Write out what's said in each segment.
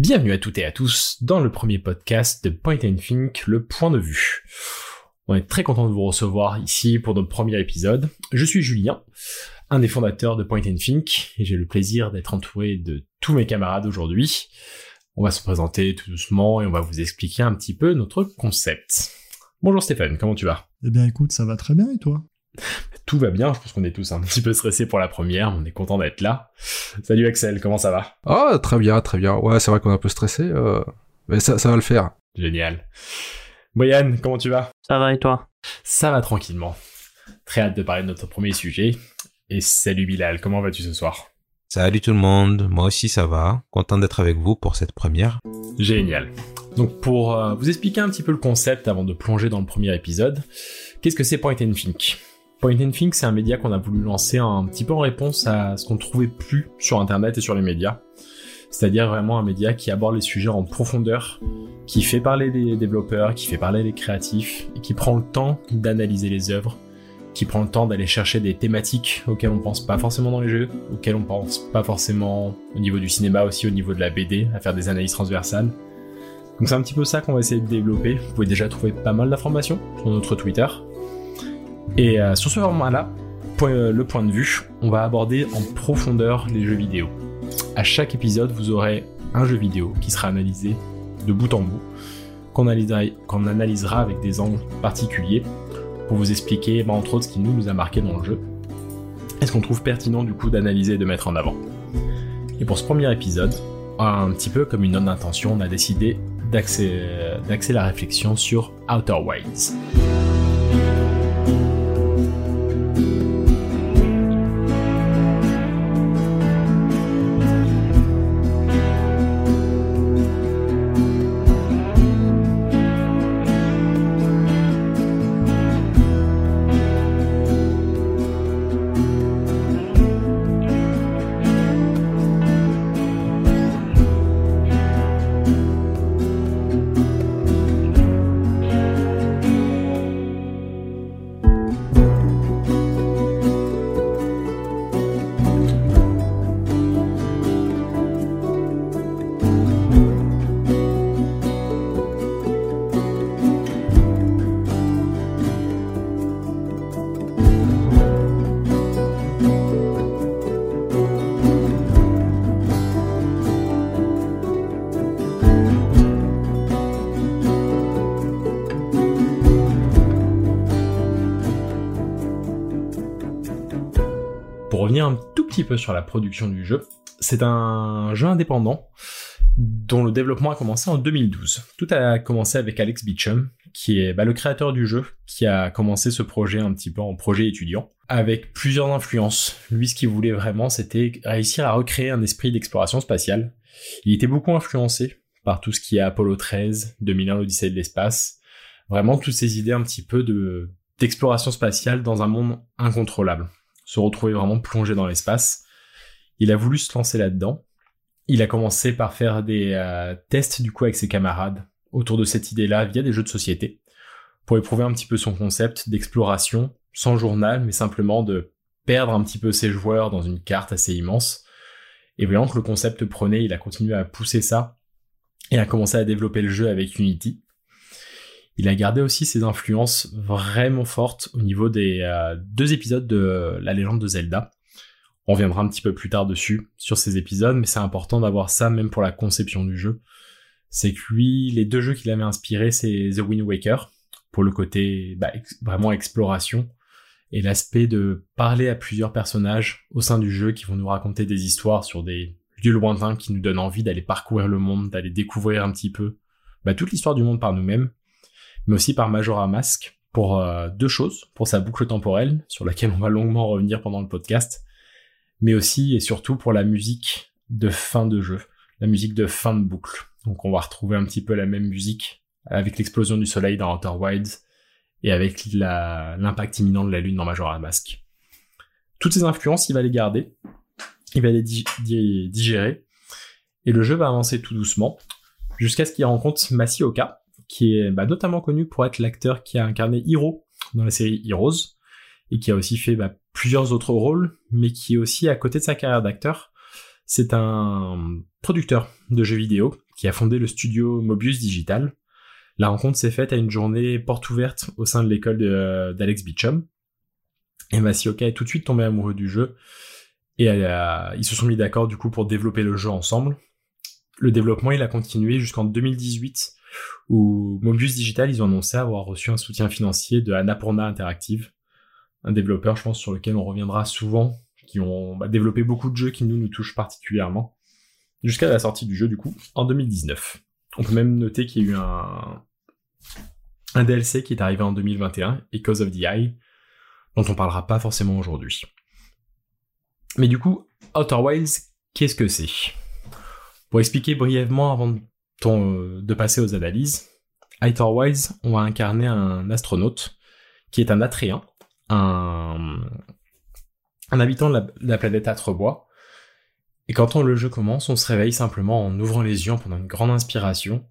Bienvenue à toutes et à tous dans le premier podcast de Point and Think, le point de vue. On est très content de vous recevoir ici pour notre premier épisode. Je suis Julien, un des fondateurs de Point and Think, et j'ai le plaisir d'être entouré de tous mes camarades aujourd'hui. On va se présenter tout doucement et on va vous expliquer un petit peu notre concept. Bonjour Stéphane, comment tu vas? Eh bien écoute, ça va très bien et toi? Tout va bien, je pense qu'on est tous un petit peu stressés pour la première, on est content d'être là. Salut Axel, comment ça va? Ah, très bien, très bien. Ouais, c'est vrai qu'on est un peu stressé, euh, mais ça, ça va le faire. Génial. Boyan, comment tu vas? Ça va et toi? Ça va tranquillement. Très hâte de parler de notre premier sujet. Et salut Bilal, comment vas-tu ce soir? Salut tout le monde, moi aussi ça va. Content d'être avec vous pour cette première. Génial. Donc pour euh, vous expliquer un petit peu le concept avant de plonger dans le premier épisode, qu'est-ce que c'est Point and Think? Point and Think, c'est un média qu'on a voulu lancer un petit peu en réponse à ce qu'on trouvait plus sur Internet et sur les médias. C'est-à-dire vraiment un média qui aborde les sujets en profondeur, qui fait parler les développeurs, qui fait parler les créatifs, et qui prend le temps d'analyser les œuvres, qui prend le temps d'aller chercher des thématiques auxquelles on pense pas forcément dans les jeux, auxquelles on pense pas forcément au niveau du cinéma, aussi au niveau de la BD, à faire des analyses transversales. Donc c'est un petit peu ça qu'on va essayer de développer. Vous pouvez déjà trouver pas mal d'informations sur notre Twitter, et euh, sur ce format-là, euh, le point de vue, on va aborder en profondeur les jeux vidéo. À chaque épisode, vous aurez un jeu vidéo qui sera analysé de bout en bout, qu'on analysera, avec des angles particuliers pour vous expliquer, bah, entre autres, ce qui nous, a marqué dans le jeu et ce qu'on trouve pertinent du coup d'analyser et de mettre en avant? Et pour ce premier épisode, un petit peu comme une note d'intention, on a décidé d'axer la réflexion sur Outer Wilds. Sur la production du jeu. C'est un jeu indépendant dont le développement a commencé en 2012. Tout a commencé avec Alex Beecham, qui est bah, le créateur du jeu, qui a commencé ce projet un petit peu en projet étudiant, avec plusieurs influences. Lui, ce qu'il voulait vraiment, c'était réussir à recréer un esprit d'exploration spatiale. Il était beaucoup influencé par tout ce qui est Apollo 13, 2001, l'Odyssée de l'espace, vraiment toutes ces idées un petit peu de d'exploration spatiale dans un monde incontrôlable se retrouver vraiment plongé dans l'espace. Il a voulu se lancer là-dedans. Il a commencé par faire des euh, tests du coup avec ses camarades autour de cette idée-là via des jeux de société pour éprouver un petit peu son concept d'exploration sans journal mais simplement de perdre un petit peu ses joueurs dans une carte assez immense. Et voyant que le concept prenait, il a continué à pousser ça et a commencé à développer le jeu avec Unity il a gardé aussi ses influences vraiment fortes au niveau des euh, deux épisodes de La légende de Zelda. On reviendra un petit peu plus tard dessus, sur ces épisodes, mais c'est important d'avoir ça même pour la conception du jeu. C'est que lui, les deux jeux qu'il avait inspirés, c'est The Wind Waker, pour le côté bah, vraiment exploration, et l'aspect de parler à plusieurs personnages au sein du jeu qui vont nous raconter des histoires sur des lieux lointains qui nous donnent envie d'aller parcourir le monde, d'aller découvrir un petit peu bah, toute l'histoire du monde par nous-mêmes, mais aussi par Majora Mask pour euh, deux choses, pour sa boucle temporelle, sur laquelle on va longuement revenir pendant le podcast, mais aussi et surtout pour la musique de fin de jeu, la musique de fin de boucle. Donc on va retrouver un petit peu la même musique avec l'explosion du soleil dans Outer Wilds et avec l'impact imminent de la lune dans Majora Mask. Toutes ces influences, il va les garder, il va les digérer, et le jeu va avancer tout doucement, jusqu'à ce qu'il rencontre Masioka, qui est bah, notamment connu pour être l'acteur qui a incarné Hiro dans la série Heroes, et qui a aussi fait bah, plusieurs autres rôles, mais qui est aussi à côté de sa carrière d'acteur, c'est un producteur de jeux vidéo qui a fondé le studio Mobius Digital. La rencontre s'est faite à une journée porte ouverte au sein de l'école d'Alex Beecham. Et Masioka est tout de suite tombé amoureux du jeu et ils se sont mis d'accord du coup pour développer le jeu ensemble. Le développement il a continué jusqu'en 2018 où Mobius Digital ils ont annoncé avoir reçu un soutien financier de Annapurna Interactive, un développeur je pense sur lequel on reviendra souvent, qui ont bah, développé beaucoup de jeux qui nous nous touchent particulièrement, jusqu'à la sortie du jeu du coup en 2019. On peut même noter qu'il y a eu un, un DLC qui est arrivé en 2021, Echoes of the Eye, dont on parlera pas forcément aujourd'hui. Mais du coup, Outer Wilds, qu'est-ce que c'est? Pour expliquer brièvement avant de, passer aux analyses, Wilds, on va incarner un astronaute qui est un Atréen, un, un habitant de la, planète Atrebois. Et quand on, le jeu commence, on se réveille simplement en ouvrant les yeux pendant une grande inspiration.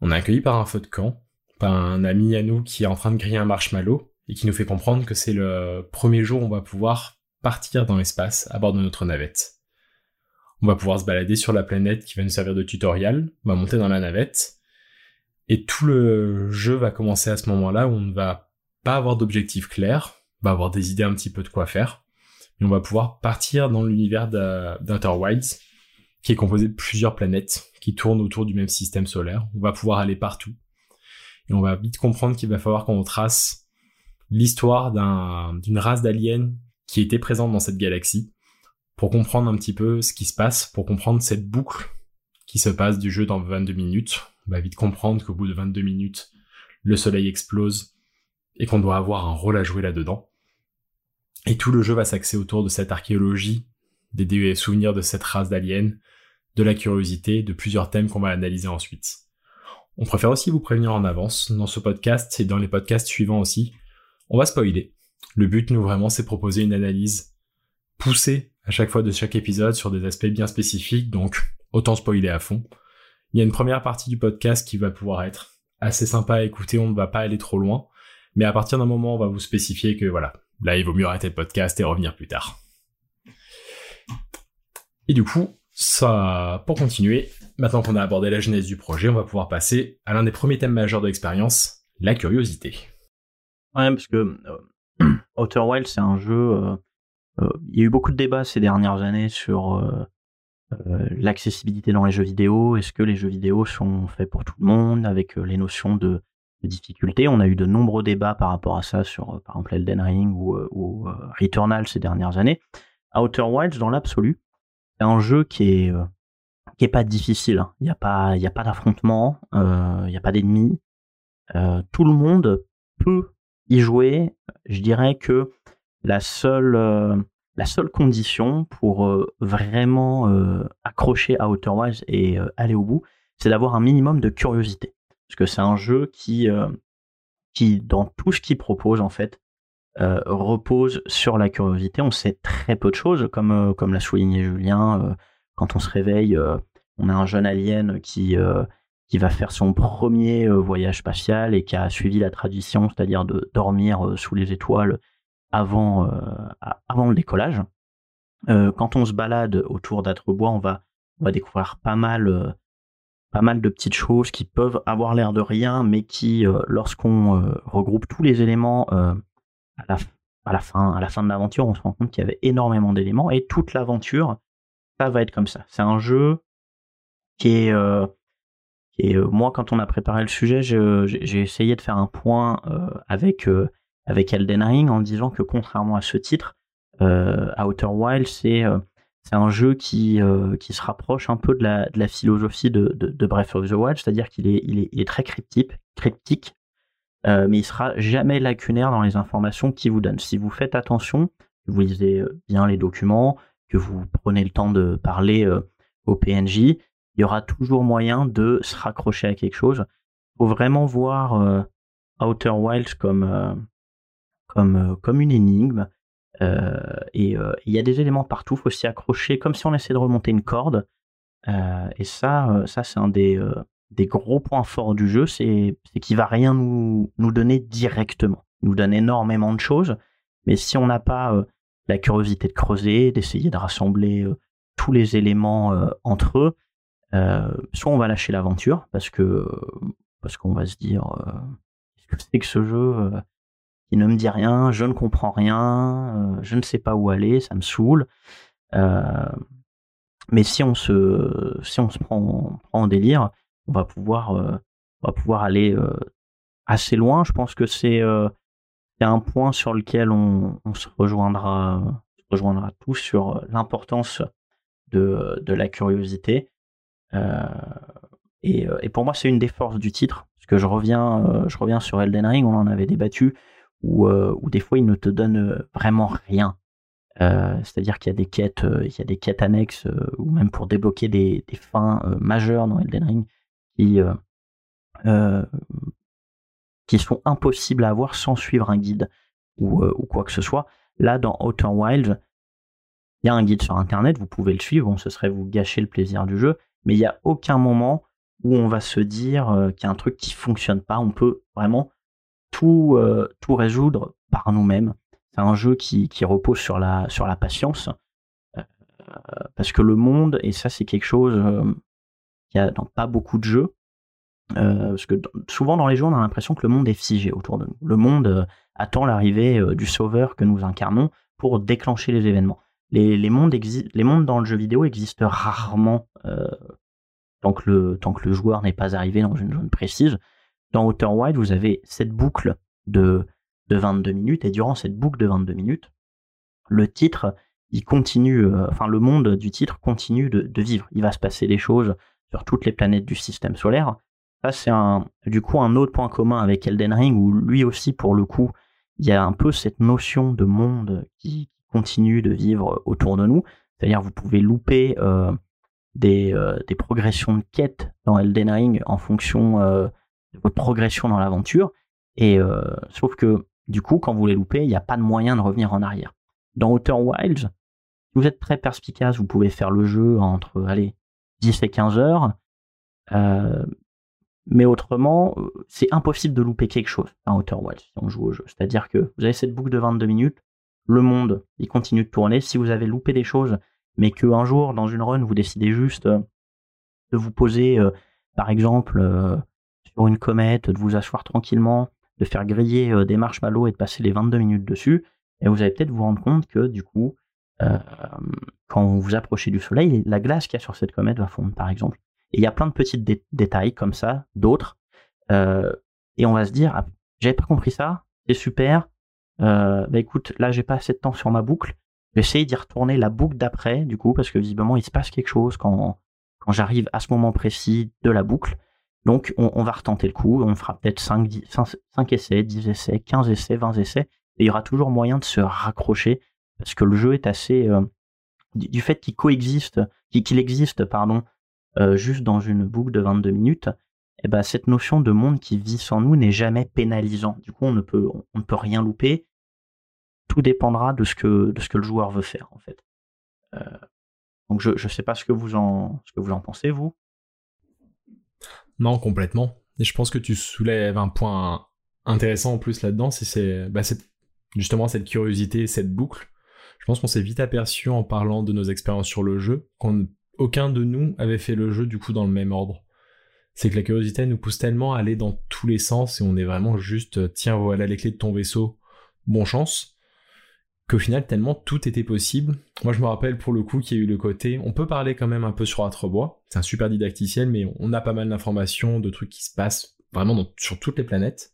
On est accueilli par un feu de camp, par un ami à nous qui est en train de griller un marshmallow et qui nous fait comprendre que c'est le premier jour où on va pouvoir partir dans l'espace à bord de notre navette. On va pouvoir se balader sur la planète qui va nous servir de tutoriel, on va monter dans la navette, et tout le jeu va commencer à ce moment-là où on ne va pas avoir d'objectif clair, on va avoir des idées un petit peu de quoi faire, mais on va pouvoir partir dans l'univers d'Outer qui est composé de plusieurs planètes qui tournent autour du même système solaire. On va pouvoir aller partout. Et on va vite comprendre qu'il va falloir qu'on trace l'histoire d'une race d'aliens qui était présente dans cette galaxie pour comprendre un petit peu ce qui se passe, pour comprendre cette boucle qui se passe du jeu dans 22 minutes. On va vite comprendre qu'au bout de 22 minutes, le soleil explose et qu'on doit avoir un rôle à jouer là-dedans. Et tout le jeu va s'axer autour de cette archéologie, des souvenirs de cette race d'aliens, de la curiosité, de plusieurs thèmes qu'on va analyser ensuite. On préfère aussi vous prévenir en avance, dans ce podcast et dans les podcasts suivants aussi, on va spoiler. Le but, nous, vraiment, c'est proposer une analyse poussée à chaque fois de chaque épisode sur des aspects bien spécifiques, donc autant spoiler à fond. Il y a une première partie du podcast qui va pouvoir être assez sympa à écouter, on ne va pas aller trop loin, mais à partir d'un moment, on va vous spécifier que voilà, là, il vaut mieux arrêter le podcast et revenir plus tard. Et du coup, ça, pour continuer, maintenant qu'on a abordé la genèse du projet, on va pouvoir passer à l'un des premiers thèmes majeurs de l'expérience, la curiosité. Ouais, parce que euh, Outer Wilds, c'est un jeu. Euh, il y a eu beaucoup de débats ces dernières années sur euh, l'accessibilité dans les jeux vidéo. Est-ce que les jeux vidéo sont faits pour tout le monde avec les notions de, difficulté? On a eu de nombreux débats par rapport à ça sur, par exemple, Elden Ring ou, Returnal ces dernières années. Outer Wilds, dans l'absolu, c'est un jeu qui est qui est pas difficile. Hein. Il n'y a pas, pas d'affrontement, il n'y a pas d'ennemis. tout le monde peut y jouer, je dirais que la seule, euh, la seule condition pour euh, vraiment euh, accrocher à Outer Wilds et aller au bout, c'est d'avoir un minimum de curiosité. Parce que c'est un jeu qui, qui, dans tout ce qu'il propose, en fait, repose sur la curiosité. On sait très peu de choses, comme, comme l'a souligné Julien. quand on se réveille, on a un jeune alien qui qui va faire son premier voyage spatial et qui a suivi la tradition, c'est-à-dire de dormir sous les étoiles avant, euh, avant le décollage. quand on se balade autour d'Atrebois, on va, on va découvrir pas mal, pas mal de petites choses qui peuvent avoir l'air de rien, mais qui, lorsqu'on regroupe tous les éléments à la, à, la, fin, à la fin de l'aventure, on se rend compte qu'il y avait énormément d'éléments et toute l'aventure, ça va être comme ça. C'est un jeu qui est et euh, moi, quand on a préparé le sujet, j'ai essayé de faire un point euh, avec, euh, avec Elden Ring en disant que contrairement à ce titre, Outer Wild, c'est c'est un jeu qui, qui se rapproche un peu de la, de la philosophie de, de, Breath of the Wild, c'est-à-dire qu'il est, il est, il est, très cryptique, cryptique mais il sera jamais lacunaire dans les informations qu'il vous donne. Si vous faites attention, que vous lisez bien les documents, que vous prenez le temps de parler au PNJ, il y aura toujours moyen de se raccrocher à quelque chose. Il faut vraiment voir euh, Outer Wilds comme, euh, comme, euh, comme une énigme. et il y a des éléments partout, il faut s'y accrocher comme si on essayait de remonter une corde. et ça, ça c'est un des, des gros points forts du jeu, c'est qu'il va rien nous, nous donner directement. Il nous donne énormément de choses, mais si on n'a pas la curiosité de creuser, d'essayer de rassembler tous les éléments entre eux, soit on va lâcher l'aventure parce que parce qu'on va se dire qu'est-ce que c'est que ce jeu qui ne me dit rien, je ne comprends rien, je ne sais pas où aller, ça me saoule. mais si on se si on se prend, prend en délire, on va pouvoir on va pouvoir aller assez loin. Je pense que c'est un point sur lequel on, se rejoindra, rejoindra tous sur l'importance de, de, la curiosité. Euh, et, et, pour moi, c'est une des forces du titre, parce que je reviens, euh, je reviens sur Elden Ring, on en avait débattu, où, euh, où des fois il ne te donne vraiment rien. C'est-à-dire qu'il y a des quêtes, il y a des quêtes annexes, ou même pour débloquer des, fins majeures dans Elden Ring, qui qui sont impossibles à avoir sans suivre un guide ou, euh, ou quoi que ce soit. Là, dans Outer Wilds, il y a un guide sur Internet, vous pouvez le suivre, bon, ce serait vous gâcher le plaisir du jeu, mais il n'y a aucun moment où on va se dire euh, qu'il y a un truc qui fonctionne pas. On peut vraiment tout, euh, tout résoudre par nous-mêmes. C'est un jeu qui, repose sur la, patience, parce que le monde, et ça c'est quelque chose qu'il y a pas beaucoup de jeux, euh, parce que souvent dans les jeux, on a l'impression que le monde est figé autour de nous. Le monde euh, attend l'arrivée euh, du sauveur que nous incarnons pour déclencher les événements. Les, mondes, dans le jeu vidéo existent rarement tant que le joueur n'est pas arrivé dans une zone précise. Dans Outer Wild, vous avez cette boucle de, de 22 minutes, et durant cette boucle de 22 minutes, le titre, il continue, enfin le monde du titre continue de, vivre. Il va se passer des choses sur toutes les planètes du système solaire, ça, c'est un, du coup un autre point commun avec Elden Ring, où lui aussi, pour le coup, il y a un peu cette notion de monde qui continue de vivre autour de nous. C'est-à-dire, vous pouvez louper euh, des, euh, des, progressions de quêtes dans Elden Ring en fonction euh, votre progression dans l'aventure. Et sauf que, du coup, quand vous les loupez, il n'y a pas de moyen de revenir en arrière. Dans Outer Wilds, si vous êtes très perspicace, vous pouvez faire le jeu entre, allez, 10 et 15 heures. Mais autrement, euh, c'est impossible de louper quelque chose à Outer Wilds si on joue au jeu. C'est-à-dire que vous avez cette boucle de 22 minutes, le monde, il continue de tourner. Si vous avez loupé des choses, mais qu'un jour, dans une run, vous décidez juste euh, de vous poser, euh, par exemple, sur une comète, de vous asseoir tranquillement, de faire griller des marshmallows et de passer les 22 minutes dessus, et vous allez peut-être vous rendre compte que, du coup, quand vous vous approchez du soleil, la glace qu'il y a sur cette comète va fondre, par exemple. Et il y a plein de petits détails comme ça, d'autres. Euh, et on va se dire, ah, j'avais pas compris ça, c'est super. Euh, bah écoute, là j'ai pas assez de temps sur ma boucle. J'essaye d'y retourner la boucle d'après, du coup, parce que visiblement il se passe quelque chose quand j'arrive à ce moment précis de la boucle. Donc on, va retenter le coup, on fera peut-être 5, 5, essais, 10 essais, 15 essais, 20 essais, et il y aura toujours moyen de se raccrocher, parce que le jeu est assez... Euh, du, fait qu'il coexiste, qu'il existe, pardon, euh, juste dans une boucle de 22 minutes, eh ben, cette notion de monde qui vit sans nous n'est jamais pénalisant. Du coup, on ne peut, on ne peut rien louper. Tout dépendra de ce que, de ce que le joueur veut faire, en fait. Euh, donc, je ne sais pas ce que, vous en, ce que vous en pensez, vous. Non, complètement. Et je pense que tu soulèves un point intéressant en plus là-dedans, c'est bah, justement cette curiosité, cette boucle. Je pense qu'on s'est vite aperçu en parlant de nos expériences sur le jeu qu'on aucun de nous avait fait le jeu du coup dans le même ordre. C'est que la curiosité nous pousse tellement à aller dans tous les sens et on est vraiment juste euh, tiens voilà les clés de ton vaisseau, bon chance, qu'au final tellement tout était possible. Moi je me rappelle pour le coup qu'il y a eu le côté, on peut parler quand même un peu sur Atrebois, c'est un super didacticiel mais on a pas mal d'informations, de trucs qui se passent vraiment sur toutes les planètes.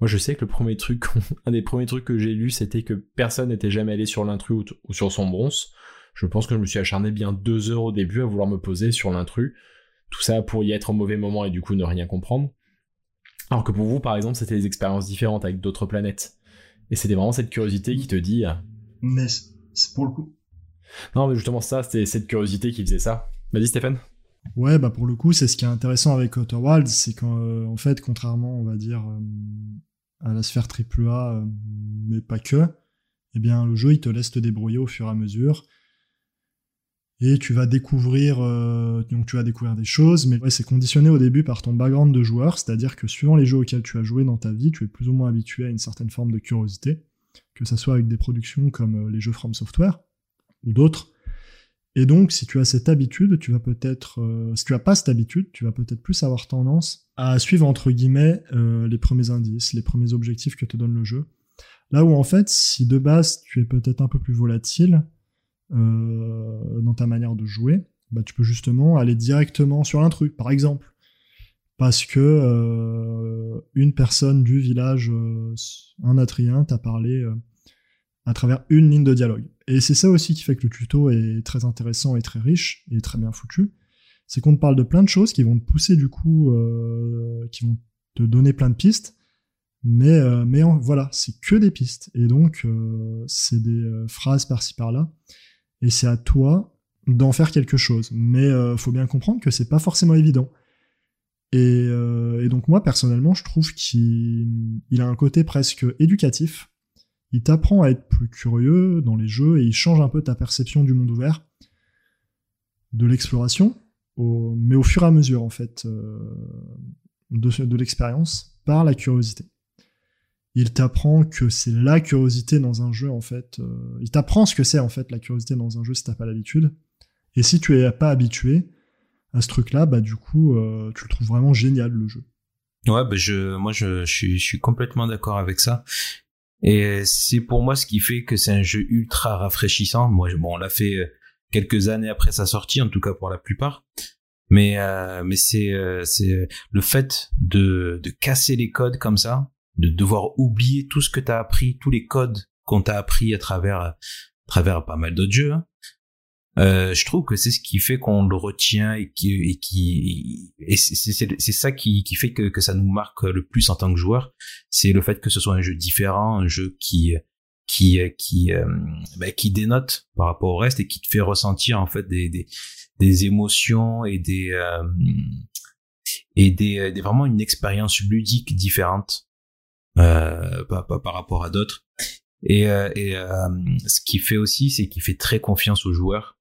Moi je sais que le premier truc, un des premiers trucs que j'ai lu c'était que personne n'était jamais allé sur l'intrus ou sur son bronze je pense que je me suis acharné bien deux heures au début à vouloir me poser sur l'intrus. Tout ça pour y être au mauvais moment et du coup ne rien comprendre. Alors que pour vous, par exemple, c'était des expériences différentes avec d'autres planètes. Et c'était vraiment cette curiosité qui te dit. Euh, mais c'est pour le coup. Non, mais justement, ça, c'était cette curiosité qui faisait ça. Vas-y, Stéphane. Ouais, bah pour le coup, c'est ce qui est intéressant avec Outer Wilds, c'est qu'en euh, fait, contrairement, on va dire, euh, à la sphère AAA, mais pas que, eh bien, le jeu, il te laisse te débrouiller au fur et à mesure et tu vas découvrir euh, donc tu vas découvrir des choses mais c'est conditionné au début par ton background de joueur c'est-à-dire que suivant les jeux auxquels tu as joué dans ta vie tu es plus ou moins habitué à une certaine forme de curiosité que ça soit avec des productions comme euh, les jeux From Software ou d'autres Et donc, si tu as cette habitude, tu vas peut-être, euh, si tu as pas cette habitude, tu vas peut-être plus avoir tendance à suivre entre guillemets les premiers indices, les premiers objectifs que te donne le jeu. Là où en fait, si de base tu es peut-être un peu plus volatile euh, dans ta manière de jouer, bah tu peux justement aller directement sur un truc, par exemple, parce que euh, une personne du village, euh, un Atrien, t'a parlé à travers une ligne de dialogue. Et c'est ça aussi qui fait que le tuto est très intéressant et très riche et très bien foutu. C'est qu'on te parle de plein de choses qui vont te pousser du coup, qui vont te donner plein de pistes. Mais, mais voilà, c'est que des pistes. Et donc, c'est des phrases par-ci par-là. Et c'est à toi d'en faire quelque chose. Mais euh, faut bien comprendre que c'est pas forcément évident. Et, euh, donc moi, personnellement, je trouve qu'il il a un côté presque éducatif il t'apprend à être plus curieux dans les jeux et il change un peu ta perception du monde ouvert, de l'exploration, mais au fur et à mesure en fait euh, de l'expérience par la curiosité. Il t'apprend que c'est la curiosité dans un jeu en fait. euh, il t'apprend ce que c'est en fait la curiosité dans un jeu si t'as pas l'habitude. Et si tu es pas habitué à ce truc-là, bah du coup euh, tu le trouves vraiment génial le jeu. Ouais, bah je, moi je, suis, je suis complètement d'accord avec ça. Et c'est pour moi ce qui fait que c'est un jeu ultra rafraîchissant. Moi, bon, on l'a fait euh, quelques années après sa sortie, en tout cas pour la plupart. Mais euh, mais c'est c'est le fait de de casser les codes comme ça, de devoir oublier tout ce que t'as appris, tous les codes qu'on t'a appris à travers à travers pas mal d'autres jeux. hein. Euh, je trouve que c'est ce qui fait qu'on le retient et qui et qui et c'est ça qui qui fait que que ça nous marque le plus en tant que joueur c'est le fait que ce soit un jeu différent un jeu qui qui qui euh, bah, qui dénote par rapport au reste et qui te fait ressentir en fait des des, des émotions et des euh, et des, des vraiment une expérience ludique différente euh, par, par, rapport à d'autres. Et, euh, et euh, ce qui fait aussi c'est qu'il fait très confiance aux joueurs.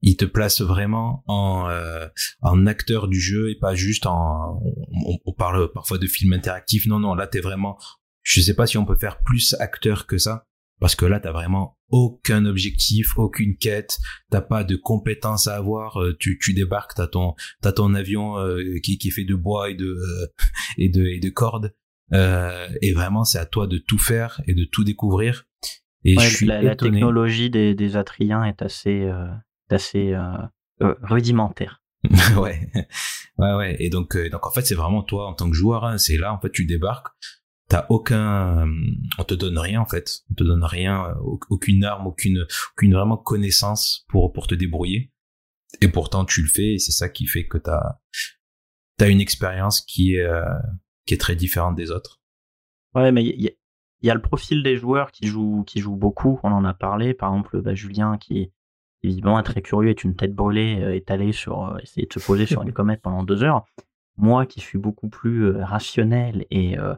Il te place vraiment en euh, en acteur du jeu et pas juste en on, on parle parfois de film interactif non non là t'es vraiment je sais pas si on peut faire plus acteur que ça parce que là t'as vraiment aucun objectif aucune quête t'as pas de compétences à avoir tu tu débarques t'as ton t'as ton avion euh, qui qui est fait de bois et de euh, et de et de cordes euh, et vraiment c'est à toi de tout faire et de tout découvrir et Ouais, je suis la, la technologie des, des Atriens est assez, euh, assez euh, euh, rudimentaire. ouais, ouais, ouais. Et donc, euh, donc en fait, c'est vraiment toi en tant que joueur. Hein, c'est là, en fait, tu débarques. T'as aucun, euh, on te donne rien en fait. On te donne rien, au- aucune arme, aucune, aucune vraiment connaissance pour pour te débrouiller. Et pourtant, tu le fais. Et c'est ça qui fait que t'as, t'as une expérience qui est, euh, qui est très différente des autres. Ouais, mais il y, a- il y a le profil des joueurs qui jouent, qui jouent beaucoup. On en a parlé. Par exemple, bah, Julien qui évidemment est très curieux, est une tête brûlée, euh, est allé sur euh, essayer de se poser sur une comète pendant deux heures. Moi, qui suis beaucoup plus euh, rationnel et euh,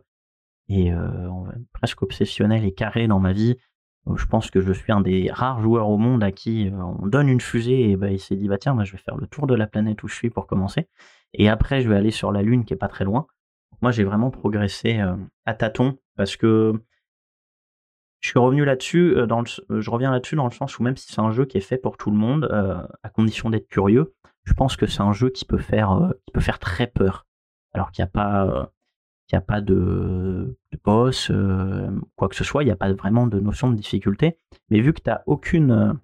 et euh, presque obsessionnel et carré dans ma vie, euh, je pense que je suis un des rares joueurs au monde à qui euh, on donne une fusée et bah, il s'est dit bah tiens, bah, je vais faire le tour de la planète où je suis pour commencer. Et après, je vais aller sur la Lune qui est pas très loin. Moi, j'ai vraiment progressé euh, à tâtons parce que je suis revenu là-dessus, euh, dans le, euh, je reviens là-dessus dans le sens où même si c'est un jeu qui est fait pour tout le monde, à condition d'être curieux, je pense que c'est un jeu qui peut faire, qui peut faire très peur. Alors qu'il n'y a pas, qu'il y a pas de, boss, quoi que ce soit, il n'y a pas vraiment de notion de difficulté. Mais vu que tu n'as aucune,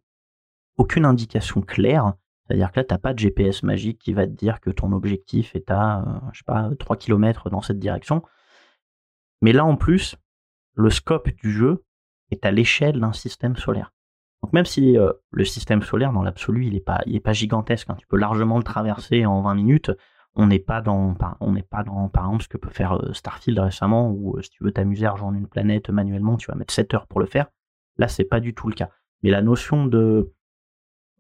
aucune indication claire, c'est-à-dire que là, tu n'as pas de GPS magique qui va te dire que ton objectif est à, euh, je sais pas, 3 km dans cette direction. Mais là, en plus, le scope du jeu est à l'échelle d'un système solaire. Donc même si euh, le système solaire, dans l'absolu, il n'est pas, pas gigantesque, hein, tu peux largement le traverser en 20 minutes, on n'est pas dans, pas dans, par exemple, ce que peut faire euh, Starfield récemment, où si tu veux t'amuser à rejoindre une planète manuellement, tu vas mettre 7 heures pour le faire. Là, c'est pas du tout le cas. Mais la notion de,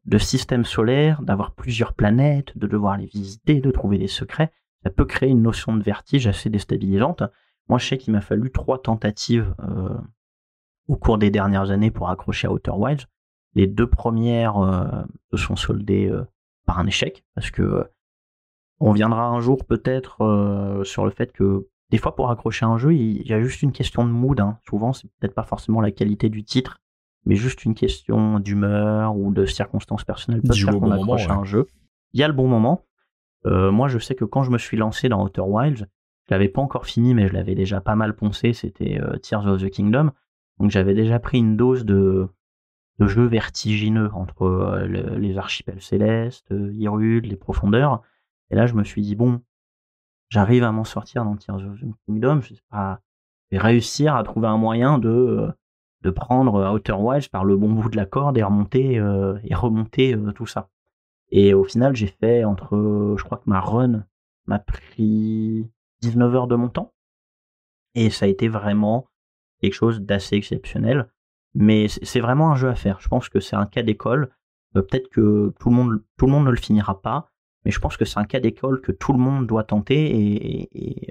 de système solaire, d'avoir plusieurs planètes, de devoir les visiter, de trouver des secrets, ça peut créer une notion de vertige assez déstabilisante. Moi, je sais qu'il m'a fallu trois tentatives euh, au cours des dernières années pour accrocher à Outer Wilds. Les deux premières euh, se sont soldées euh, par un échec, parce que on viendra un jour peut-être sur le fait que des fois pour accrocher un jeu, il y a juste une question de mood. hein. Souvent, c'est peut-être pas forcément la qualité du titre mais juste une question d'humeur ou de circonstances personnelles peut faire qu'on bon moment, accroche à ouais. un jeu. Il y a le bon moment. Euh, moi, je sais que quand je me suis lancé dans Outer Wilds, je l'avais pas encore fini, mais je l'avais déjà pas mal poncé. C'était euh, Tears of the Kingdom, donc j'avais déjà pris une dose de de jeu vertigineux entre euh, le- les archipels célestes, Hyrule, les profondeurs. Et là, je me suis dit bon, j'arrive à m'en sortir dans Tears of the Kingdom. Je sais pas, je vais réussir à trouver un moyen de de prendre Outer Wilds par le bon bout de la corde et remonter euh, et remonter euh, tout ça. Et au final, j'ai fait entre, je crois que ma run m'a pris 19 heures de mon temps. Et ça a été vraiment quelque chose d'assez exceptionnel. Mais c'est vraiment un jeu à faire. Je pense que c'est un cas d'école. Euh, Peut-être que tout le monde, tout le monde ne le finira pas, mais je pense que c'est un cas d'école que tout le monde doit tenter et,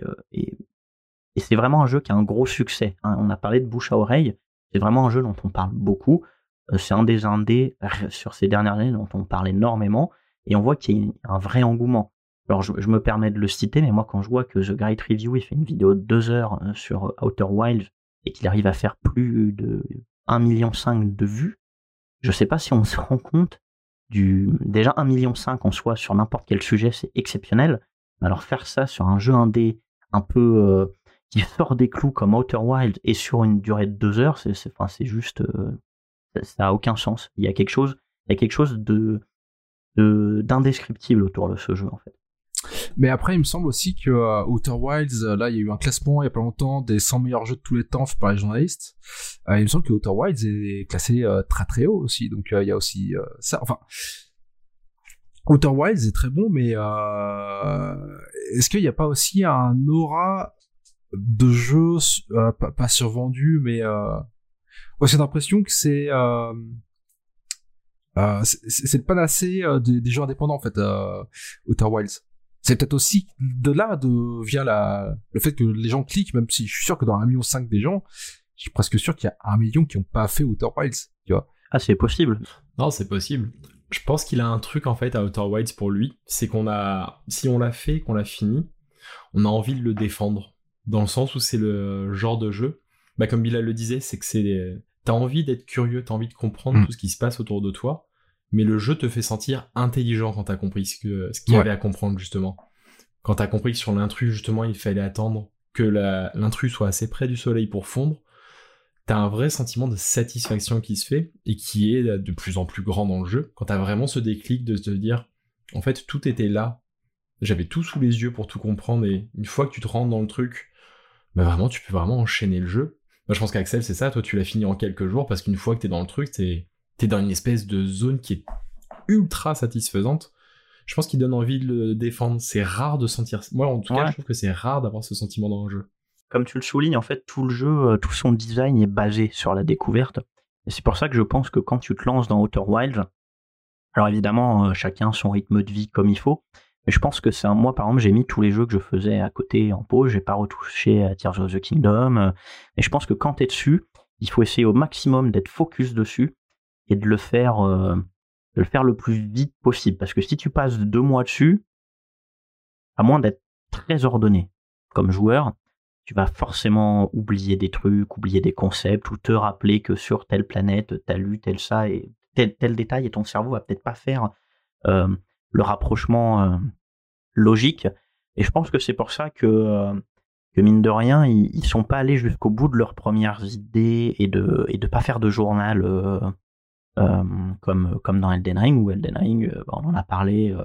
et c'est vraiment un jeu qui a un gros succès. hein. On a parlé de bouche à oreille. C'est vraiment un jeu dont on parle beaucoup. Euh, C'est un des indés euh, sur ces dernières années dont on parle énormément et on voit qu'il y a un vrai engouement. Alors je, me permets de le citer, mais moi quand je vois que The Great Review il fait une vidéo de deux heures euh, sur Outer Wilds et qu'il arrive à faire plus de 1,5 million de vues, je sais pas si on se rend compte du déjà 1,5 million en soi sur n'importe quel sujet, c'est exceptionnel. Mais Alors faire ça sur un jeu indé un peu euh, qui sort des clous comme Outer Wilds et sur une durée de deux heures, c'est enfin, juste euh, ça, ça a aucun sens. Il y a quelque chose, il y a quelque chose de de- d'indescriptible autour de ce jeu en fait. Mais après, il me semble aussi que euh, Outer Wilds, euh, là, il y a eu un classement il y a pas longtemps des 100 meilleurs jeux de tous les temps fait par les journalistes. Il me semble que Outer Wilds est classé très très haut aussi. Donc il y a aussi ça. Enfin, Outer Wilds est très bon, mais est-ce qu'il n'y a pas aussi un aura de jeu euh, pas, pas survendu, mais euh, ouais, j'ai l'impression que c'est euh, euh, c'est le panacée euh, des, des jeux indépendants en fait, euh, Outer Wilds. C'est peut-être aussi de là de vient la le fait que les gens cliquent, même si je suis sûr que dans 1,5 million des gens, je suis presque sûr qu'il y a un million qui n'ont pas fait Outer Wilds, tu vois. Ah c'est possible. Non, c'est possible. Je pense qu'il a un truc en fait à Outer Wilds pour lui, c'est qu'on a, si on l'a fait, qu'on l'a fini, on a envie de le défendre, dans le sens où c'est le genre de jeu, bah comme Bilal le disait, c'est que c'est, t'as envie d'être curieux, t'as envie de comprendre Mm. tout ce qui se passe autour de toi, mais le jeu te fait sentir intelligent quand t'as compris ce que, ce qu'il y Ouais. avait à comprendre justement. Quand t'as compris que sur l'intrus justement il fallait attendre que l'intrus soit assez près du soleil pour fondre, t'as un vrai sentiment de satisfaction qui se fait et qui est de plus en plus grand dans le jeu quand t'as vraiment ce déclic de te dire en fait tout était là j'avais tout sous les yeux pour tout comprendre et une fois que tu te rentres dans le truc bah vraiment tu peux vraiment enchaîner le jeu. Bah, je pense qu'Axel c'est ça. Toi tu l'as fini en quelques jours parce qu'une fois que t'es dans le truc t'es t'es dans une espèce de zone qui est ultra satisfaisante. Je pense qu'il donne envie de le défendre. C'est rare de sentir moi en tout cas je trouve que c'est rare d'avoir ce sentiment dans un jeu. Comme tu le soulignes, en fait, tout le jeu, euh, tout son design est basé sur la découverte. Et c'est pour ça que je pense que quand tu te lances dans Outer Wilds, alors évidemment, euh, chacun son rythme de vie comme il faut, mais je pense que c'est un, moi, par exemple, j'ai mis tous les jeux que je faisais à côté en pause, j'ai pas retouché à Tears of the Kingdom, euh, et je pense que quand t'es dessus, il faut essayer au maximum d'être focus dessus et de le faire, euh, de le faire le plus vite possible. Parce que si tu passes deux mois dessus, à moins d'être très ordonné comme joueur, tu vas forcément oublier des trucs, oublier des concepts, ou te rappeler que sur telle planète, t'as lu tel ça et tel, tel détail, et ton cerveau va peut-être pas faire euh, le rapprochement euh, logique. Et je pense que c'est pour ça que, euh, que mine de rien, ils, ils sont pas allés jusqu'au bout de leurs premières idées et de et de pas faire de journal euh, comme comme dans Elden Ring ou Elden Ring, euh, on en a parlé.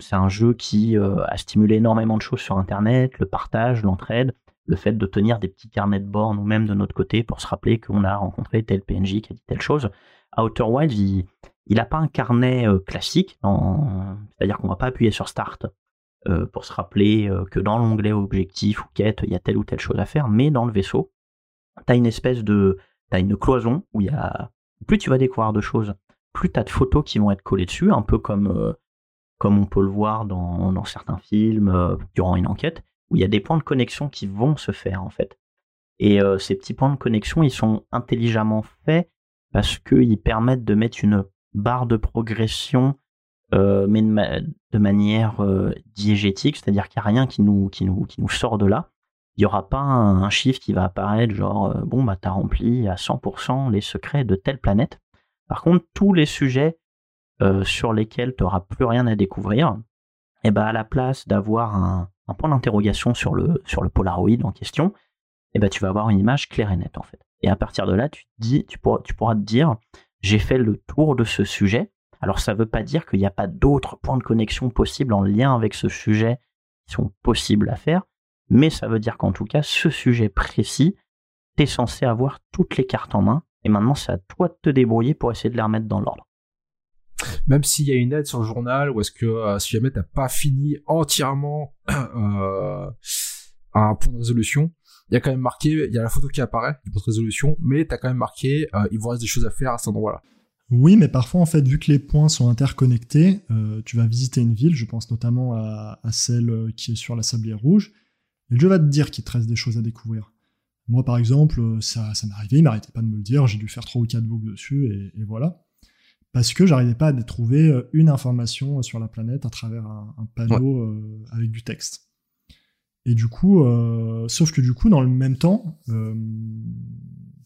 c'est un jeu qui a stimulé énormément de choses sur Internet, le partage, l'entraide, le fait de tenir des petits carnets de bord nous-mêmes de notre côté pour se rappeler qu'on a rencontré tel PNJ qui a dit telle chose. À Outer Wilds, il, il a pas un carnet euh, classique, c'est-à-dire qu'on va pas appuyer sur Start euh, pour se rappeler euh, que dans l'onglet objectif ou quête, il y a telle ou telle chose à faire, mais dans le vaisseau, tu as une espèce de... T'as une cloison où il y a... Plus tu vas découvrir de choses, plus tu as de photos qui vont être collées dessus, un peu comme... on peut le voir dans, certains films durant une enquête, où il y a des points de connexion qui vont se faire en fait. Et ces petits points de connexion, ils sont intelligemment faits parce qu'ils permettent de mettre une barre de progression, euh, mais de, ma- de manière euh, diégétique, c'est-à-dire qu'il n'y a rien qui nous, qui, nous, qui nous sort de là. il y aura pas un, chiffre qui va apparaître genre euh, bon bah t'as rempli à 100% les secrets de telle planète. Par contre, tous les sujets sur lesquels tu n'auras plus rien à découvrir, et ben à la place d'avoir un, point d'interrogation sur le sur le Polaroid en question, et ben tu vas avoir une image claire et nette en fait. Et à partir de là, tu dis, tu pourras, tu pourras te dire, j'ai fait le tour de ce sujet. Alors ça veut pas dire qu'il n'y a pas d'autres points de connexion possibles en lien avec ce sujet qui sont possibles à faire, mais ça veut dire qu'en tout cas, ce sujet précis, tu es censé avoir toutes les cartes en main, et maintenant c'est à toi de te débrouiller pour essayer de les remettre dans l'ordre. Même s'il y a une aide sur le journal, ou est-ce que euh, si jamais t'as pas fini entièrement euh, un point de résolution, il y a quand même marqué, il y a la photo qui apparaît point de résolution, mais t'as quand même marqué, euh, il vous reste des choses à faire à cet endroit-là. Oui, mais parfois, en fait, vu que les points sont interconnectés, euh, tu vas visiter une ville, je pense notamment à, à celle euh, qui est sur la sablière rouge, et le jeu va te dire qu'il te reste des choses à découvrir. Moi, par exemple, ça, ça m'est arrivé, il m'arrêtait pas de me le dire, j'ai dû faire trois ou quatre boucles dessus, et, et voilà. Parce que j'arrivais pas à trouver une information sur la planète à travers un, un panneau euh, avec du texte. Et du coup, euh, sauf que du coup, dans le même temps, euh,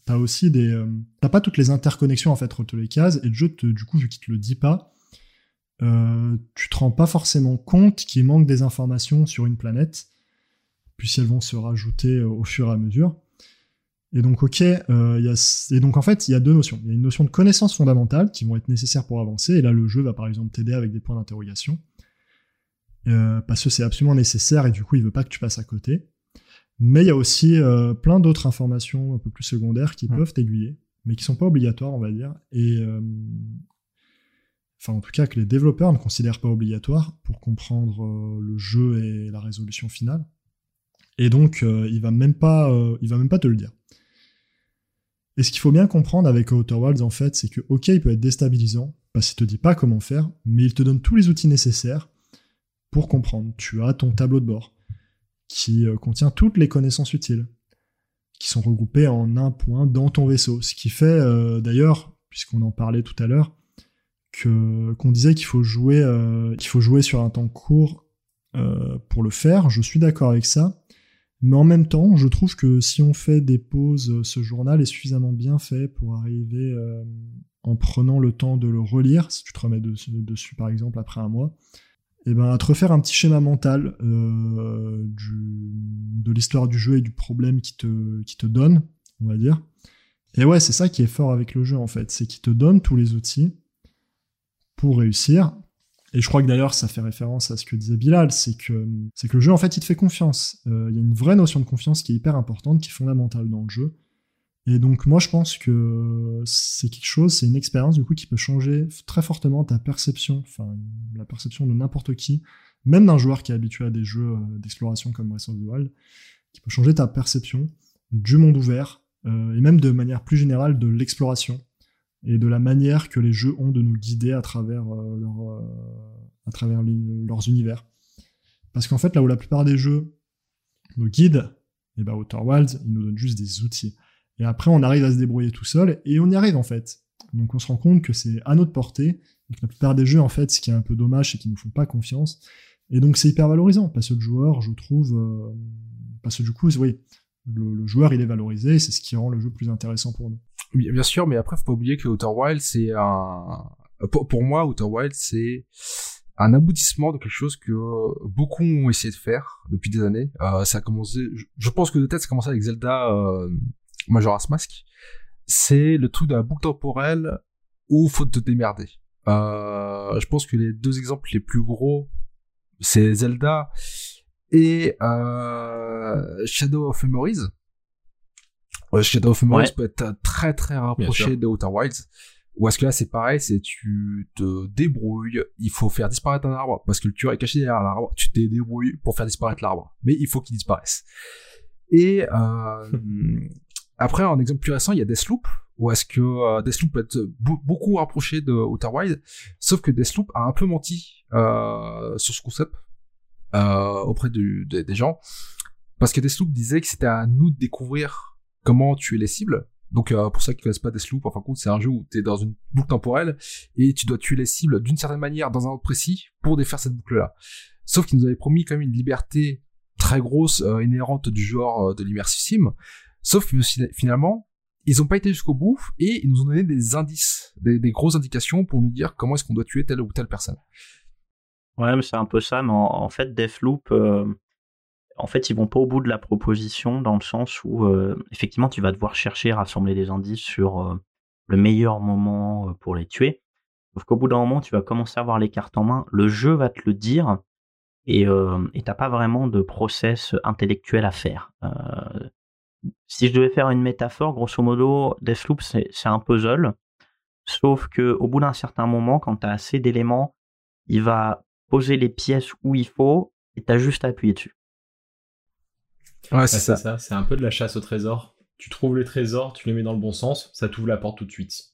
t'as aussi des, euh, t'as pas toutes les interconnexions en fait entre les cases, et le jeu, te, du coup, vu qu'il te le dit pas, tu te rends pas forcément compte qu'il manque des informations sur une planète, puis elles vont se rajouter au fur et à mesure. Et donc, ok, et donc en fait, il y a deux notions. Il y a une notion de connaissances fondamentales qui vont être nécessaires pour avancer, et là, le jeu va par exemple t'aider avec des points d'interrogation. Euh, parce que c'est absolument nécessaire et du coup il veut pas que tu passes à côté. Mais il y a aussi euh, plein d'autres informations un peu plus secondaires qui Mm. peuvent t'aiguiller, mais qui sont pas obligatoires on va dire. Et euh, enfin en tout cas que les développeurs ne considèrent pas obligatoire pour comprendre le jeu et la résolution finale. Et donc il va même pas, il va même pas te le dire. Et ce qu'il faut bien comprendre avec Outer Wilds en fait, c'est que ok il peut être déstabilisant parce qu'il te dit pas comment faire, mais il te donne tous les outils nécessaires pour comprendre. Tu as ton tableau de bord qui euh, contient toutes les connaissances utiles qui sont regroupées en un point dans ton vaisseau. Ce qui fait euh, d'ailleurs, puisqu'on en parlait tout à l'heure, que qu'on disait qu'il faut jouer euh, qu'il faut jouer sur un temps court euh, pour le faire. Je suis d'accord avec ça. Mais en même temps, je trouve que si on fait des pauses, euh, ce journal est suffisamment bien fait pour arriver euh, en prenant le temps de le relire, si tu te remets dessus par exemple après un mois, et ben à te refaire un petit schéma mental euh, de l'histoire du jeu et du problème qui te, qui te donne, on va dire. Et ouais, c'est ça qui est fort avec le jeu en fait, c'est qu'il te donne tous les outils pour réussir. Et je crois que d'ailleurs ça fait référence à ce que disait Bilal, c'est que c'est que le jeu en fait il te fait confiance. Euh, Il y a une vraie notion de confiance qui est hyper importante, qui est fondamentale dans le jeu. Et donc moi je pense que c'est quelque chose, c'est une expérience du coup qui peut changer très fortement ta perception, enfin la perception de n'importe qui, même d'un joueur qui est habitué à des jeux euh, d'exploration comme Breath of the Wild, qui peut changer ta perception du monde ouvert euh, et même de manière plus générale de l'exploration et de la manière que les jeux ont de nous guider à travers euh, leurs univers. Parce qu'en fait là où la plupart des jeux nous guident, et ben Outer Wilds, ils nous donnent juste des outils. Et après, on arrive à se débrouiller tout seul, et on y arrive en fait. Donc on se rend compte que c'est à notre portée, et que la plupart des jeux, en fait, ce qui est un peu dommage, c'est qu'ils nous font pas confiance. Et donc c'est hyper valorisant, parce que le joueur, je trouve, euh, parce que du coup, oui, le, joueur, il est valorisé, c'est ce qui rend le jeu plus intéressant pour nous. Oui, Bien sûr, mais après, faut pas oublier que Outer Wild, c'est un, pour, moi, Outer Wild, c'est un aboutissement de quelque chose que beaucoup ont essayé de faire depuis des années. Euh, ça a commencé, je, je pense que de tête, ça a commencé avec Zelda euh, Majora's Mask. C'est le truc de la boucle temporelle où faut te démerder. Euh, je pense que les deux exemples les plus gros, c'est Zelda et euh, Shadow of Memories. Euh, Shadow of Memories Ouais. peut être très très rapproché de Outer Wilds. Ou est-ce que là c'est pareil, c'est tu te débrouilles, il faut faire disparaître un arbre parce que le tueur est caché derrière l'arbre, tu te débrouilles pour faire disparaître l'arbre, mais il faut qu'il disparaisse. Et après en exemple plus récent, il y a Deathloop, ou est-ce que euh, Deathloop peut être beaucoup rapproché de Outer Wild, sauf que Deathloop a un peu menti euh, sur ce concept euh, auprès des- gens, parce que Deathloop disait que c'était à nous de découvrir comment tuer les cibles. Donc euh, pour ceux qui connaissent pas Deathloop, en fin de compte, c'est un jeu où tu es dans une boucle temporelle et tu dois tuer les cibles d'une certaine manière dans un ordre précis pour défaire cette boucle-là. Sauf qu'ils nous avaient promis quand même une liberté très grosse inhérente du genre de l'immersive sim. Sauf que finalement, ils ont pas été jusqu'au bout et ils nous ont donné des indices, des, grosses indications pour nous dire comment est-ce qu'on doit tuer telle ou telle personne. Ouais, mais c'est un peu ça. Mais en, fait, Deathloop, euh, en fait, ils vont pas au bout de la proposition dans le sens où, euh, effectivement, tu vas devoir chercher, rassembler des indices sur euh, le meilleur moment pour les tuer. Sauf qu'au bout d'un moment, tu vas commencer à avoir les cartes en main. Le jeu va te le dire et tu t'as pas vraiment de process intellectuel à faire. Si je devais faire une métaphore, grosso modo, Deathloop, c'est un puzzle. Sauf que au bout d'un certain moment, quand tu as assez d'éléments, il va poser les pièces où il faut et t'as juste à appuyer dessus. Ouais, c'est ça. C'est un peu de la chasse au trésor. Tu trouves les trésors, tu les mets dans le bon sens, ça t'ouvre la porte tout de suite.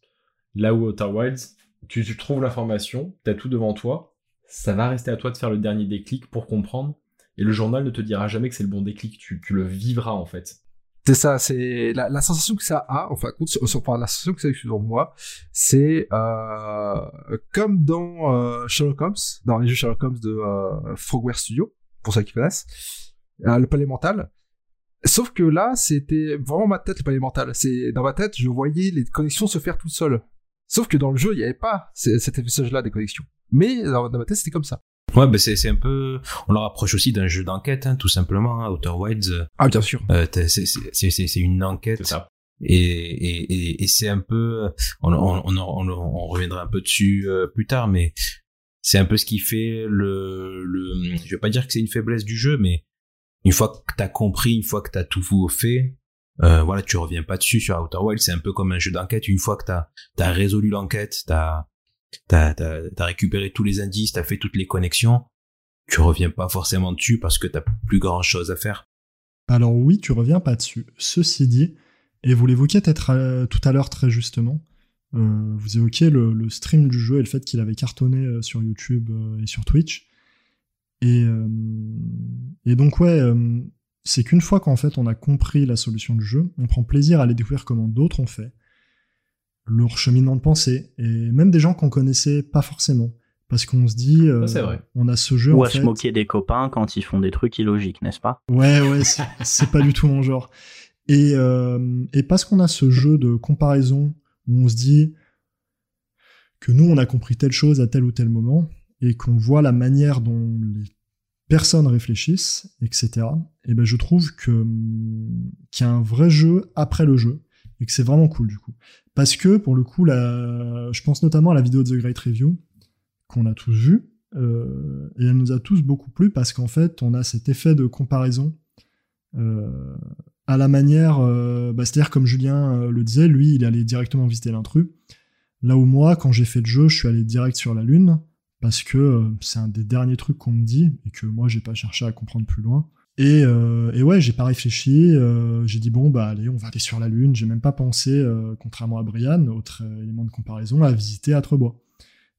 Là où Outer Wilds, tu, trouves l'information, t'as tout devant toi, ça va rester à toi de faire le dernier déclic pour comprendre. Et le journal ne te dira jamais que c'est le bon déclic, tu, le vivras en fait. C'est ça, c'est la, sensation que ça a, enfin, sur, sur, la sensation que ça a sur moi, c'est euh, comme dans euh, Sherlock Holmes, dans les jeux Sherlock Holmes de euh, Frogware Studio, pour ceux qui connaissent, euh, le palais mental. Sauf que là, c'était vraiment ma tête, le palais mental. C'est dans ma tête, je voyais les connexions se faire tout seul. Sauf que dans le jeu, il n'y avait pas cet message-là des connexions. Mais dans ma tête, c'était comme ça. Ouais, bah c'est un peu, on le rapproche aussi d'un jeu d'enquête, hein, tout simplement. Hein, Outer Wilds. Ah bien sûr. Euh, c'est une enquête. Ça. Et, et, et, c'est un peu, on, on, on, on, reviendra un peu dessus euh, plus tard, mais c'est un peu ce qui fait le, le, je vais pas dire que c'est une faiblesse du jeu, mais une fois que t'as compris, une fois que t'as tout fait, euh, voilà, tu reviens pas dessus sur Outer Wilds. C'est un peu comme un jeu d'enquête. Une fois que t'as as résolu l'enquête, t'as t'as as, récupéré tous les indices, t'as fait toutes les connexions, tu reviens pas forcément dessus parce que t'as plus grand chose à faire. Alors oui, tu reviens pas dessus. Ceci dit, et vous l'évoquiez peut-être euh, tout à l'heure très justement, euh, vous évoquiez le, stream du jeu et le fait qu'il avait cartonné euh, sur YouTube et sur Twitch. Et, et donc ouais, c'est qu'une fois qu'en fait on a compris la solution du jeu, on prend plaisir à aller découvrir comment d'autres ont fait leur cheminement de pensée et même des gens qu'on connaissait pas forcément. Parce qu'on se dit euh, on a ce jeu ou à se moquer des copains quand ils font des trucs illogiques n'est-ce pas? Ouais ouais c'est pas du tout mon genre. Et euh, et parce qu'on a ce jeu de comparaison où on se dit que nous on a compris telle chose à tel ou tel moment et qu'on voit la manière dont les personnes réfléchissent etc et ben je trouve que qu'il y a un vrai jeu après le jeu et que c'est vraiment cool du coup. Parce que pour le coup, je pense notamment à la vidéo de The Great Review qu'on a tous vu euh, et elle nous a tous beaucoup plu parce qu'en fait, on a cet effet de comparaison euh, à la manière, euh, bah, c'est-à-dire comme Julien le disait, lui, il allé directement visiter l'intrus. Là où moi, quand j'ai fait le jeu, je suis allé direct sur la lune parce que c'est un des derniers trucs qu'on me dit et que moi, j'ai pas cherché à comprendre plus loin. Et, euh, et ouais, j'ai pas réfléchi. Euh, j'ai dit bon bah allez, on va aller sur la lune. J'ai même pas pensé, euh, contrairement à Brian, autre élément de comparaison, à visiter Atrebois.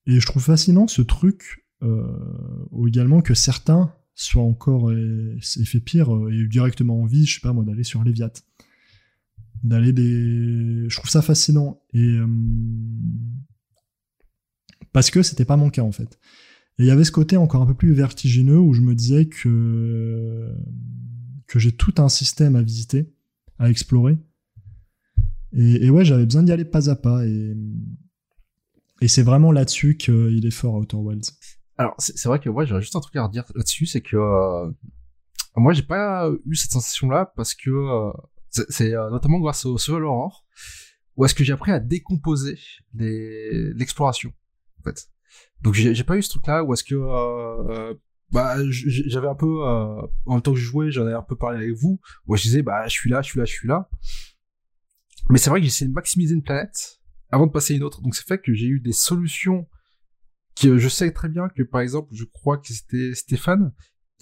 Et je trouve fascinant ce truc, ou également que certains soient encore et, fait pire et eu directement envie, je sais pas moi, d'aller sur Léviat, d'aller des. Je trouve ça fascinant et parce que c'était pas mon cas en fait. Et il y avait ce côté encore un peu plus vertigineux où je me disais que, que j'ai tout un système à visiter, à explorer. Et, ouais, j'avais besoin d'y aller pas à pas. Et, et c'est vraiment là-dessus qu'il est fort, Outer Wilds. Alors, c'est vrai que ouais, j'aurais juste un truc à redire là-dessus, c'est que euh, moi, j'ai pas eu cette sensation-là parce que euh, c'est euh, notamment grâce au Survival Horror où est-ce que j'ai appris à décomposer l'exploration, en fait. Donc j'ai pas eu ce truc là où est-ce que euh, euh bah j'avais un peu euh, en même temps que je jouais j'en ai un peu parlé avec vous où je disais bah je suis là je suis là je suis là. Mais c'est vrai que essayé de maximiser une planète avant de passer à une autre. Donc c'est fait que j'ai eu des solutions qui euh, je sais très bien que par exemple je crois que c'était Stéphane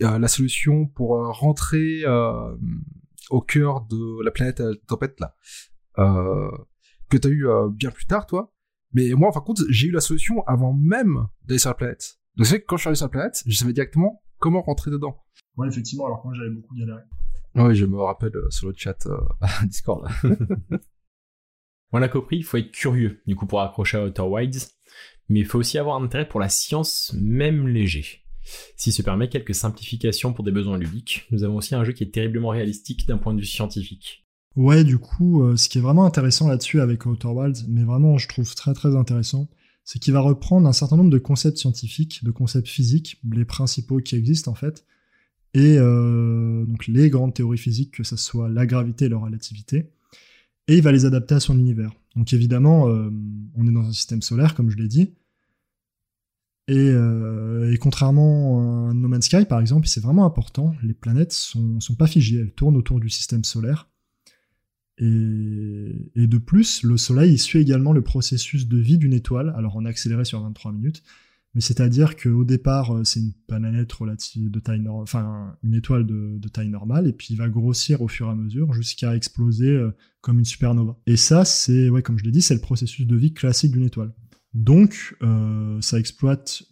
la solution pour rentrer au cœur de la planète à tempête là. Que t'as eu bien plus tard toi mais moi, par contre, j'ai eu la solution avant même d'aller sur la planète. Donc c'est que quand je suis arrivé sur la planète, je savais directement comment rentrer dedans. Ouais, effectivement, alors que moi j'avais beaucoup galéré. Oui, je me rappelle euh, sur le chat euh, Discord. On a compris, il faut être curieux, du coup, pour accrocher à Outer Wilds, mais il faut aussi avoir un intérêt pour la science, même léger. Si se permet quelques simplifications pour des besoins ludiques, nous avons aussi un jeu qui est terriblement réalistique d'un point de vue scientifique. Ouais, du coup, euh, ce qui est vraiment intéressant là-dessus avec Outer Wilds, mais vraiment je trouve très très intéressant, c'est qu'il va reprendre un certain nombre de concepts scientifiques, de concepts physiques, les principaux qui existent en fait, et euh, donc les grandes théories physiques, que ce soit la gravité et la relativité, et il va les adapter à son univers. Donc évidemment, euh, on est dans un système solaire, comme je l'ai dit, et, contrairement à No Man's Sky, par exemple, c'est vraiment important, les planètes sont, sont pas figées, elles tournent autour du système solaire. Et, de plus, le Soleil suit également le processus de vie d'une étoile, alors en accéléré sur 23 minutes, mais c'est-à-dire qu'au départ, euh, c'est une planète relative de taille normale, enfin une étoile de, taille normale, et puis il va grossir au fur et à mesure jusqu'à exploser euh, comme une supernova. Et ça, c'est, ouais, comme je l'ai dit, c'est le processus de vie classique d'une étoile. Donc, euh, ça exploite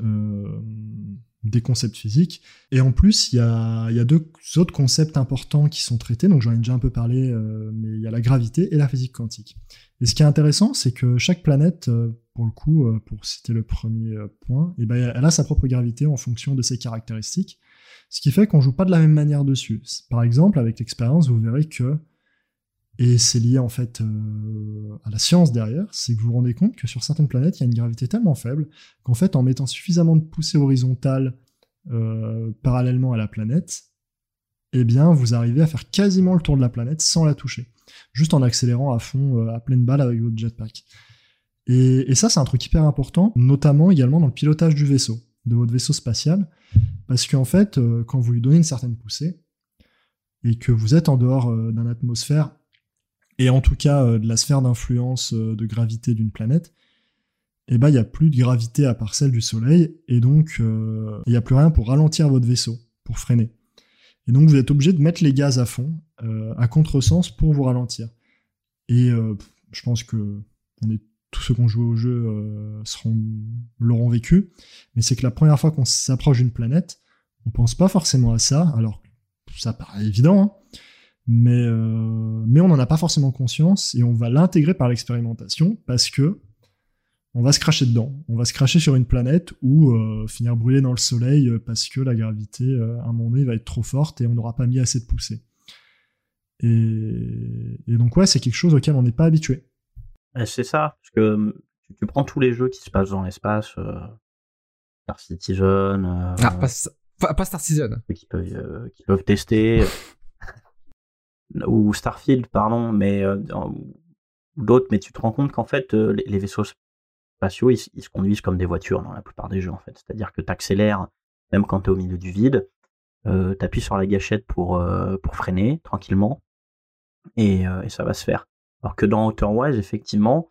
des concepts physiques. Et en plus, il y a, y a, deux autres concepts importants qui sont traités. Donc, j'en ai déjà un peu parlé, euh, mais il y a la gravité et la physique quantique. Et ce qui est intéressant, c'est que chaque planète, euh, pour le coup, euh, pour citer le premier point, et eh ben, elle a sa propre gravité en fonction de ses caractéristiques. Ce qui fait qu'on joue pas de la même manière dessus. Par exemple, avec l'expérience, vous verrez que et c'est lié en fait euh, à la science derrière, c'est que vous vous rendez compte que sur certaines planètes, il y a une gravité tellement faible qu'en fait, en mettant suffisamment de poussée horizontale euh, parallèlement à la planète, eh bien, vous arrivez à faire quasiment le tour de la planète sans la toucher, juste en accélérant à fond, euh, à pleine balle avec votre jetpack. Et, ça, c'est un truc hyper important, notamment également dans le pilotage du vaisseau, de votre vaisseau spatial, parce qu'en fait, quand vous lui donnez une certaine poussée, et que vous êtes en dehors euh, d'un atmosphère et en tout cas euh, de la sphère d'influence euh, de gravité d'une planète, eh ben il y a plus de gravité à part celle du Soleil, et donc euh, il n'y a plus rien pour ralentir votre vaisseau, pour freiner. Et donc vous êtes obligé de mettre les gaz à fond, à contresens pour vous ralentir. Et je pense que est tous ceux qui ont joué au jeu seront l'auront vécu, mais c'est que la première fois qu'on s'approche d'une planète, on pense pas forcément à ça, alors ça paraît évident, hein, mais, euh, mais on n'en a pas forcément conscience et on va l'intégrer par l'expérimentation parce que on va se cracher dedans. On va se cracher sur une planète ou euh, finir brûlé dans le soleil parce que la gravité, euh, à un moment donné, va être trop forte et on n'aura pas mis assez de poussée. Et, et donc, ouais, c'est quelque chose auquel on n'est pas habitué. C'est ça, parce que tu, tu, prends tous les jeux qui se passent dans l'espace, euh, Star Citizen. Euh, ah, pas, pas, Star Citizen. Qui peuvent, qui peuvent tester ou Starfield, pardon, mais euh, d'autres, mais tu te rends compte qu'en fait, euh, les, vaisseaux spatiaux, ils, se conduisent comme des voitures dans la plupart des jeux, en fait. C'est-à-dire que tu accélères, même quand tu es au milieu du vide, euh, tu appuies sur la gâchette pour, euh, freiner tranquillement, et, ça va se faire. Alors que dans Outer effectivement,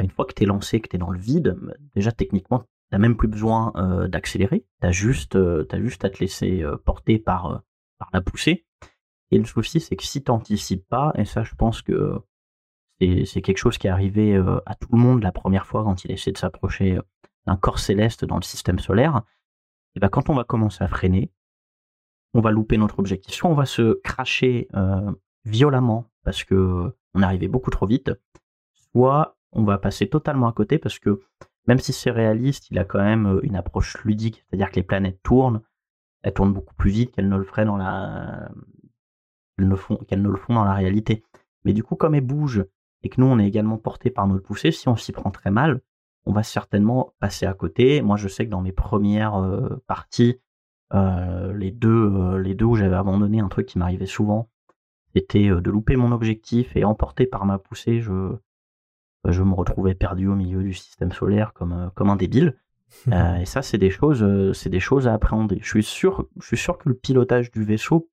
une fois que tu es lancé, que tu es dans le vide, bah, déjà techniquement, t'as même plus besoin d'accélérer, juste, as juste à te laisser porter par la poussée. Et le souci, c'est que si t'anticipes pas, et ça, je pense que c'est quelque chose qui est arrivé euh, à tout le monde la première fois quand il essaie de s'approcher euh, d'un corps céleste dans le système solaire, et ben quand on va commencer à freiner, on va louper notre objectif. Soit on va se cracher euh, violemment parce que on est arrivé beaucoup trop vite, soit on va passer totalement à côté parce que même si c'est réaliste, il a quand même une approche ludique, c'est-à-dire que les planètes tournent, elles tournent beaucoup plus vite qu'elles ne le feraient dans la qu'elles ne, font, qu'elles ne le font dans la réalité. Mais du coup, comme elles bougent et que nous, on est également porté par notre poussée, si on s'y prend très mal, on va certainement passer à côté. Moi, je sais que dans mes premières euh, parties, euh, les deux, euh, les deux où j'avais abandonné un truc qui m'arrivait souvent, c'était de louper mon objectif et emporté par ma poussée, je, je me retrouvais perdu au milieu du système solaire comme, comme un débile. et ça, c'est des choses, c'est des choses à appréhender. Je suis sûr, je suis sûr que le pilotage du vaisseau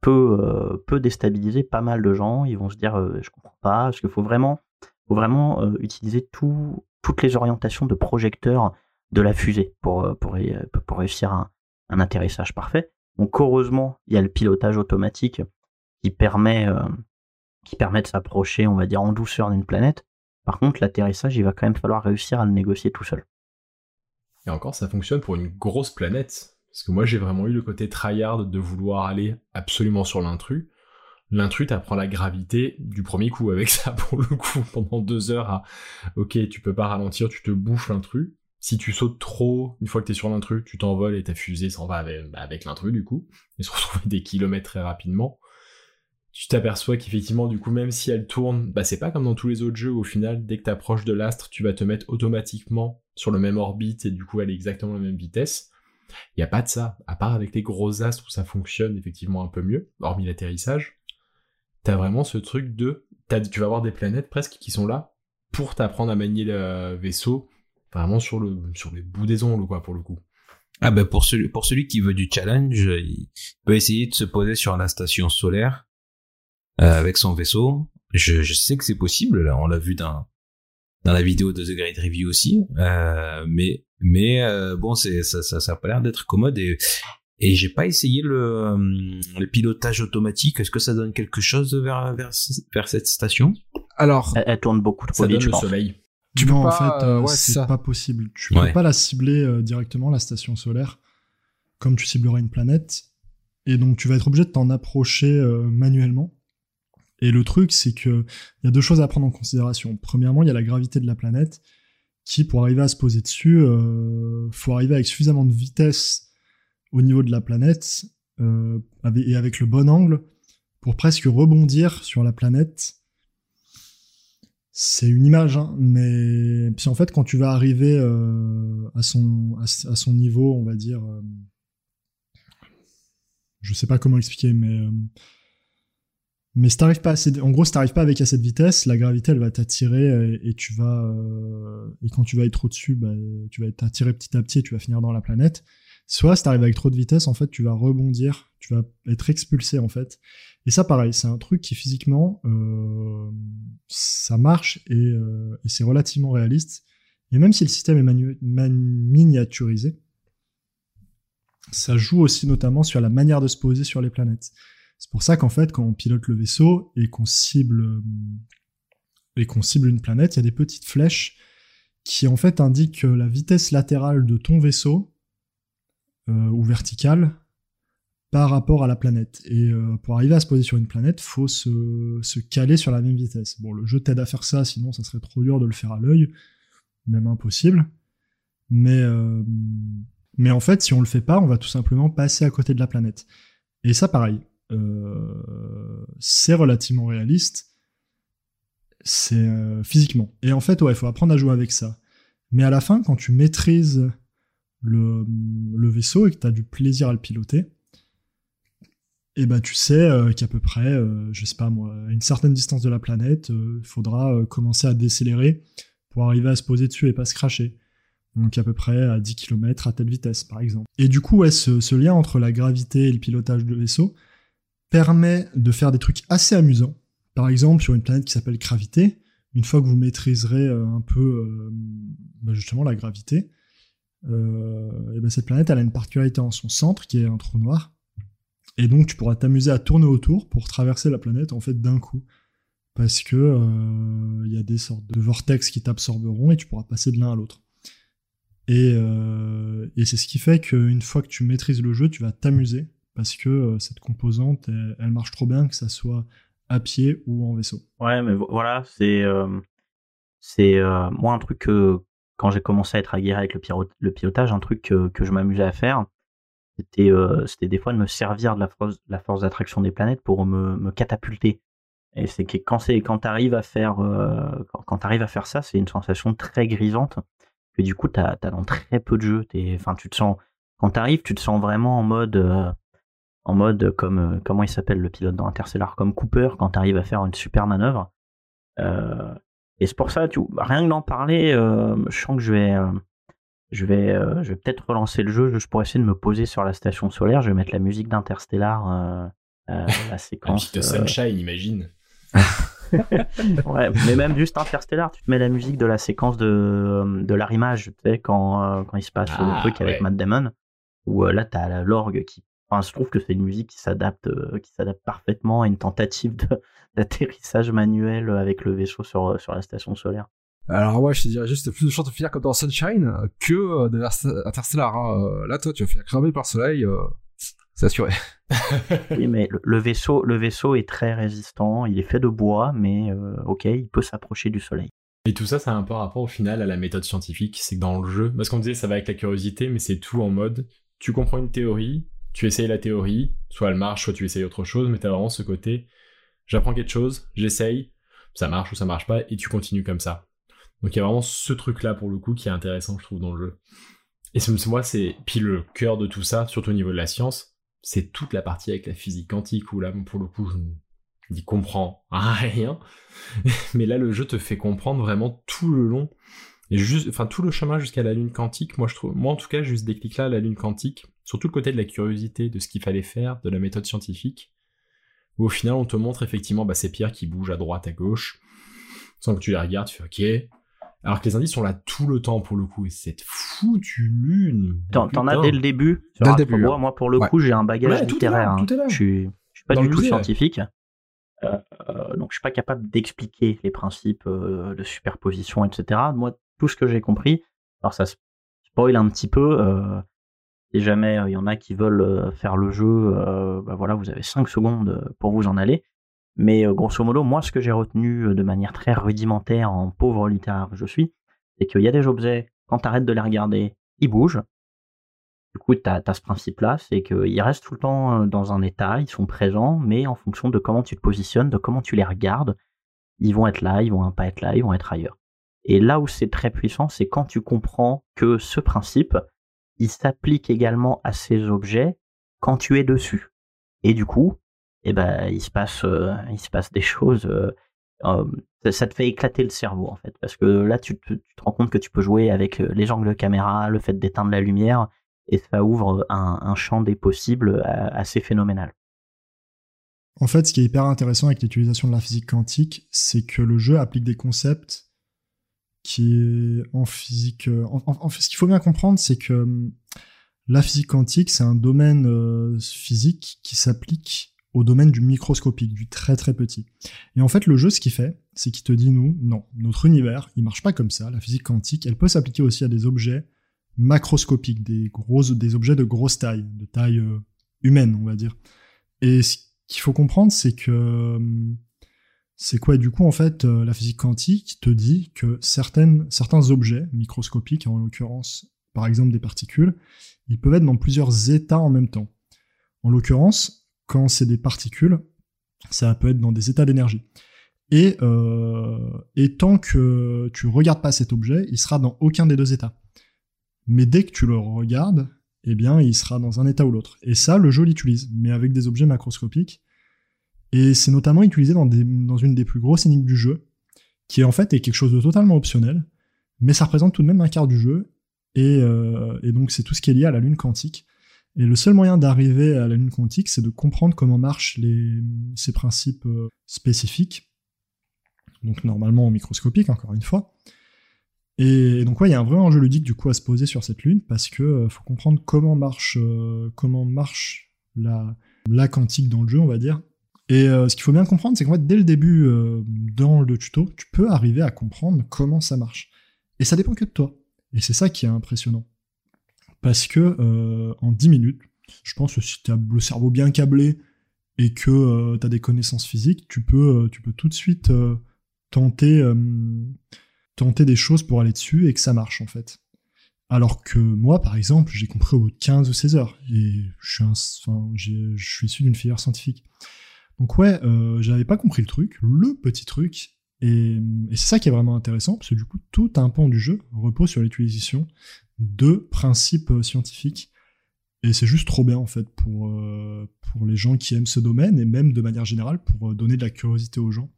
peut, euh, peut déstabiliser pas mal de gens. Ils vont se dire euh, je comprends pas, parce qu'il faut vraiment, euh, utiliser tout, toutes les orientations de projecteurs de la fusée pour, réussir un, un atterrissage parfait. Donc heureusement, il y a le pilotage automatique qui permet, qui permet de s'approcher, on va dire, en douceur d'une planète. Par contre, l'atterrissage, il va quand même falloir réussir à le négocier tout seul. Et encore, ça fonctionne pour une grosse planète. Parce que moi, j'ai vraiment eu le côté tryhard de vouloir aller absolument sur l'intrus. L'intrus t'apprend la gravité du premier coup avec ça, pour le coup, pendant deux heures à, ok, tu peux pas ralentir, tu te bouffes l'intrus. Si tu sautes trop, une fois que t'es sur l'intrus, tu t'envoles et ta fusée s'en va avec, bah, l'intrus du coup, et se retrouver des kilomètres très rapidement. Tu t'aperçois qu'effectivement, du coup, même si elle tourne, bah c'est pas comme dans tous les autres jeux, au final, dès que t'approches de l'astre, tu vas te mettre automatiquement sur le même orbite et du coup aller exactement à la même vitesse. Il y a pas de ça, à part avec les gros astres où ça fonctionne effectivement un peu mieux, hormis l'atterrissage. T'as vraiment ce truc de, t'as- tu vas avoir des planètes presque qui sont là pour t'apprendre à manier le vaisseau, vraiment sur le sur les bouts des ongles quoi pour le coup. Ah ben pour celui pour celui qui veut du challenge, il peut essayer de se poser sur la station solaire euh, avec son vaisseau. Je, sais que c'est possible, on l'a vu dans dans la vidéo de The Great Review aussi, euh, mais mais euh, bon c'est ça, ça ça a pas l'air d'être commode et et j'ai pas essayé le euh, le pilotage automatique. Est-ce que ça donne quelque chose vers vers vers cette station? Alors, Elle, elle tourne beaucoup trop Ça vite, donne je le pense. soleil. Tu peux non, en pas, fait, euh, ouais, c'est ça. pas possible. Tu Ouais. peux pas la cibler euh, directement, la station solaire, comme tu ciblerais une planète. Et donc, tu vas être obligé de t'en approcher euh, manuellement. Et le truc, c'est que il y a deux choses à prendre en considération. Premièrement, il y a la gravité de la planète, pour arriver à se poser dessus, euh, faut arriver avec suffisamment de vitesse au niveau de la planète euh, et avec le bon angle pour presque rebondir sur la planète. C'est une image, hein, mais puis en fait, quand tu vas arriver euh, à son à, à son niveau, on va dire, euh, je sais pas comment expliquer, mais mais si t'arrives pas assez, en gros, si t'arrives pas avec assez de vitesse, la gravité, elle va t'attirer et, et tu vas euh, et quand tu vas être au-dessus, bah, tu vas être attiré petit à petit et tu vas finir dans la planète. Soit si t'arrives avec trop de vitesse, en fait, tu vas rebondir, tu vas être expulsé en fait. Et ça, pareil, c'est un truc qui physiquement, euh, ça marche et, euh, c'est relativement réaliste. Et même si le système est miniaturisé, ça joue aussi notamment sur la manière de se poser sur les planètes. C'est pour ça qu'en fait, quand on pilote le vaisseau et qu'on cible euh, et qu'on cible une planète, il y a des petites flèches qui en fait indiquent la vitesse latérale de ton vaisseau euh, ou verticale par rapport à la planète. Et euh, pour arriver à se poser sur une planète, faut se, caler sur la même vitesse. Bon, le jeu t'aide à faire ça, sinon ça serait trop dur de le faire à l'œil, même impossible. Mais, euh, mais en fait, si on le fait pas, on va tout simplement passer à côté de la planète. Et ça, pareil, euh, c'est relativement réaliste. C'est euh, physiquement. Et en fait, ouais, il faut apprendre à jouer avec ça. Mais à la fin, quand tu maîtrises le, vaisseau et que tu as du plaisir à le piloter, et bah tu sais euh, qu'à peu près, je sais pas moi, à une certaine distance de la planète, il faudra commencer à décélérer pour arriver à se poser dessus et pas se cracher. Donc à peu près à 10 km à telle vitesse, par exemple. Et du coup, ouais, ce, ce lien entre la gravité et le pilotage de vaisseau permet de faire des trucs assez amusants. Par exemple, sur une planète qui s'appelle Gravité, une fois que vous maîtriserez euh, un peu euh, bah, justement la gravité, euh, et ben cette planète a une particularité en son centre qui est un trou noir. Et donc tu pourras t'amuser à tourner autour pour traverser la planète en fait d'un coup. Parce que il y a des sortes de vortex qui t'absorberont et tu pourras passer de l'un à l'autre. Et, et c'est ce qui fait qu'une fois que tu maîtrises le jeu, tu vas t'amuser parce que euh, cette composante, elle, marche trop bien que ça soit à pied ou en vaisseau. Ouais, mais vo- voilà, c'est euh, euh, moi un truc que quand j'ai commencé à être aguerri avec le, pilotage, un truc que, je m'amusais à faire, c'était des fois de me servir de la force la force d'attraction des planètes pour me, me catapulter. Et c'est que quand quand t'arrives à faire quand, t'arrives à faire ça, c'est une sensation très grisante que du coup t'as as dans très peu de jeux. Enfin, tu te sens quand t'arrives, tu te sens vraiment en mode en mode comme euh, comment il s'appelle le pilote dans Interstellar comme Cooper quand t'arrives à faire une super manœuvre. Euh, et c'est pour ça, tu, rien que d'en parler, euh, je sens que je vais, euh, je vais, je vais peut-être relancer le jeu juste pour essayer de me poser sur la station solaire. Je vais mettre la musique d'Interstellar, la séquence. euh, sunshine, imagine. ouais, mais même juste Interstellar, tu te mets la musique de la séquence de, de l'arrimage, tu sais, quand, quand il se passe Ah, le truc avec. Matt Damon, où là, t'as la- l'orgue qui. Enfin, je trouve que c'est une musique qui s'adapte euh, qui s'adapte parfaitement à une tentative de- d'atterrissage manuel avec le vaisseau sur, sur la station solaire. Alors ouais, je te dirais juste, plus de chance de finir comme dans Sunshine que euh, de Interstellar. hein. Euh, Là, toi, tu vas finir cramé par le soleil, euh, c'est assuré. Oui, mais le, le vaisseau, le vaisseau est très résistant. Il est fait de bois, mais euh, ok, il peut s'approcher du soleil. Et tout ça, ça a un peu rapport au final à la méthode scientifique. C'est que dans le jeu, parce qu'on disait ça va avec la curiosité, mais c'est tout en mode, tu comprends une théorie, tu essayes la théorie, soit elle marche, soit tu essayes autre chose, mais t'as vraiment ce côté, j'apprends quelque chose, j'essaye, ça marche ou ça marche pas, et tu continues comme ça. Donc il y a vraiment ce truc-là pour le coup qui est intéressant, je trouve, dans le jeu. Et moi, c'est puis le cœur de tout ça, surtout au niveau de la science, c'est toute la partie avec la physique quantique où là, pour le coup, je n'y comprends rien. Mais là, le jeu te fait comprendre vraiment tout le long et juste, enfin tout le chemin jusqu'à la lune quantique. Moi, je trouve, moi en tout cas, juste des clics là, la lune quantique, surtout le côté de la curiosité, de ce qu'il fallait faire, de la méthode scientifique, où au final, on te montre effectivement bah, ces pierres qui bougent à droite, à gauche, sans que tu les regardes, tu fais ok, alors que les indices sont là tout le temps pour le coup. Et cette foutue lune. T'en, as dès le début? Dès le début. Moi, moi, pour le coup, j'ai un bagage littéraire. tout est là, Je, suis, je suis pas du tout scientifique. Euh, euh, donc, je suis pas capable d'expliquer les principes euh, de superposition, etc. Moi, tout ce que j'ai compris, alors ça spoil un petit peu. Euh, si jamais il y en a qui veulent faire le jeu, bah voilà, vous avez 5 secondes pour vous en aller. Mais euh, grosso modo, moi, ce que j'ai retenu euh, de manière très rudimentaire en pauvre littéraire que je suis, c'est qu'il y a des objets, quand tu arrêtes de les regarder, ils bougent. Du coup, tu as, ce principe-là, c'est qu'ils restent tout le temps euh, dans un état, ils sont présents, mais en fonction de comment tu te positionnes, de comment tu les regardes, ils vont être là, ils vont pas être là, ils vont être ailleurs. Et là où c'est très puissant, c'est quand tu comprends que ce principe, il s'applique également à ces objets quand tu es dessus. Et du coup, eh ben il se passe euh, des choses euh, euh, ça, te fait éclater le cerveau en fait parce que là tu te, rends compte que tu peux jouer avec les angles de caméra le fait d'éteindre la lumière et ça ouvre un, champ des possibles assez phénoménal en fait ce qui est hyper intéressant avec l'utilisation de la physique quantique c'est que le jeu applique des concepts qui est en physique en, fait ce qu'il faut bien comprendre c'est que hum, la physique quantique c'est un domaine physique qui s'applique au domaine du microscopique, du très très petit. Et en fait, le jeu, ce qu'il fait, c'est qu'il te dit, nous, non, notre univers, il marche pas comme ça. La physique quantique, elle peut s'appliquer aussi à des objets macroscopiques, des, grosses, des objets de grosse taille, de taille euh, humaine, on va dire. Et ce qu'il faut comprendre, c'est que c'est quoi Du coup, en fait, euh, la physique quantique te dit que certains objets microscopiques, en l'occurrence, par exemple des particules, ils peuvent être dans plusieurs états en même temps. En l'occurrence, quand c'est des particules, ça peut être dans des états d'énergie. Et, euh, et tant que tu regardes pas cet objet, il sera dans aucun des deux états. Mais dès que tu le regardes, eh bien, il sera dans un état ou l'autre. Et ça, le jeu l'utilise, mais avec des objets macroscopiques. Et c'est notamment utilisé dans, une des plus grosses énigmes du jeu, qui en fait est quelque chose de totalement optionnel, mais ça représente tout de même un quart du jeu. Et, euh, et donc c'est tout ce qui est lié à la lune quantique. Et le seul moyen d'arriver à la lune quantique, c'est de comprendre comment marchent ces principes euh, spécifiques. Donc normalement microscopiques, encore une fois. Et donc ouais, il y a un vrai enjeu ludique du coup à se poser sur cette lune parce que euh, faut comprendre comment marche euh, la quantique dans le jeu, on va dire. Et ce qu'il faut bien comprendre, c'est qu'en fait dès le début dans le tuto, tu peux arriver à comprendre comment ça marche. Et ça dépend que de toi. Et c'est ça qui est impressionnant parce que euh, en 10 minutes, je pense que si tu as le cerveau bien câblé et que euh, tu as des connaissances physiques, tu peux, euh, tu peux tout de suite tenter, tenter des choses pour aller dessus et que ça marche en fait. Alors que moi, par exemple, j'ai compris au bout de 15 ou 16 heures. Et je suis, je suis issu d'une filière scientifique. Donc ouais, euh, j'avais pas compris le truc, le petit truc. Et, et c'est ça qui est vraiment intéressant, parce que du coup, tout un pan du jeu repose sur l'utilisation de principes euh, scientifiques. Et c'est juste trop bien en fait pour, euh, pour les gens qui aiment ce domaine et même de manière générale pour euh, donner de la curiosité aux gens.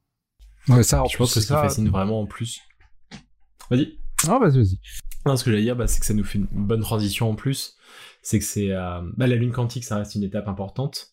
Ouais, ça, je pense que, ça fascine vraiment en plus. Vas-y. Ah, vas-y, vas-y. Non, ce que j'allais dire, bah, c'est que ça nous fait une bonne transition en plus. C'est que c'est. bah, la Lune quantique, ça reste une étape importante.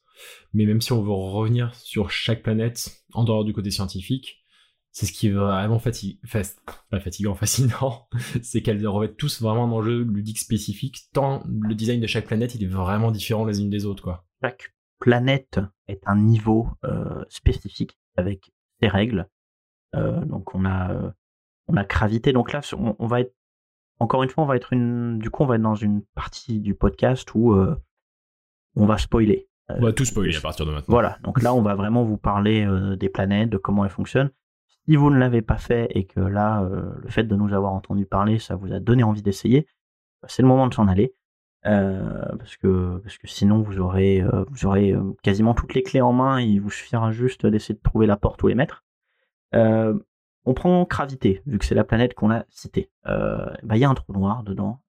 Mais même si on veut revenir sur chaque planète, en dehors du côté scientifique, c'est ce qui est vraiment fatigant, fascinant, c'est qu'elles revêtent tous vraiment un enjeu ludique spécifique, tant le design de chaque planète, il est vraiment différent les unes des autres, quoi. Chaque planète est un niveau euh, spécifique avec ses règles. Euh, donc on a euh, on a gravité. Donc là, on, va être encore une fois, on va être une, du coup, on va être dans une partie du podcast où on va spoiler. On va tout spoiler à partir de maintenant. Voilà. Donc là, on va vraiment vous parler des planètes, de comment elles fonctionnent si vous ne l'avez pas fait et que là, euh, le fait de nous avoir entendu parler, ça vous a donné envie d'essayer, bah, c'est le moment de s'en aller. Euh, parce que parce que sinon vous aurez euh, vous aurez quasiment toutes les clés en main il vous suffira juste d'essayer de trouver la porte ou les mettre on prend Gravité vu que c'est la planète qu'on a citée bah, il y a un trou noir dedans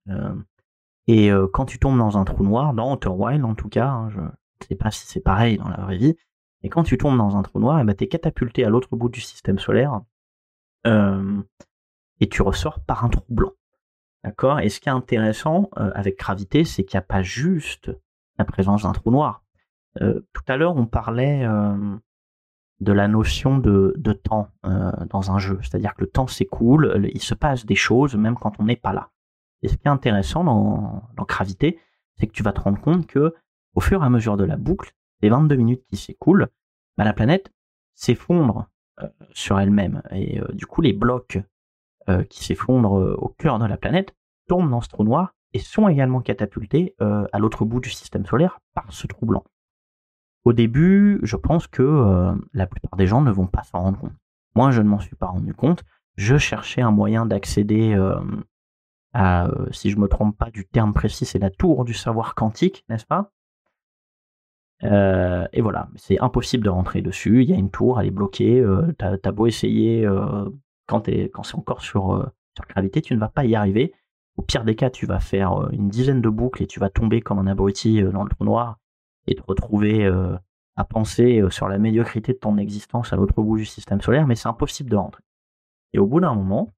et quand tu tombes dans un trou noir dans Outer Wild en tout cas hein, je sais pas si c'est pareil dans la vraie vie et quand tu tombes dans un trou noir, et eh ben, tu es catapulté à l'autre bout du système solaire euh, et tu ressors par un trou blanc. D'accord? Et ce qui est intéressant euh, avec gravité, c'est qu'il n'y a pas juste la présence d'un trou noir. Euh, tout à l'heure, on parlait de la notion de, de temps dans un jeu. C'est-à-dire que le temps s'écoule, il se passe des choses même quand on n'est pas là. Et ce qui est intéressant dans, dans gravité, c'est que tu vas te rendre compte que au fur et à mesure de la boucle, les 22 minutes qui s'écoulent, bah, la planète s'effondre euh, sur elle-même. Et euh, du coup, les blocs euh, qui s'effondrent au cœur de la planète tombent dans ce trou noir et sont également catapultés à l'autre bout du système solaire par ce trou blanc. Au début, je pense que la plupart des gens ne vont pas s'en rendre compte. Moi, je ne m'en suis pas rendu compte. Je cherchais un moyen d'accéder à, si je me trompe pas du terme précis, c'est la tour du savoir quantique, n'est-ce pas? Euh, et voilà, c'est impossible de rentrer dessus. Il y a une tour, elle est bloquée. Euh, t'as as beau essayer euh, quand, quand c'est encore sur, sur gravité, tu ne vas pas y arriver. Au pire des cas, tu vas faire une dizaine de boucles et tu vas tomber comme un abruti dans le trou noir et te retrouver à penser sur la médiocrité de ton existence à l'autre bout du système solaire, mais c'est impossible de rentrer. Et au bout d'un moment,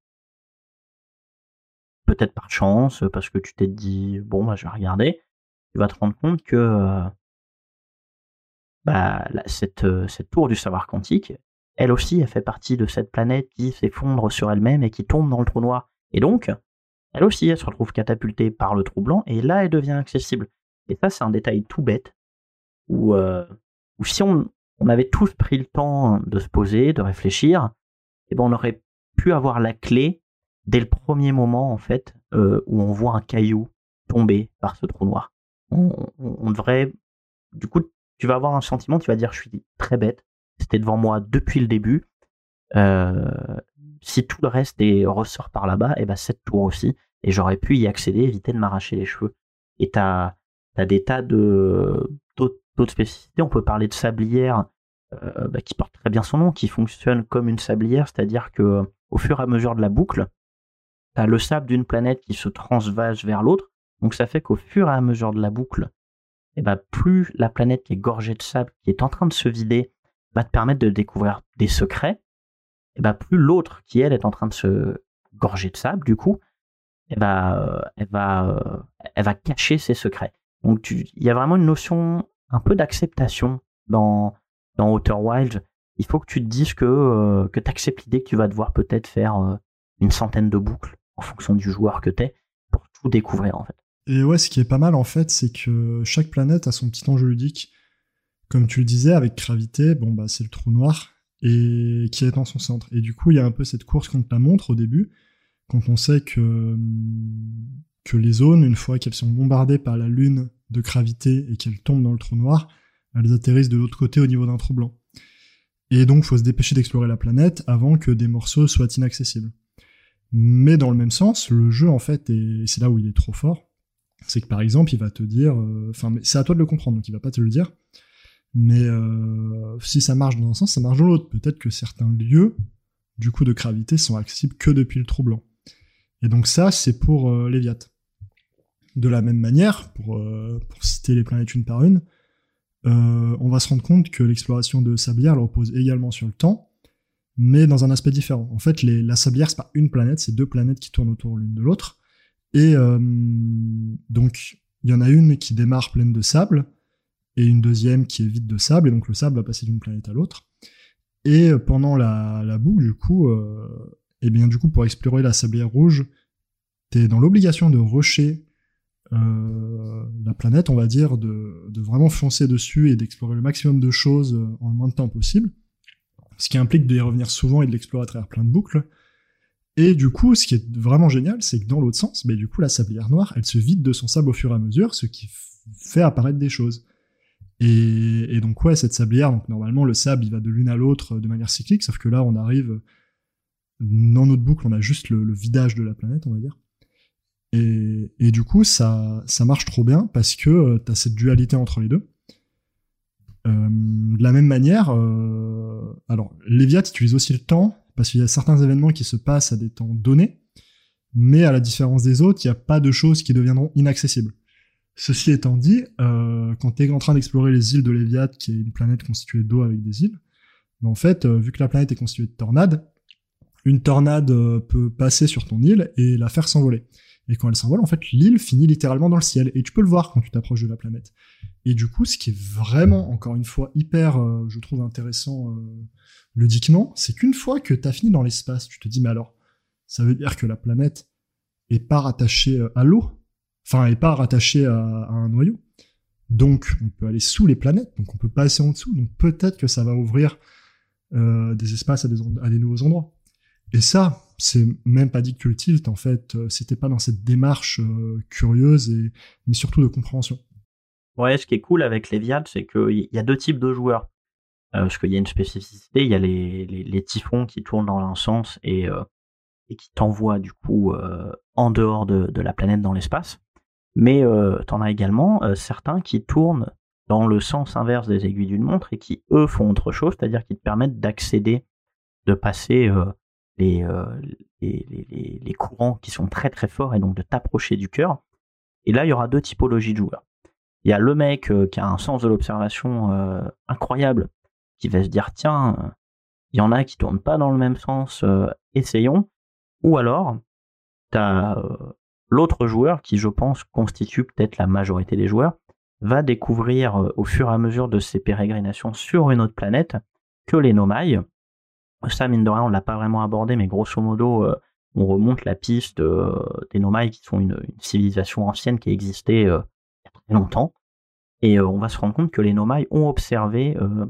peut-être par chance, parce que tu t'es dit, bon, bah, je vais regarder, tu vas te rendre compte que bah, cette, euh, cette tour du savoir quantique, elle aussi, elle fait partie de cette planète qui s'effondre sur elle-même et qui tombe dans le trou noir. Et donc, elle aussi, elle se retrouve catapultée par le trou blanc, et là, elle devient accessible. Et ça, c'est un détail tout bête, où, euh, où si on, on, avait tous pris le temps de se poser, de réfléchir, eh ben on aurait pu avoir la clé dès le premier moment, en fait, euh, où on voit un caillou tomber par ce trou noir. On devrait, du coup, tu vas avoir un sentiment, tu vas dire je suis très bête, c'était devant moi depuis le début. Euh, si tout le reste est, ressort par là-bas, et eh ben cette tour aussi, et j'aurais pu y accéder, éviter de m'arracher les cheveux. Et tu as, des tas de d'autres spécificités. On peut parler de sablière euh, bah, qui porte très bien son nom, qui fonctionne comme une sablière, c'est-à-dire que au fur et à mesure de la boucle, tu as le sable d'une planète qui se transvase vers l'autre. Donc ça fait qu'au fur et à mesure de la boucle, et bah, plus la planète qui est gorgée de sable, qui est en train de se vider, va te permettre de découvrir des secrets, et bah, plus l'autre qui elle est en train de se gorger de sable, du coup, et bah, elle va, elle va cacher ses secrets. Donc il y a vraiment une notion un peu d'acceptation dans dans Outer Wild. Il faut que tu te dises que euh, que tu acceptes l'idée que tu vas devoir peut-être faire euh, une centaine de boucles en fonction du joueur que tu es pour tout découvrir en fait. Et ouais, ce qui est pas mal en fait, c'est que chaque planète a son petit enjeu ludique. Comme tu le disais, avec Gravité, bon bah c'est le trou noir et qui est dans son centre. Et du coup, il y a un peu cette course contre la montre au début, quand on sait que que les zones, une fois qu'elles sont bombardées par la lune de gravité et qu'elles tombent dans le trou noir, elles atterrissent de l'autre côté au niveau d'un trou blanc. Et donc, faut se dépêcher d'explorer la planète avant que des morceaux soient inaccessibles. Mais dans le même sens, le jeu, en fait, et c'est là où il est trop fort, c'est que par exemple, il va te dire, euh, enfin, c'est à toi de le comprendre, donc il va pas te le dire. Mais euh, si ça marche dans un sens, ça marche dans l'autre. Peut-être que certains lieux, du coup, de gravité sont accessibles que depuis le trou blanc. Et donc ça, c'est pour euh. De la même manière, pour, euh, pour citer les planètes une par une, on va se rendre compte que l'exploration de Sablière repose également sur le temps, mais dans un aspect différent. En fait, la Sablière, c'est pas une planète, c'est deux planètes qui tournent autour l'une de l'autre. Et euh, donc, il y en a une qui démarre pleine de sable, et une deuxième qui est vide de sable, et donc le sable va passer d'une planète à l'autre. Et euh, pendant la, boucle, du coup, euh, et bien du coup, pour explorer la sablière rouge, t'es dans l'obligation de rusher la planète, on va dire, de, de vraiment foncer dessus et d'explorer le maximum de choses en le moins de temps possible. Ce qui implique de y revenir souvent et de l'explorer à travers plein de boucles. Et du coup, ce qui est vraiment génial, c'est que dans l'autre sens, du coup, la sablière noire, elle se vide de son sable au fur et à mesure, ce qui fait apparaître des choses. Et, donc ouais, cette sablière, donc normalement le sable, il va de l'une à l'autre de manière cyclique, sauf que là, on arrive dans notre boucle, on a juste le, vidage de la planète, on va dire. Et, du coup, ça, ça marche trop bien parce que tu as cette dualité entre les deux. Euh, de la même manière, euh, alors Léviat utilise aussi le temps parce qu'il y a certains événements qui se passent à des temps donnés, mais à la différence des autres, il n'y a pas de choses qui deviendront inaccessibles. Ceci étant dit, euh, quand tu es en train d'explorer les îles de Léviat, qui est une planète constituée d'eau avec des îles, ben en fait, euh, vu que la planète est constituée de tornades, une tornade euh, peut passer sur ton île et la faire s'envoler. Et quand elle s'envole, en fait, l'île finit littéralement dans le ciel. Et tu peux le voir quand tu t'approches de la planète. Et du coup, ce qui est vraiment, encore une fois, hyper, euh, je trouve intéressant euh, ludiquement, c'est qu'une fois que tu as fini dans l'espace, tu te dis, mais alors, ça veut dire que la planète est pas rattachée euh, à l'eau, enfin, est pas rattachée à, un noyau? Donc, on peut aller sous les planètes, donc on peut passer en dessous. Donc, peut-être que ça va ouvrir euh, des espaces à des nouveaux endroits. Et ça, c'est même pas dit que le tilt, en fait, c'était pas dans cette démarche euh, curieuse, et, mais surtout de compréhension. Ouais, ce qui est cool avec les Viad, c'est qu'il y a deux types de joueurs. Euh, parce qu'il y a une spécificité, il y a les, typhons qui tournent dans un sens et, euh, qui t'envoient du coup euh, en dehors de, de, la planète dans l'espace. Mais euh, t'en as également euh, certains qui tournent dans le sens inverse des aiguilles d'une montre et qui eux font autre chose, c'est-à-dire qui te permettent d'accéder, de passer les, les, courants qui sont très très forts et donc de t'approcher du cœur. Et là, il y aura deux typologies de joueurs. Il y a le mec euh, qui a un sens de l'observation euh, incroyable, qui va se dire tiens, il y en a qui tournent pas dans le même sens, euh, essayons. Ou alors, tu l'autre joueur qui, je pense, constitue peut-être la majorité des joueurs, va découvrir au fur et à mesure de ses pérégrinations sur une autre planète que les Nomai. Ça, mine de rien, on l'a pas vraiment abordé, mais grosso modo, on remonte la piste des Nomai qui sont une, civilisation ancienne qui existait il y a très longtemps. Et on va se rendre compte que les Nomai ont observé euh,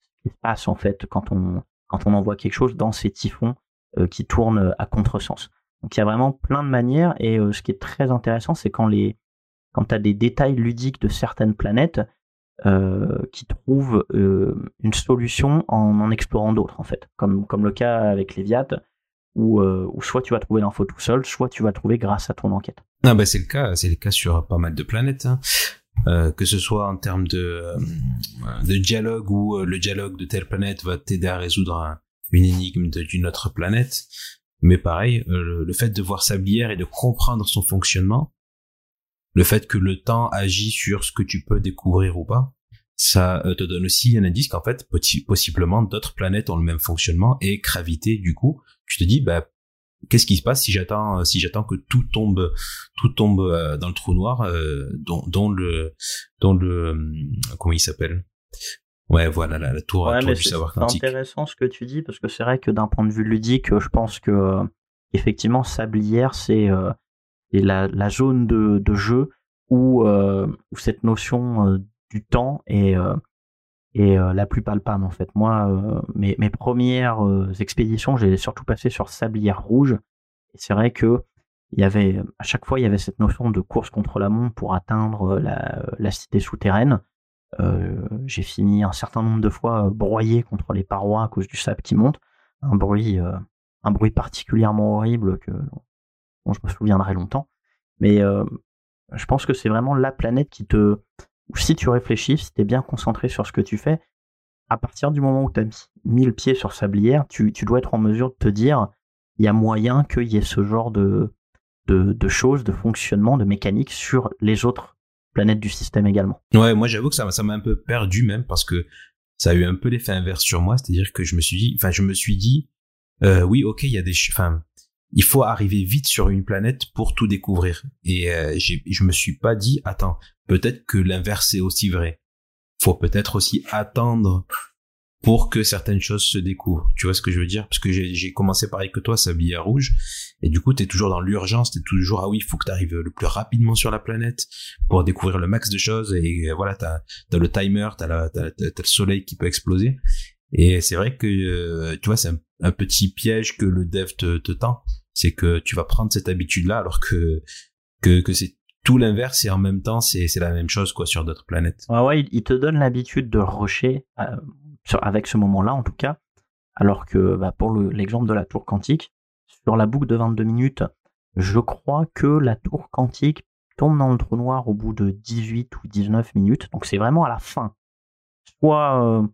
ce qui se passe en fait quand on, quand on envoie quelque chose dans ces typhons euh, qui tournent à contresens. Donc il y a vraiment plein de manières et euh, ce qui est très intéressant, c'est quand les quand tu as des détails ludiques de certaines planètes euh, qui trouvent euh, une solution en en explorant d'autres en fait, comme comme le cas avec Léviat où, euh, où soit tu vas trouver l'info tout seul, soit tu vas trouver grâce à ton enquête. Ah bah c'est le cas, c'est le cas sur pas mal de planètes. Hein. Euh, que ce soit en termes de, de dialogue où le dialogue de telle planète va t'aider à résoudre un, une énigme d'une autre planète. Mais pareil, le, le, fait de voir Sablière et de comprendre son fonctionnement, le fait que le temps agit sur ce que tu peux découvrir ou pas, ça te donne aussi un indice qu'en fait, possiblement d'autres planètes ont le même fonctionnement et gravité, du coup, tu te dis, bah, qu'est-ce qui se passe si j'attends si j'attends que tout tombe tout tombe euh, dans le trou noir euh, dont, dont le dont le comment il s'appelle? Ouais voilà la, la tour, ouais, tour du savoir quantique. c'est intéressant ce que tu dis parce que c'est vrai que d'un point de vue ludique je pense que euh, effectivement sablière c'est euh, la, la zone de, jeu où, euh, où cette notion du temps est et euh, la plus palpable en fait. Moi, euh, mes, premières euh, expéditions, j'ai surtout passé sur Sablière Rouge. Et c'est vrai que il y avait à chaque fois il y avait cette notion de course contre la montre pour atteindre la, la cité souterraine. j'ai fini un certain nombre de fois broyé contre les parois à cause du sable qui monte, un bruit, un bruit particulièrement horrible que dont je me souviendrai longtemps. Mais je pense que c'est vraiment la planète qui te si tu réfléchis, si tu es bien concentré sur ce que tu fais, à partir du moment où tu as mis le pied sur Sablière, tu, tu dois être en mesure de te dire, il y a moyen qu'il y ait ce genre de, de, choses, de fonctionnement, de mécanique sur les autres planètes du système également. Ouais, moi j'avoue que ça, ça m'a un peu perdu même parce que ça a eu un peu l'effet inverse sur moi, c'est-à-dire que je me suis dit, enfin je me suis dit, euh, oui ok, il y a des, enfin il faut arriver vite sur une planète pour tout découvrir. Et euh, je me suis pas dit, attends, peut-être que l'inverse est aussi vrai. Faut peut-être aussi attendre pour que certaines choses se découvrent. Tu vois ce que je veux dire? Parce que j'ai commencé pareil que toi, s'habiller à rouge, et du coup, t'es toujours dans l'urgence, t'es toujours ah oui, il faut que t'arrives le plus rapidement sur la planète pour découvrir le max de choses. Et voilà, t'as as le timer, t'as as, le soleil qui peut exploser. Et c'est vrai que euh, tu vois, c'est un, un, petit piège que le dev te, te tend, c'est que tu vas prendre cette habitude-là alors que c'est tout l'inverse et en même temps c'est la même chose quoi sur d'autres planètes. Ouais ouais, il, te donne l'habitude de rusher euh, avec ce moment-là en tout cas Alors que bah, pour l'exemple de la tour quantique, sur la boucle de 22 minutes, je crois que la tour quantique tombe dans le trou noir au bout de 18 ou 19 minutes. Donc c'est vraiment à la fin. Soit,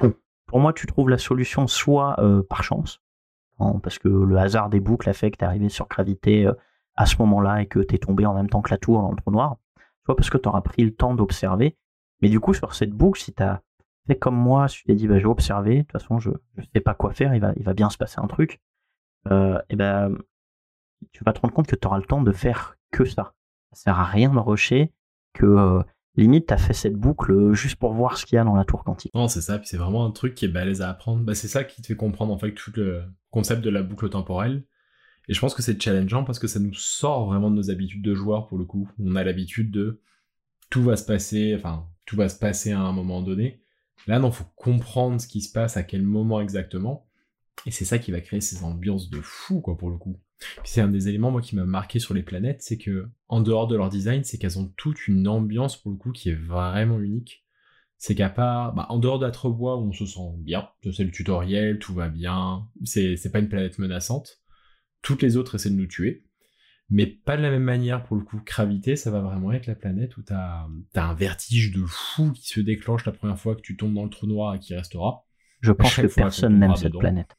euh, pour moi, tu trouves la solution soit euh, par chance, parce que le hasard des boucles a fait que tu arrivé sur gravité euh, à ce moment-là et que tu tombé en même temps que la tour dans le trou noir, soit parce que tu auras pris le temps d'observer. Mais du coup, sur cette boucle, si tu fait comme moi, si tu t'es dit, bah, je vais observer, de toute façon, je ne sais pas quoi faire, il va, il va bien se passer un truc, euh, ben, tu vas te rendre compte que tu auras le temps de faire que ça. Ça sert à rien de rusher, que euh, limite, tu as fait cette boucle juste pour voir ce qu'il y a dans la tour quantique. Non, c'est ça, puis c'est vraiment un truc qui est balèze à apprendre. Bah, c'est ça qui te fait comprendre en fait tout le concept de la boucle temporelle. Et je pense que c'est challengeant parce que ça nous sort vraiment de nos habitudes de joueurs pour le coup. On a l'habitude de tout va se passer, enfin, tout va se passer à un moment donné. Là, non, faut comprendre ce qui se passe, à quel moment exactement. Et c'est ça qui va créer ces ambiances de fou, quoi, pour le coup. C'est un des éléments, moi, qui m'a marqué sur les planètes, c'est que, en dehors de leur design, c'est qu'elles ont toute une ambiance, pour le coup, qui est vraiment unique. C'est qu'à part, bah, en dehors d'Atrebois, où on se sent bien, c'est le tutoriel, tout va bien, c'est pas une planète menaçante. Toutes les autres essaient de nous tuer mais pas de la même manière pour le coup. Gravité, ça va vraiment être la planète où t'as as un vertige de fou qui se déclenche la première fois que tu tombes dans le trou noir et qui restera. Je pense que personne n'aime cette planète.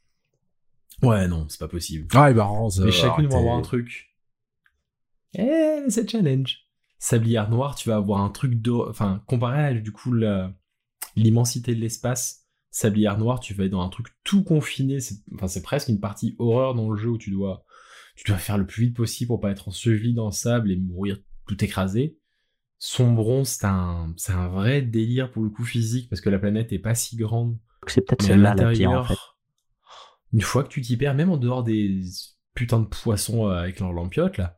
Ouais, non, c'est pas possible. Ah, bah, Rose, mais chacune va avoir un truc. Eh, c'est challenge. Sablière noire, tu vas avoir un truc de, enfin, comparé à du coup l'immensité de l'espace. Sablière noire, tu vas être dans un truc tout confiné. Enfin, c'est presque une partie horreur dans le jeu où tu dois tu dois faire le plus vite possible pour pas être enseveli dans le sable et mourir tout écrasé. Sombron, c'est un, c'est un vrai délire pour le coup physique parce que la planète est pas si grande. C'est peut-être celle-là la pire en fait. Une fois que tu t'y perds, même en dehors des putains de poissons euh, avec leur lampiote là,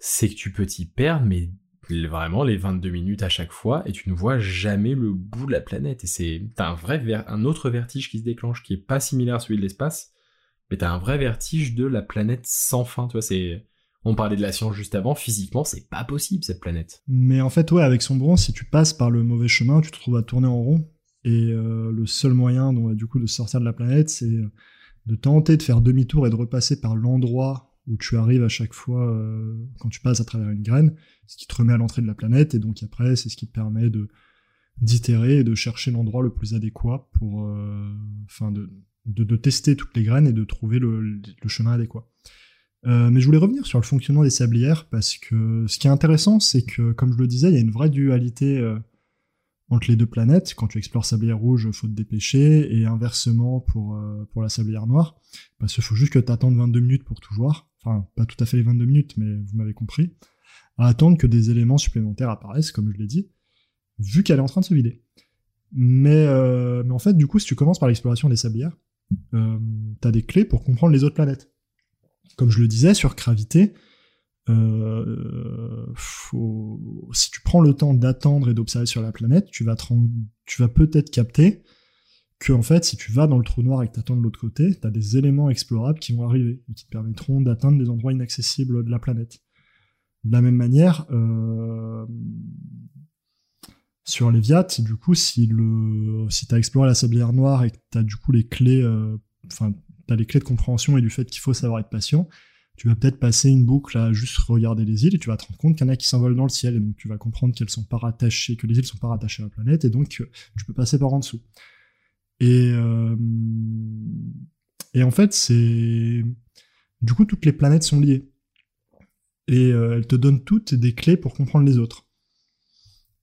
c'est que tu peux t'y perdre, mais vraiment les 22 minutes à chaque fois et tu ne vois jamais le bout de la planète et c'est t'as un vrai un autre vertige qui se déclenche qui est pas similaire à celui de l'espace mais t'as un vrai vertige de la planète sans fin, tu vois, c'est... On parlait de la science juste avant, physiquement, c'est pas possible cette planète. Mais en fait, ouais, avec son bronze, si tu passes par le mauvais chemin, tu te trouves à tourner en rond. Et euh, le seul moyen, du coup, de sortir de la planète, c'est de tenter de faire demi-tour et de repasser par l'endroit où tu arrives à chaque fois euh, quand tu passes à travers une graine, ce qui te remet à l'entrée de la planète. Et donc après, c'est ce qui te permet de d'itérer et de chercher l'endroit le plus adéquat pour, enfin, de de, tester toutes les graines et de trouver le, chemin adéquat. Euh, mais je voulais revenir sur le fonctionnement des sablières parce que ce qui est intéressant, c'est que, comme je le disais, il y a une vraie dualité euh, entre les deux planètes. Quand tu explores sablière rouge, il faut te dépêcher, et inversement pour, euh, pour la sablière noire, parce qu'il faut juste que tu attendes 22 minutes pour tout voir. Enfin, pas tout à fait les 22 minutes, mais vous m'avez compris. À attendre que des éléments supplémentaires apparaissent, comme je l'ai dit, vu qu'elle est en train de se vider. Mais, mais en fait, du coup, si tu commences par l'exploration des sablières, euh, tu as des clés pour comprendre les autres planètes. Comme je le disais, sur Gravité, euh, si tu prends le temps d'attendre et d'observer sur la planète, tu vas, tu vas peut-être capter que en fait, si tu vas dans le trou noir et que tu attends de l'autre côté, tu as des éléments explorables qui vont arriver et qui te permettront d'atteindre des endroits inaccessibles de la planète. De la même manière, euh, sur les Viat, du coup, si le si t'as exploré la sablière noire et que t'as du coup les clés, euh, enfin t'as les clés de compréhension et du fait qu'il faut savoir être patient, tu vas peut-être passer une boucle à juste regarder les îles et tu vas te rendre compte qu'il y en a qui s'envolent dans le ciel et donc tu vas comprendre qu'elles sont pas rattachées, que les îles sont pas rattachées à la planète et donc tu peux passer par en dessous. Et euh, et en fait c'est du coup toutes les planètes sont liées et euh, elles te donnent toutes des clés pour comprendre les autres.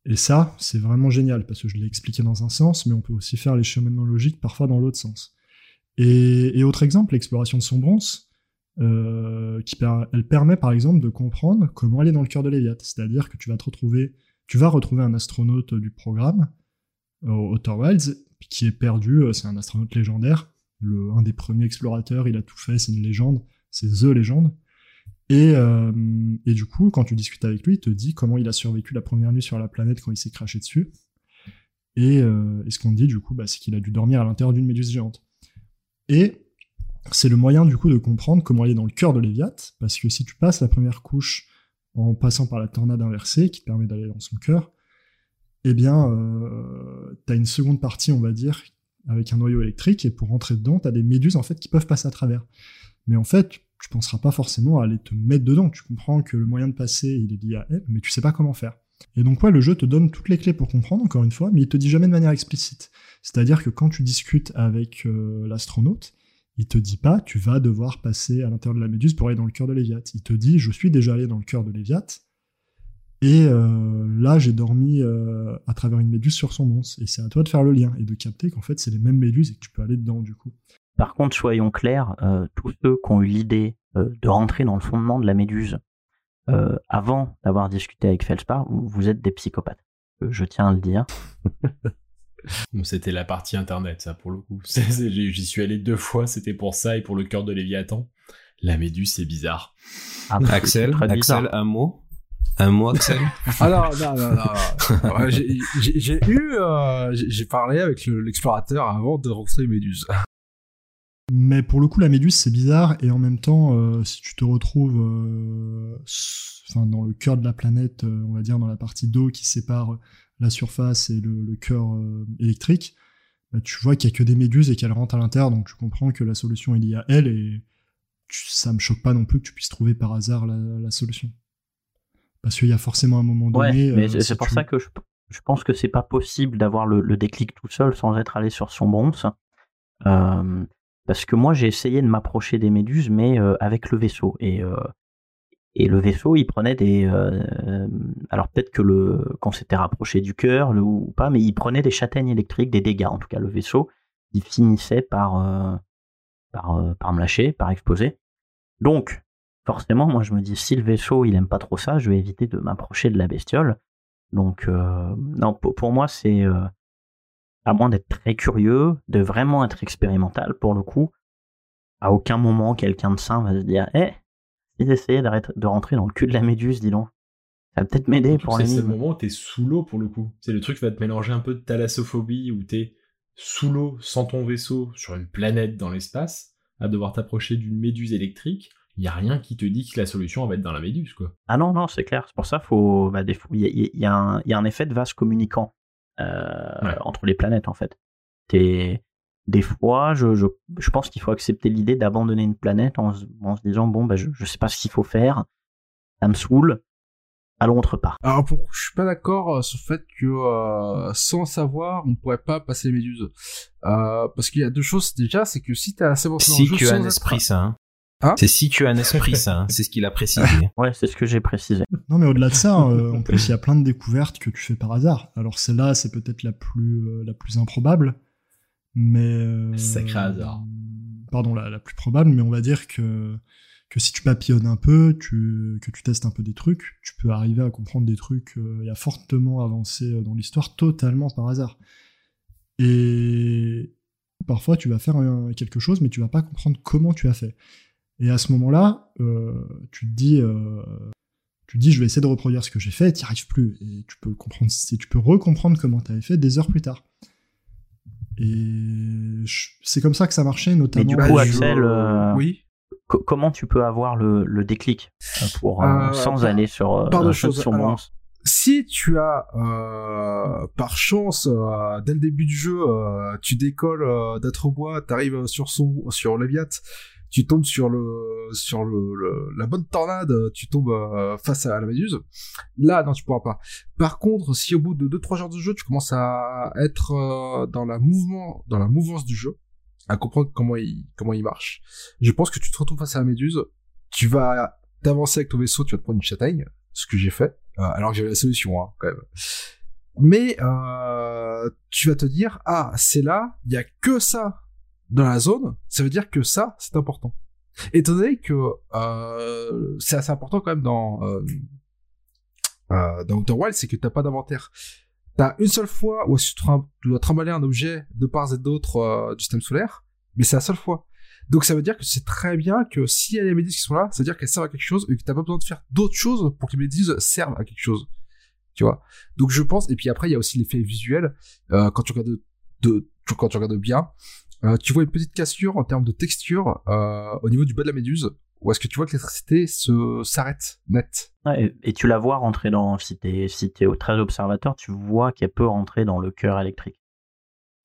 Et ça, c'est vraiment génial, parce que je l'ai expliqué dans un sens, mais on peut aussi faire les cheminements logiques parfois dans l'autre sens. Et, autre exemple, l'exploration de Sombrance, euh, qui elle permet par exemple de comprendre comment aller dans le cœur de l'Eviat. C'est-à-dire que tu vas te retrouver, tu vas retrouver un astronaute du programme, Outer Wilds, qui est perdu, euh, c'est un astronaute légendaire, le, un des premiers explorateurs, il a tout fait, c'est une légende, c'est THE légende. Et, euh, et, du coup, quand tu discutes avec lui, il te dit comment il a survécu la première nuit sur la planète quand il s'est craché dessus. Et, euh, ce qu'on dit, du coup, bah, c'est qu'il a dû dormir à l'intérieur d'une méduse géante. Et c'est le moyen, du coup, de comprendre comment il est dans le cœur de Léviat, parce que si tu passes la première couche en passant par la tornade inversée, qui te permet d'aller dans son cœur, eh bien, euh, tu as une seconde partie, on va dire, avec un noyau électrique et pour rentrer dedans, tu as des méduses en fait qui peuvent passer à travers. Mais en fait, tu penseras pas forcément à aller te mettre dedans. Tu comprends que le moyen de passer, il est lié à elle, mais tu sais pas comment faire. Et donc le jeu te donne toutes les clés pour comprendre, encore une fois, mais il te dit jamais de manière explicite. C'est-à-dire que quand tu discutes avec euh, l'astronaute, il te dit pas tu vas devoir passer à l'intérieur de la méduse pour aller dans le cœur de Léviat. Il te dit je suis déjà allé dans le cœur de Léviat, et euh, là j'ai dormi euh, à travers une méduse sur son monstre. Et c'est à toi de faire le lien et de capter qu'en fait c'est les mêmes méduses et que tu peux aller dedans du coup. Par contre, soyons clairs, tous ceux qui ont eu l'idée de rentrer dans le fondement de la méduse euh, avant d'avoir discuté avec Felspar, vous êtes des psychopathes. Euh, je tiens à le dire. C'était la partie internet, ça, pour le coup. J'y suis allé deux fois, c'était pour ça et pour le cœur de Léviathan. La méduse, c'est bizarre. Ah, Axel, Axel, un mot? Un mot, Axel Alors, non, non, non. j'ai eu, euh, j'ai parlé avec l'explorateur avant de rentrer Méduse. Mais pour le coup, la méduse, c'est bizarre, et en même temps, euh, si tu te retrouves euh, enfin, dans le cœur de la planète, euh, on va dire dans la partie d'eau qui sépare la surface et le, cœur électrique, bah, tu vois qu'il n'y a que des méduses et qu'elles rentrent à l'intérieur, donc tu comprends que la solution est liée à elle, et ça me choque pas non plus que tu puisses trouver par hasard la, solution. Parce qu'il y a forcément un moment donné... Ouais, mais c'est pour ça que je, je, pense que c'est pas possible d'avoir le, le, déclic tout seul sans être allé sur son bronze. Euh, parce que moi, j'ai essayé de m'approcher des méduses, mais euh, avec le vaisseau. Et, euh, et le vaisseau, il prenait des. Euh, alors peut-être que le qu'on s'était rapproché du cœur ou pas, mais il prenait des châtaignes électriques, des dégâts. En tout cas, le vaisseau, il finissait par par, par me lâcher, par exploser. Donc, forcément, moi, je me dis si le vaisseau, il aime pas trop ça, je vais éviter de m'approcher de la bestiole. Donc, non, pour moi, c'est à moins d'être très curieux, de vraiment être expérimental pour le coup, à aucun moment quelqu'un de sain va se dire Eh, si j'essayais de rentrer dans le cul de la méduse, dis donc. Ça va peut-être m'aider pour C'est le moment où t'es sous l'eau pour le coup. C'est le truc qui va te mélanger un peu de thalassophobie où t'es sous l'eau sans ton vaisseau sur une planète dans l'espace à devoir t'approcher d'une méduse électrique. Il y a rien qui te dit que la solution va être dans la méduse quoi. Ah non non c'est clair. C'est pour ça faut bah, il y, a un effet de vase communicant euh, entre les planètes en fait. Et des fois, je, je, je pense qu'il faut accepter l'idée d'abandonner une planète en, en, se disant bon, bah, je, je sais pas ce qu'il faut faire, ça me saoule, allons autre part. Alors pour, je suis pas d'accord euh, sur le fait que euh, sans savoir, on pourrait pas passer les méduses. Euh, parce qu'il y a deux choses déjà, c'est que si t'as assez bon si tu as un esprit ça. Hein. C'est si tu as un esprit ça, hein. c'est ce qu'il a précisé. ouais, c'est ce que j'ai précisé. Non, mais au-delà de ça, euh, en plus, il y a plein de découvertes que tu fais par hasard. Alors celle-là, c'est peut-être la plus euh, la plus improbable, mais euh, sacré hasard. Pardon, la, la, plus probable, mais on va dire que que si tu papillonnes un peu, tu, que tu testes un peu des trucs, tu peux arriver à comprendre des trucs et à fortement avancer dans l'histoire totalement par hasard. Et parfois, tu vas faire quelque chose, mais tu vas pas comprendre comment tu as fait. Et à ce moment-là, euh, tu te dis, euh, tu te dis, je vais essayer de reproduire ce que j'ai fait, et n'y arrives plus. Et tu peux comprendre, tu peux recomprendre comment tu avais fait des heures plus tard. Et c'est comme ça que ça marchait, notamment. Mais du coup, Axel, euh, oui. comment tu peux avoir le, le déclic pour sans aller sur par sur Alors, si tu as par chance dès le début du jeu, tu décolles d'être bois, t'arrives sur son sur Leviat tu tombes sur le sur le, la bonne tornade, tu tombes euh, face à la méduse. Là, non, tu pourras pas. Par contre, si au bout de 2-3 heures de jeu, tu commences à être euh, dans la mouvement, dans la mouvance du jeu, à comprendre comment il comment il marche, je pense que tu te retrouves face à la méduse, tu vas t'avancer avec ton vaisseau, tu vas te prendre une châtaigne, ce que j'ai fait, euh, alors que j'avais la solution, hein, quand même. Mais tu vas te dire ah c'est là, il y a que ça dans la zone, ça veut dire que ça, c'est important. Étant donné que euh, c'est assez important quand même dans euh, euh, dans Outer Wild, c'est que t'as pas d'inventaire. T'as une seule fois où tu, dois trimballer un objet de part et d'autre euh, du système solaire, mais c'est la seule fois. Donc ça veut dire que c'est très bien que s'il y a les méduses qui sont là, ça veut dire qu'elles servent à quelque chose et que t'as pas besoin de faire d'autres choses pour que les méduses servent à quelque chose. Tu vois? Donc je pense, et puis après il y a aussi l'effet visuel, euh, quand tu regardes de, de, quand tu regardes bien, euh, tu vois une petite cassure en termes de texture euh, au niveau du bas de la méduse, ou est-ce que tu vois que l'électricité se s'arrête net? Et, tu la vois rentrer dans, si t'es si es très observateur, tu vois qu'elle peut rentrer dans le cœur électrique.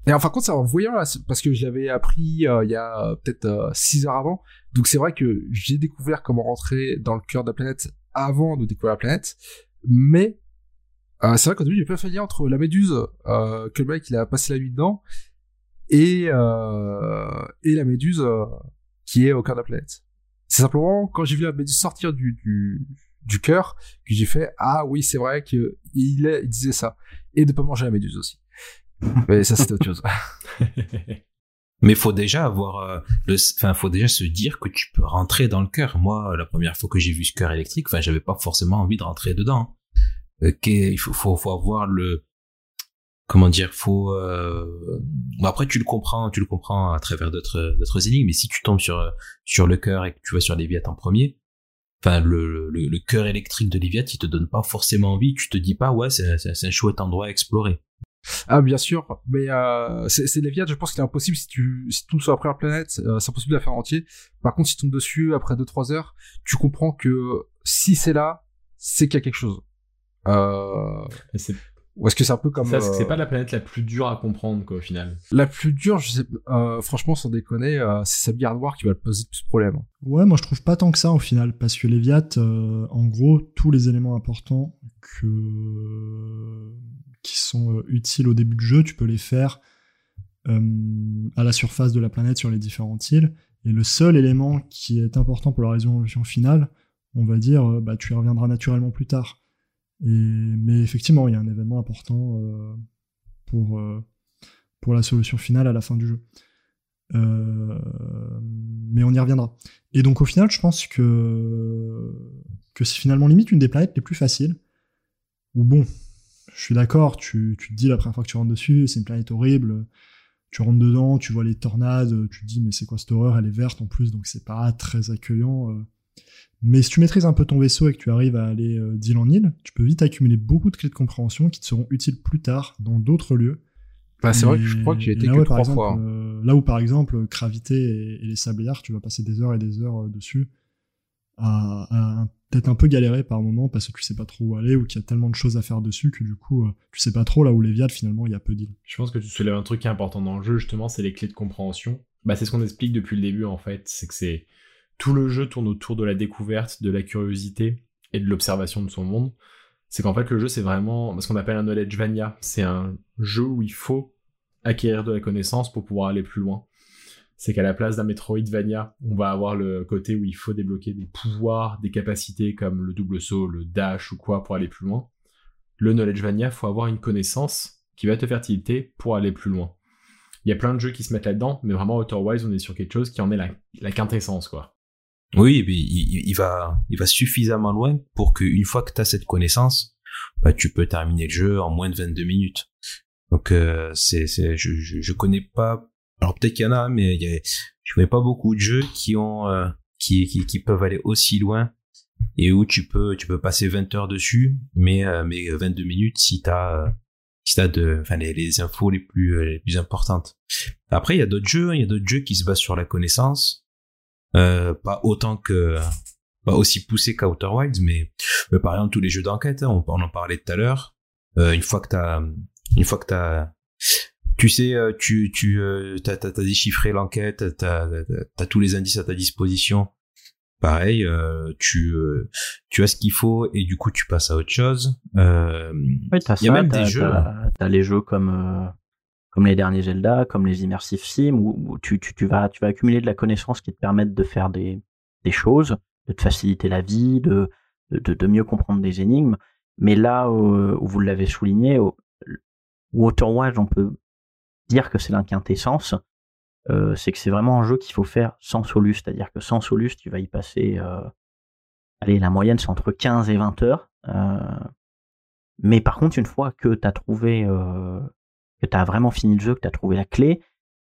Et enfin, contre, ça en voyant là, parce que je l'avais appris euh, il y a peut-être 6 heures avant. Donc c'est vrai que j'ai découvert comment rentrer dans le cœur de la planète avant de découvrir la planète. Mais c'est vrai qu'au début, j'ai pas fait lien entre la méduse que le mec il a passé la nuit dedans et et la méduse qui est au cœur de la planète. C'est simplement quand j'ai vu la méduse sortir du, du, du cœur que j'ai fait ah oui c'est vrai que il, disait ça et de pas manger la méduse aussi. Mais ça c'était autre chose. Mais faut déjà avoir euh, le enfin faut déjà se dire que tu peux rentrer dans le cœur. Moi la première fois que j'ai vu ce cœur électrique enfin j'avais pas forcément envie de rentrer dedans euh, il faut, faut faut avoir le comment dire faut euh... bon, après tu le comprends tu le comprends à travers d'autres d'autres énigmes mais si tu tombes sur sur le cœur et que tu vas sur les Léviathan en premier enfin le, le, le cœur électrique de Léviat, il te donne pas forcément envie. Tu te dis pas ouais c'est c'est un chouette endroit à explorer. Ah bien sûr, mais euh, c'est Léviat, je pense qu'il est impossible si tu si tu tombes sur la première planète, euh, c'est impossible de la faire entier. Par contre, si tu tombes dessus après 2-3 heures, tu comprends que si c'est là, c'est qu'il y a quelque chose. Euh... Ou est-ce que c'est un peu comme. Ça, c'est pas la planète la plus dure à comprendre, quoi, au final. La plus dure, je sais, euh, franchement, sans déconner, euh, c'est sa bière noire qui va te poser plus de problèmes. Ouais, moi je trouve pas tant que ça au final, parce que Léviat, euh, en gros, tous les éléments importants que... qui sont utiles au début du jeu, tu peux les faire à la surface de la planète sur les différentes îles. Et le seul élément qui est important pour la résolution finale, on va dire, bah, tu y reviendras naturellement plus tard mais effectivement, il y a un événement important euh, pour, euh, pour la solution finale à la fin du jeu. Euh, mais on y reviendra. Et donc au final, je pense que, que c'est finalement limite une des planètes les plus faciles. Ou bon, je suis d'accord, tu, tu te dis la première fois que tu rentres dessus, c'est une planète horrible, tu rentres dedans, tu vois les tornades, tu te dis mais c'est quoi cette horreur, elle est verte en plus, donc c'est pas très accueillant. Mais si tu maîtrises un peu ton vaisseau et que tu arrives à aller euh, d'île en île, tu peux vite accumuler beaucoup de clés de compréhension qui te seront utiles plus tard dans d'autres lieux. Bah, c'est vrai que je crois que j'ai été que trois fois. Euh, là où par exemple Gravité et, les sablières, tu vas passer des heures et des heures euh, dessus à, peut-être un peu galérer par moment parce que tu sais pas trop où aller ou qu'il y a tellement de choses à faire dessus que du coup tu sais pas trop là où les viades finalement il y a peu d'îles. Je pense que tu soulèves un truc qui est important dans le jeu justement, c'est les clés de compréhension. Bah c'est ce qu'on explique depuis le début en fait, c'est que c'est tout le jeu tourne autour de la découverte, de la curiosité et de l'observation de son monde. C'est qu'en fait, le jeu, c'est vraiment ce qu'on appelle un knowledge vania. C'est un jeu où il faut acquérir de la connaissance pour pouvoir aller plus loin. C'est qu'à la place d'un Metroidvania, on va avoir le côté où il faut débloquer des pouvoirs, des capacités comme le double saut, le dash ou quoi pour aller plus loin. Le knowledge vania, faut avoir une connaissance qui va te faire pour aller plus loin. Il y a plein de jeux qui se mettent là-dedans, mais vraiment Outerwise, on est sur quelque chose qui en est la, la quintessence, quoi. Oui, mais il, il, va, il va suffisamment loin pour qu'une fois que tu as cette connaissance, bah, tu peux terminer le jeu en moins de 22 minutes. Donc euh, c'est, je, je, je, connais pas. Alors peut-être qu'il y en a, mais il y a, je connais pas beaucoup de jeux qui ont, euh, qui, qui, qui, peuvent aller aussi loin et où tu peux, tu peux passer 20 heures dessus, mais euh, mais 22 minutes si t'as, euh, si t'as de, enfin les, les infos les plus, les plus importantes. Après il y a d'autres jeux, il y a d'autres jeux qui se basent sur la connaissance euh, pas autant que pas aussi poussé qu'Outer Wilds, mais, mais, par exemple tous les jeux d'enquête, hein, on, on, en parlait tout à l'heure. Euh, une fois que t'as, une fois que t'as, tu sais, euh, tu tu euh, t'as, t'as, déchiffré l'enquête, t'as, t'as tous les indices à ta disposition. Pareil, euh, tu tu as ce qu'il faut et du coup tu passes à autre chose. Euh, ouais, t'as y a même des jeux. T'as, les jeux comme comme les derniers Zelda, comme les Immersive Sim, où, tu, tu, tu, vas, tu vas accumuler de la connaissance qui te permettent de faire des, des choses, de te faciliter la vie, de, de, de mieux comprendre des énigmes. Mais là où, vous l'avez souligné, au, Outer on peut dire que c'est l'inquintessence. Euh, c'est que c'est vraiment un jeu qu'il faut faire sans solus, c'est-à-dire que sans solus, tu vas y passer, euh, allez, la moyenne c'est entre 15 et 20 heures. Euh, mais par contre, une fois que tu as trouvé euh, que tu as vraiment fini le jeu, que tu as trouvé la clé,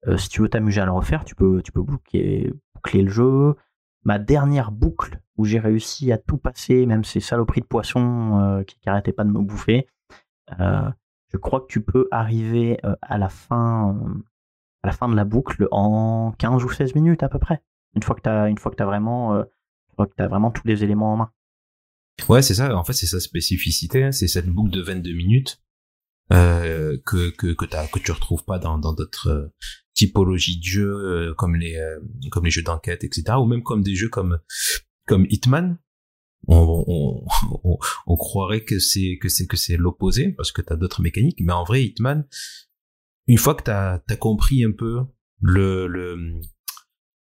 euh, si tu veux t'amuser à le refaire, tu peux, tu peux boucler, le jeu. Ma dernière boucle où j'ai réussi à tout passer, même ces saloperies de poissons euh, qui n'arrêtaient pas de me bouffer, euh, je crois que tu peux arriver à la fin à la fin de la boucle en 15 ou 16 minutes à peu près. Une fois que tu as vraiment vraiment tous les éléments en main. Ouais, c'est ça. En fait, c'est sa spécificité. Hein. C'est cette boucle de 22 minutes euh, que que que, que tu retrouves pas dans dans d'autres euh, typologies de jeux euh, comme les comme les jeux d'enquête etc ou même comme des jeux comme comme Hitman. On, on, on, on croirait que c'est que c'est que c'est l'opposé parce que tu as d'autres mécaniques mais en vrai Hitman une fois que tu as, compris un peu le, le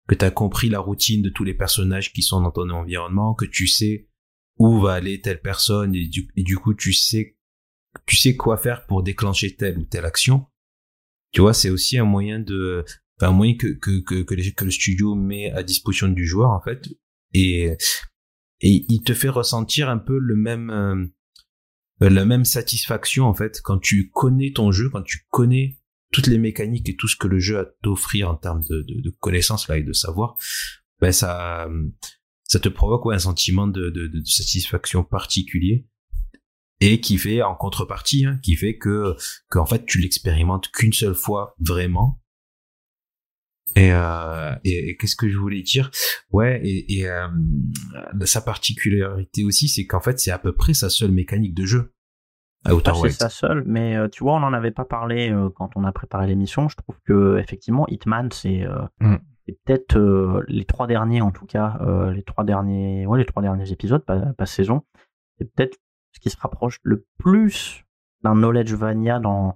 que tu as compris la routine de tous les personnages qui sont dans ton environnement que tu sais où va aller telle personne et du, et du coup tu sais tu sais quoi faire pour déclencher telle ou telle action. Tu vois, c'est aussi un moyen de, un moyen que que que que, le studio met à disposition du joueur en fait, et et il te fait ressentir un peu le même euh, la même satisfaction en fait quand tu connais ton jeu, quand tu connais toutes les mécaniques et tout ce que le jeu a t'offrir en termes de, de, de connaissances là et de savoir, ben ça ça te provoque un sentiment de, de, de satisfaction particulier et qui fait en contrepartie, hein, qui fait que qu'en fait tu l'expérimentes qu'une seule fois vraiment. Et, euh, et, qu'est-ce que je voulais dire? Ouais, et, et euh, sa particularité aussi, c'est qu'en fait c'est à peu près sa seule mécanique de jeu. À c'est sa seule, mais euh, tu vois, on n'en avait pas parlé euh, quand on a préparé l'émission. Je trouve que effectivement, Hitman, c'est euh, mm. peut-être les trois derniers, en tout cas, les trois derniers, ouais, les trois derniers épisodes, pas, pas saison. C'est peut-être qui se rapproche le plus d'un knowledge vania dans,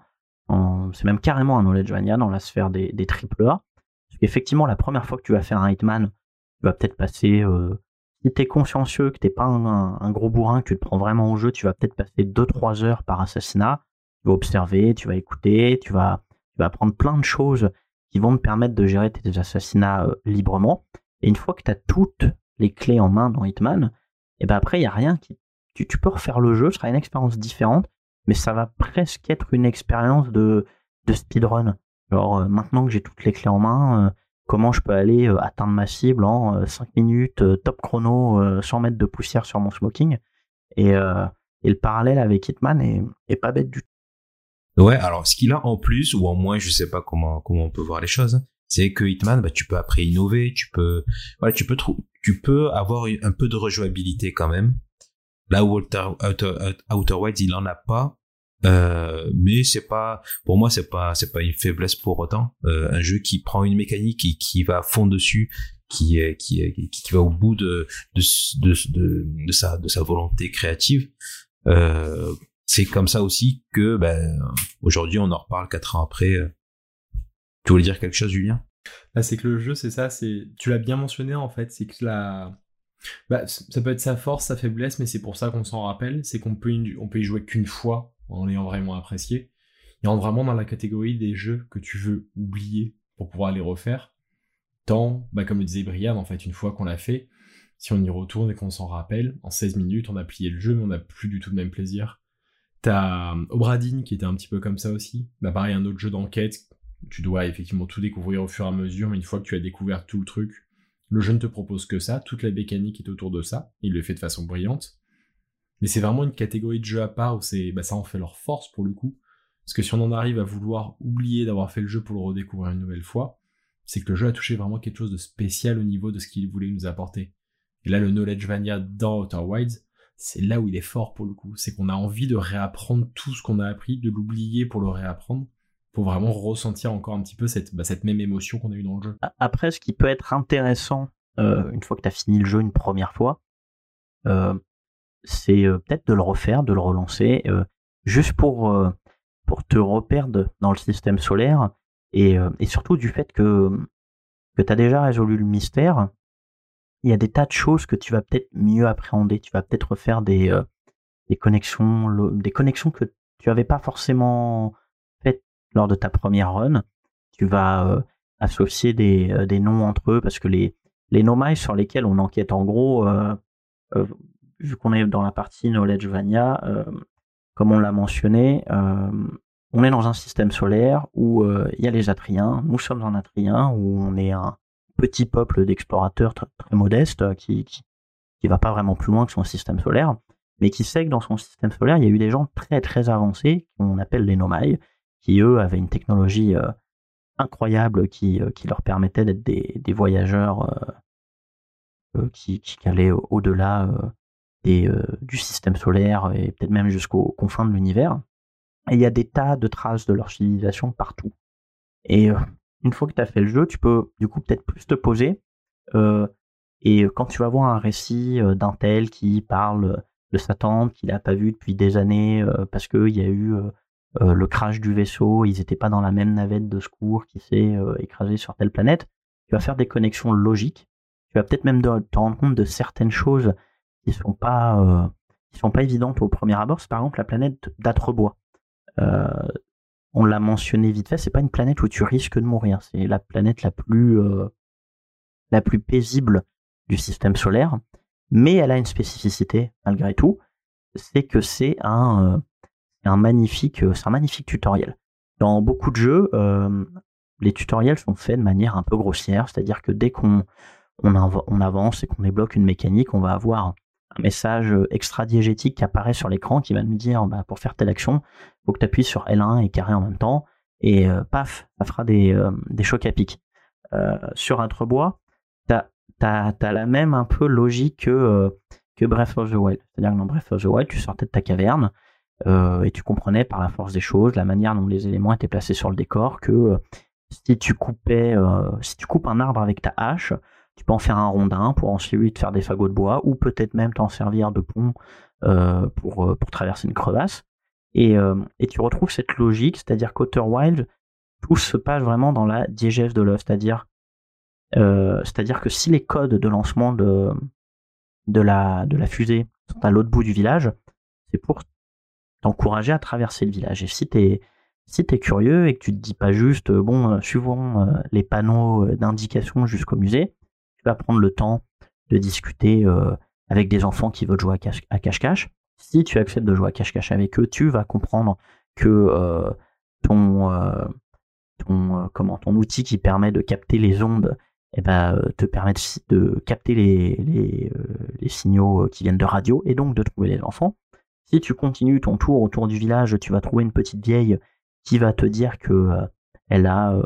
c'est même carrément un knowledge vania dans la sphère des, des AAA. Parce qu'effectivement, la première fois que tu vas faire un Hitman, tu vas peut-être passer, euh, si t'es consciencieux, que t'es pas un, gros bourrin, que tu te prends vraiment au jeu, tu vas peut-être passer 2-3 heures par assassinat. Tu vas observer, tu vas écouter, tu vas, tu vas apprendre plein de choses qui vont te permettre de gérer tes assassinats euh, librement. Et une fois que tu as toutes les clés en main dans Hitman, et ben après, il n'y a rien qui tu, peux refaire le jeu, ce sera une expérience différente, mais ça va presque être une expérience de, speedrun. Alors euh, maintenant que j'ai toutes les clés en main, euh, comment je peux aller euh, atteindre ma cible en 5 minutes, top chrono, 100 mètres de poussière sur mon smoking. Et, et le parallèle avec Hitman est, pas bête du tout. Ouais, alors ce qu'il a en plus, ou en moins, je sais pas comment, comment on peut voir les choses, c'est que Hitman, bah, tu peux après innover, tu peux, voilà, tu peux, tu peux avoir un peu de rejouabilité quand même. Là Outer, Outer, il en a pas. Euh, mais c'est pas pour moi c'est pas c'est pas une faiblesse pour autant. Euh, un jeu qui prend une mécanique et qui va à fond dessus qui qui qui, qui va au bout de de, de, de, sa de sa volonté créative. Euh, c'est comme ça aussi que ben aujourd'hui on en reparle quatre ans après. Tu voulais dire quelque chose Julien? Ah, c'est que le jeu c'est ça c'est tu l'as bien mentionné en fait c'est que la bah, ça peut être sa force, sa faiblesse, mais c'est pour ça qu'on s'en rappelle, c'est qu'on peut, peut y jouer qu'une fois en l'ayant vraiment apprécié. Il rentre vraiment dans la catégorie des jeux que tu veux oublier pour pouvoir les refaire. Tant, bah, comme le disait Brian, en fait, une fois qu'on l'a fait, si on y retourne et qu'on s'en rappelle, en 16 minutes, on a plié le jeu, mais on n'a plus du tout le même plaisir. T'as euh, Obradine qui était un petit peu comme ça aussi. Bah, pareil, un autre jeu d'enquête. Tu dois effectivement tout découvrir au fur et à mesure, mais une fois que tu as découvert tout le truc, le jeu ne te propose que ça, toute la mécanique est autour de ça, il le fait de façon brillante. Mais c'est vraiment une catégorie de jeu à part où bah, ça en fait leur force pour le coup. Parce que si on en arrive à vouloir oublier d'avoir fait le jeu pour le redécouvrir une nouvelle fois, c'est que le jeu a touché vraiment quelque chose de spécial au niveau de ce qu'il voulait nous apporter. Et là, le Knowledge Vania dans Outer Wilds, c'est là où il est fort pour le coup. C'est qu'on a envie de réapprendre tout ce qu'on a appris, de l'oublier pour le réapprendre, pour vraiment ressentir encore un petit peu cette, bah, cette même émotion qu'on a eu dans le jeu. Après, ce qui peut être intéressant euh, une fois que tu as fini le jeu une première fois, euh, c'est euh, peut-être de le refaire, de le relancer, juste pour, pour te reperdre dans le système solaire et, et surtout du fait que, que tu as déjà résolu le mystère. Il y a des tas de choses que tu vas peut-être mieux appréhender. Tu vas peut-être refaire des, des connexions, des connexions que tu n'avais pas forcément lors de ta première run. Tu vas euh, associer des, euh, des, noms entre eux parce que les, les sur lesquels on enquête en gros, euh, vu qu'on est dans la partie Knowledge Vania, comme on l'a mentionné, on est dans un système solaire où il y a les Atriens, nous sommes un Atrien, où on est un petit peuple d'explorateurs très, modeste qui, qui, qui va pas vraiment plus loin que son système solaire, mais qui sait que dans son système solaire, il y a eu des gens très très avancés qu'on appelle les nomailles, qui eux avaient une technologie euh, incroyable qui, euh, qui, leur permettait d'être des, des, voyageurs euh, qui, qui allaient au-delà du système solaire et peut-être même jusqu'aux confins de l'univers. Il y a des tas de traces de leur civilisation partout. Et une fois que tu as fait le jeu, tu peux du coup peut-être plus te poser. Et quand tu vas voir un récit d'un tel qui parle de sa tante qu'il n'a pas vu depuis des années parce qu'il y a eu le crash du vaisseau, ils n'étaient pas dans la même navette de secours qui s'est écrasée sur telle planète, tu vas faire des connexions logiques. Tu vas peut-être même te rendre compte de certaines choses qui sont pas qui sont pas évidentes au premier abord. C'est par exemple la planète d'Atrebois. Euh, on l'a mentionné vite fait, c'est pas une planète où tu risques de mourir. C'est la planète la plus euh, la plus paisible du système solaire, mais elle a une spécificité malgré tout, c'est que c'est un euh, un magnifique c'est un magnifique tutoriel. Dans beaucoup de jeux, les tutoriels sont faits de manière un peu grossière, c'est-à-dire que dès qu'on on, avance et qu'on débloque une mécanique, on va avoir un message extra-diégétique qui apparaît sur l'écran qui va nous dire bah, pour faire telle action, il faut que tu appuies sur L1 et carré en même temps, et euh, paf, ça fera des, euh, des chocs à pic. Euh, sur Intrebois, tu as, la même un peu logique que, que Breath of the Wild. C'est-à-dire que dans Breath of the Wild, tu sortais de ta caverne et tu comprenais par la force des choses, la manière dont les éléments étaient placés sur le décor, que si tu coupais, si tu coupes un arbre avec ta hache, tu peux en faire un rondin pour ensuite faire des fagots de bois ou peut-être même t'en servir de pont euh, pour, euh, traverser une crevasse. Et, euh, tu retrouves cette logique, c'est-à-dire qu'Outer Wild, tout se passe vraiment dans la diégèse de l'œuf, c'est-à-dire que si les codes de lancement de, de, la, de la fusée sont à l'autre bout du village, c'est pour t'encourager à traverser le village. Et si t'es si es curieux et que tu te dis pas juste, bon, suivons les panneaux d'indication jusqu'au musée, tu vas prendre le temps de discuter euh, avec des enfants qui veulent jouer à cache-cache. Si tu acceptes de jouer à cache-cache avec eux, tu vas comprendre que euh, ton, euh, comment, ton outil qui permet de capter les ondes eh ben, te permet de, capter les, les, les, signaux qui viennent de radio et donc de trouver les enfants. Si tu continues ton tour autour du village, tu vas trouver une petite vieille qui va te dire que elle, a,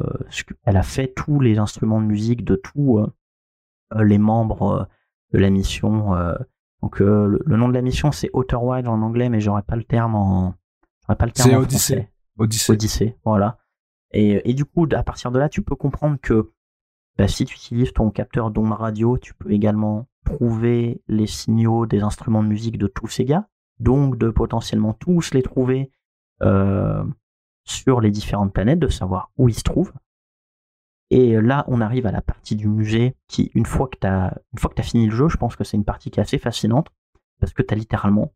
elle a fait tous les instruments de musique de tout, euh, les membres euh, de la mission. Euh, donc le, nom de la mission c'est Outer Wild en anglais, mais j'aurais pas le terme en j'aurais pas le terme en Odyssée. français. Odyssée. Odyssée, voilà. Et, et, du coup, à partir de là, tu peux comprendre que bah, si tu utilises ton capteur d'ondes radio, tu peux également trouver les signaux des instruments de musique de tous ces gars, donc de potentiellement tous les trouver euh, sur les différentes planètes, de savoir où ils se trouvent. Et là, on arrive à la partie du musée qui, une fois que tu as, fini le jeu, je pense que c'est une partie qui est assez fascinante parce que tu as littéralement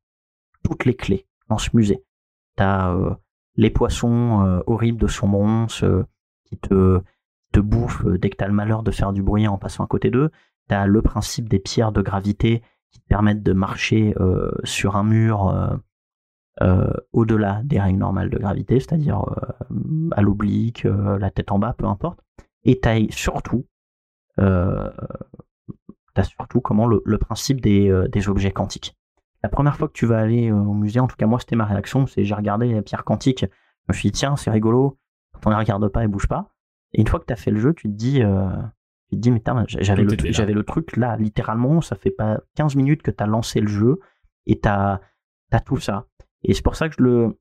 toutes les clés dans ce musée. Tu as euh, les poissons euh, horribles de Sombrons euh, qui te, te bouffent dès que tu le malheur de faire du bruit en passant à côté d'eux. Tu as le principe des pierres de gravité qui te permettent de marcher sur un mur au-delà des règles normales de gravité, c'est-à-dire à l'oblique, la tête en bas, peu importe. Et tu as surtout, euh, surtout comment le, principe des, euh, objets quantiques. La première fois que tu vas aller euh, au musée, en tout cas moi c'était ma réaction, c'est j'ai regardé les pierres quantiques, je me suis dit tiens c'est rigolo, quand on les regarde pas, elles bougent pas. Et une fois que tu as fait le jeu, tu te dis, euh, tu te dis mais j'avais le, j'avais le truc là, littéralement, ça fait pas 15 minutes que tu as lancé le jeu et tu as, as, tout ça. Et c'est pour ça que je le,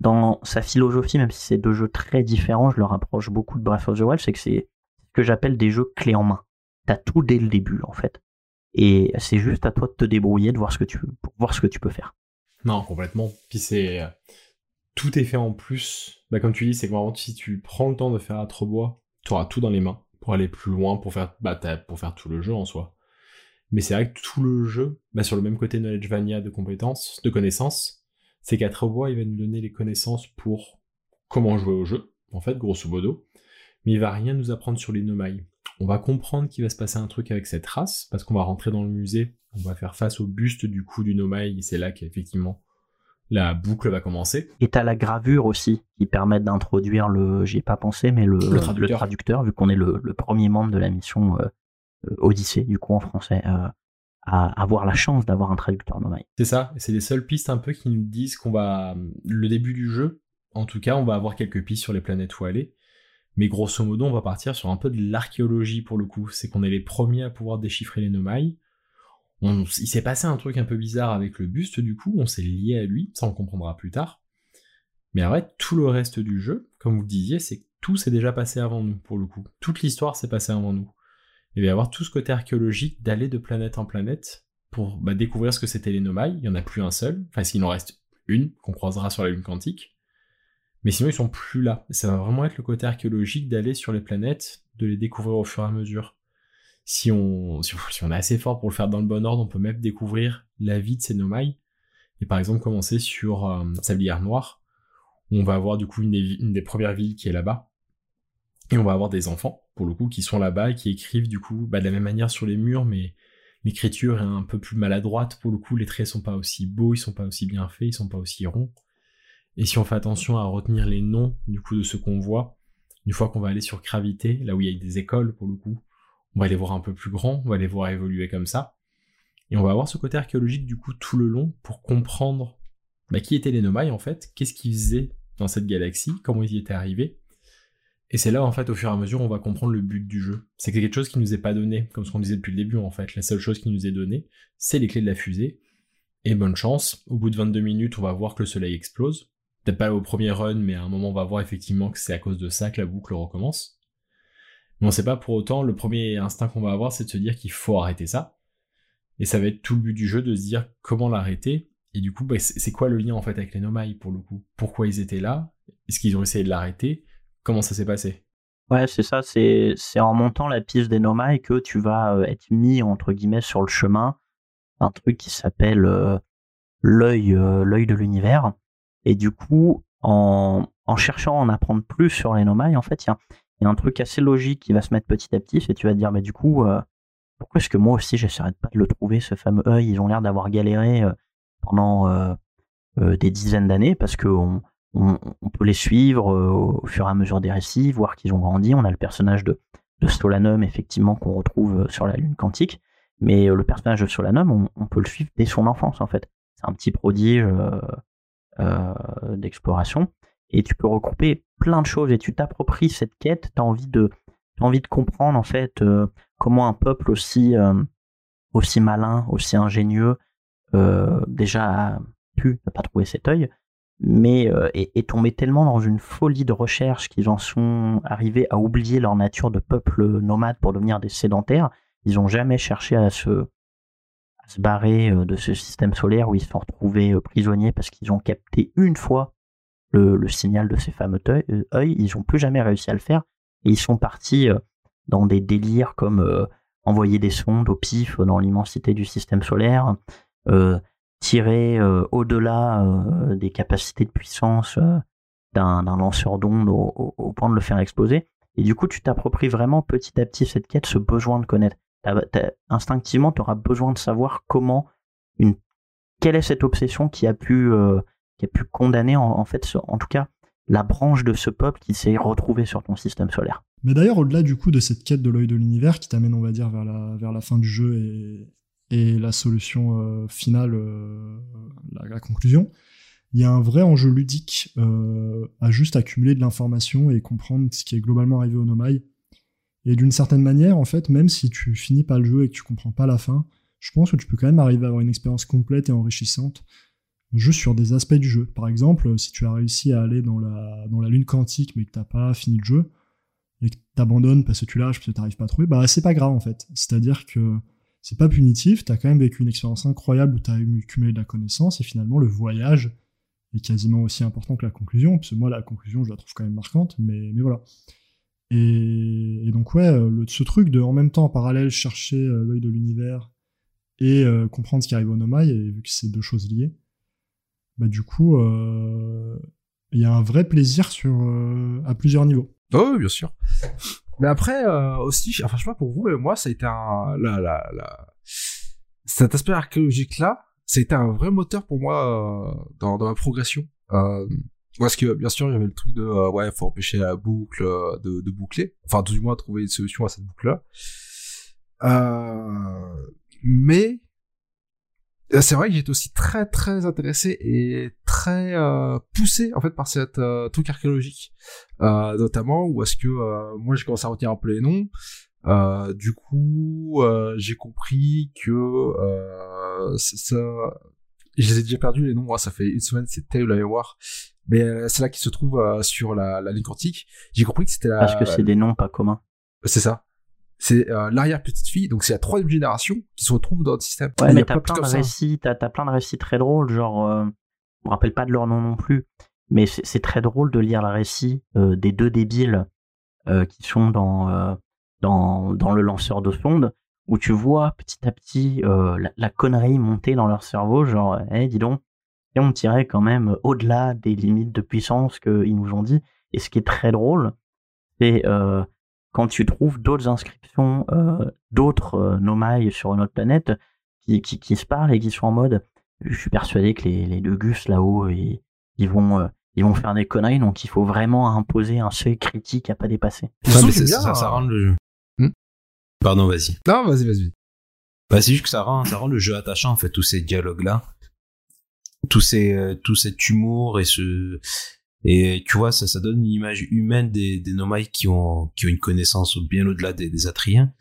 dans sa philosophie, même si c'est deux jeux très différents, je le rapproche beaucoup de Breath of the Wild, c'est que c'est ce que j'appelle des jeux clés en main. T'as tout dès le début, en fait. Et c'est juste à toi de te débrouiller, de voir ce que tu, pour voir ce que tu peux faire. Non, complètement. Puis c'est, euh, tout est fait en plus. Bah, comme tu dis, c'est que vraiment, si tu prends le temps de faire à trop bois, tu auras tout dans les mains pour aller plus loin, pour faire, bah, pour faire tout le jeu en soi. Mais c'est vrai que tout le jeu, bah, sur le même côté Knowledge Vania de compétences, de connaissances, c'est qu'à Trebois, il va nous donner les connaissances pour comment jouer au jeu, en fait, grosso modo, mais il va rien nous apprendre sur les Nomai. On va comprendre qu'il va se passer un truc avec cette race, parce qu'on va rentrer dans le musée, on va faire face au buste du coup du Nomai, et c'est là qu'effectivement la boucle va commencer. Et t'as la gravure aussi, qui permet d'introduire le, j'y ai pas pensé, mais le, traducteur. vu qu'on est le, premier membre de la mission euh, euh, Odyssée, du coup en français. Euh, à avoir la chance d'avoir un traducteur Nomai. C'est ça, c'est les seules pistes un peu qui nous disent qu'on va, le début du jeu, en tout cas, on va avoir quelques pistes sur les planètes où aller, mais grosso modo, on va partir sur un peu de l'archéologie pour le coup, c'est qu'on est les premiers à pouvoir déchiffrer les Il s'est passé un truc un peu bizarre avec le buste du coup, on s'est lié à lui, ça on comprendra plus tard. Mais en vrai, tout le reste du jeu, comme vous disiez, c'est que tout s'est déjà passé avant nous, pour le coup. Toute l'histoire s'est passée avant nous. Il va y avoir tout ce côté archéologique d'aller de planète en planète pour bah, découvrir ce que c'était les Nomai. Il n'y en a plus un seul. Enfin, s'il en reste une qu'on croisera sur la Lune quantique. Mais sinon, ils sont plus là. Ça va vraiment être le côté archéologique d'aller sur les planètes, de les découvrir au fur et à mesure. Si on, si on est assez fort pour le faire dans le bon ordre, on peut même découvrir la vie de ces Nomai. Et par exemple, commencer sur euh, Sablière Noire, où on va avoir du coup une des, premières villes qui est là-bas. Et on va avoir des enfants, pour le coup, qui sont là-bas et qui écrivent du coup bah, de la même manière sur les murs, mais l'écriture est un peu plus maladroite pour le coup, les traits sont pas aussi beaux, ils sont pas aussi bien faits, ils sont pas aussi ronds. Et si on fait attention à retenir les noms du coup de ce qu'on voit, une fois qu'on va aller sur Gravité, là où il y a des écoles pour le coup, on va les voir un peu plus grands, on va les voir évoluer comme ça. Et on va avoir ce côté archéologique du coup tout le long pour comprendre bah, qui étaient les Nomai en fait, qu'est-ce qu'ils faisaient dans cette galaxie, comment ils y étaient arrivés. Et c'est là en fait au fur et à mesure on va comprendre le but du jeu. C'est quelque chose qui nous est pas donné, comme ce qu'on disait depuis le début en fait. La seule chose qui nous est donnée, c'est les clés de la fusée. Et bonne chance, au bout de 22 minutes on va voir que le soleil explose. Peut-être pas au premier run, mais à un moment on va voir effectivement que c'est à cause de ça que la boucle recommence. Mais on sait pas pour autant, le premier instinct qu'on va avoir c'est de se dire qu'il faut arrêter ça. Et ça va être tout le but du jeu de se dire comment l'arrêter. Et du coup, bah, c'est quoi le lien en fait avec les Nomai pour le coup? Pourquoi ils étaient là? Est-ce qu'ils ont essayé de l'arrêter? Comment ça s'est passé? Ouais, c'est ça, c'est en montant la piste des Nomai que tu vas euh, être mis entre guillemets sur le chemin un truc qui s'appelle euh, l'œil euh, l'œil de l'univers. Et du coup, en, en cherchant à en apprendre plus sur les Nomai, en fait, y a, un truc assez logique qui va se mettre petit à petit, et tu vas te dire, mais du coup, pourquoi est-ce que moi aussi j'essaierai pas de le trouver, ce fameux œil? Ils ont l'air d'avoir galéré pendant euh, euh, des dizaines d'années parce qu'on on, peut les suivre euh, au fur et à mesure des récits, voir qu'ils ont grandi. On a le personnage de, de Stolanum, effectivement, qu'on retrouve sur la Lune quantique. Mais le personnage de Solanum, on, peut le suivre dès son enfance, en fait. C'est un petit prodige d'exploration. Et tu peux regrouper plein de choses et tu t'appropries cette quête. Tu as envie de, comprendre, en fait, comment un peuple aussi, aussi malin, aussi ingénieux, euh, déjà pu ne pas trouver cet œil, mais euh, est, tombé tellement dans une folie de recherche qu'ils en sont arrivés à oublier leur nature de peuple nomade pour devenir des sédentaires. Ils n'ont jamais cherché à se, se barrer euh, de ce système solaire où ils se sont retrouvés prisonniers parce qu'ils ont capté une fois le, signal de ces fameux œils. Ils n'ont plus jamais réussi à le faire et ils sont partis dans des délires comme envoyer des sondes au pif dans l'immensité du système solaire, euh, tirer euh, au-delà euh, des capacités de puissance d'un lanceur d'ondes au, point de le faire exploser. Et du coup, tu t'appropries vraiment petit à petit cette quête, ce besoin de connaître. instinctivement, tu auras besoin de savoir comment une quelle est cette obsession qui a pu qui a pu condamner en, fait en tout cas la branche de ce peuple qui s'est retrouvé sur ton système solaire. Mais d'ailleurs, au-delà du coup de cette quête de l'œil de l'univers qui t'amène, on va dire, vers la, fin du jeu et, et la solution euh, finale, euh, la, conclusion, il y a un vrai enjeu ludique euh, à juste accumuler de l'information et comprendre ce qui est globalement arrivé au Nomai. Et d'une certaine manière, en fait, même si tu finis pas le jeu et que tu comprends pas la fin, je pense que tu peux quand même arriver à avoir une expérience complète et enrichissante juste sur des aspects du jeu. Par exemple, si tu as réussi à aller dans la, dans la lune quantique mais que t'as pas fini le jeu, et que t'abandonnes parce que tu lâches parce que t'arrives pas à trouver, bah c'est pas grave en fait. C'est-à-dire que c'est pas punitif, t'as quand même vécu une expérience incroyable où t'as cumulé de la connaissance, et finalement le voyage est quasiment aussi important que la conclusion, parce que moi la conclusion je la trouve quand même marquante, mais, mais voilà. Et, donc ouais, euh, ce truc de en même temps en parallèle chercher euh, l'œil de l'univers et euh, comprendre ce qui arrive au Nomai, et vu que c'est deux choses liées, bah du coup il y a un vrai plaisir sur à plusieurs niveaux. Oh bien sûr. Mais après euh, aussi, enfin je sais pas pour vous, mais moi ça a été un, la, la, la... cet aspect archéologique là, ça a été un vrai moteur pour moi euh, dans, dans ma progression. Euh, parce que bien sûr il y avait le truc de euh, ouais faut empêcher la boucle euh, de, boucler, enfin tout du moins trouver une solution à cette boucle là. mais euh, c'est vrai que j'étais aussi très très intéressé et très euh, poussé en fait par cette euh, truc archéologique euh, notamment où est-ce que euh, moi j'ai commencé à retenir un peu les noms du coup j'ai compris que ça je les ai déjà perdus les noms ça fait une semaine terrible à voir mais euh, c'est là qui se trouve euh, sur la, la ligne quantique. J'ai compris que c'était la. Parce que c'est des noms pas communs. C'est ça. C'est euh, l'arrière petite fille, donc c'est la troisième génération qui se retrouve dans le système. Ouais, mais t'as plein de récits, t'as as plein de récits très drôles, genre, euh, je me rappelle pas de leur nom non plus, mais c'est très drôle de lire le récit euh, des deux débiles euh, qui sont dans, dans, dans le lanceur de sonde, où tu vois petit à petit la, la connerie monter dans leur cerveau, genre, eh, dis donc, et on tirait quand même au-delà des limites de puissance qu'ils nous ont dit. Et ce qui est très drôle, c'est quand tu trouves d'autres inscriptions, euh, d'autres euh, nomailles sur une autre planète qui, qui, qui se parlent et qui sont en mode je suis persuadé que les, les deux gus là-haut, ils, ils, vont, euh, ils vont faire des conneries, donc il faut vraiment imposer un seuil critique à pas dépasser. Ouais, mais bien, ça, ça rend le jeu. Hmm Pardon, vas-y. Non, vas-y, vas-y. Bah, c'est juste que ça rend, ça rend le jeu attachant, en fait, tous ces dialogues-là. Tous ces, euh, tout cet humour et ce, et tu vois, ça, ça donne une image humaine des, des Nomai qui ont, qui ont une connaissance bien au-delà des, des Atriens,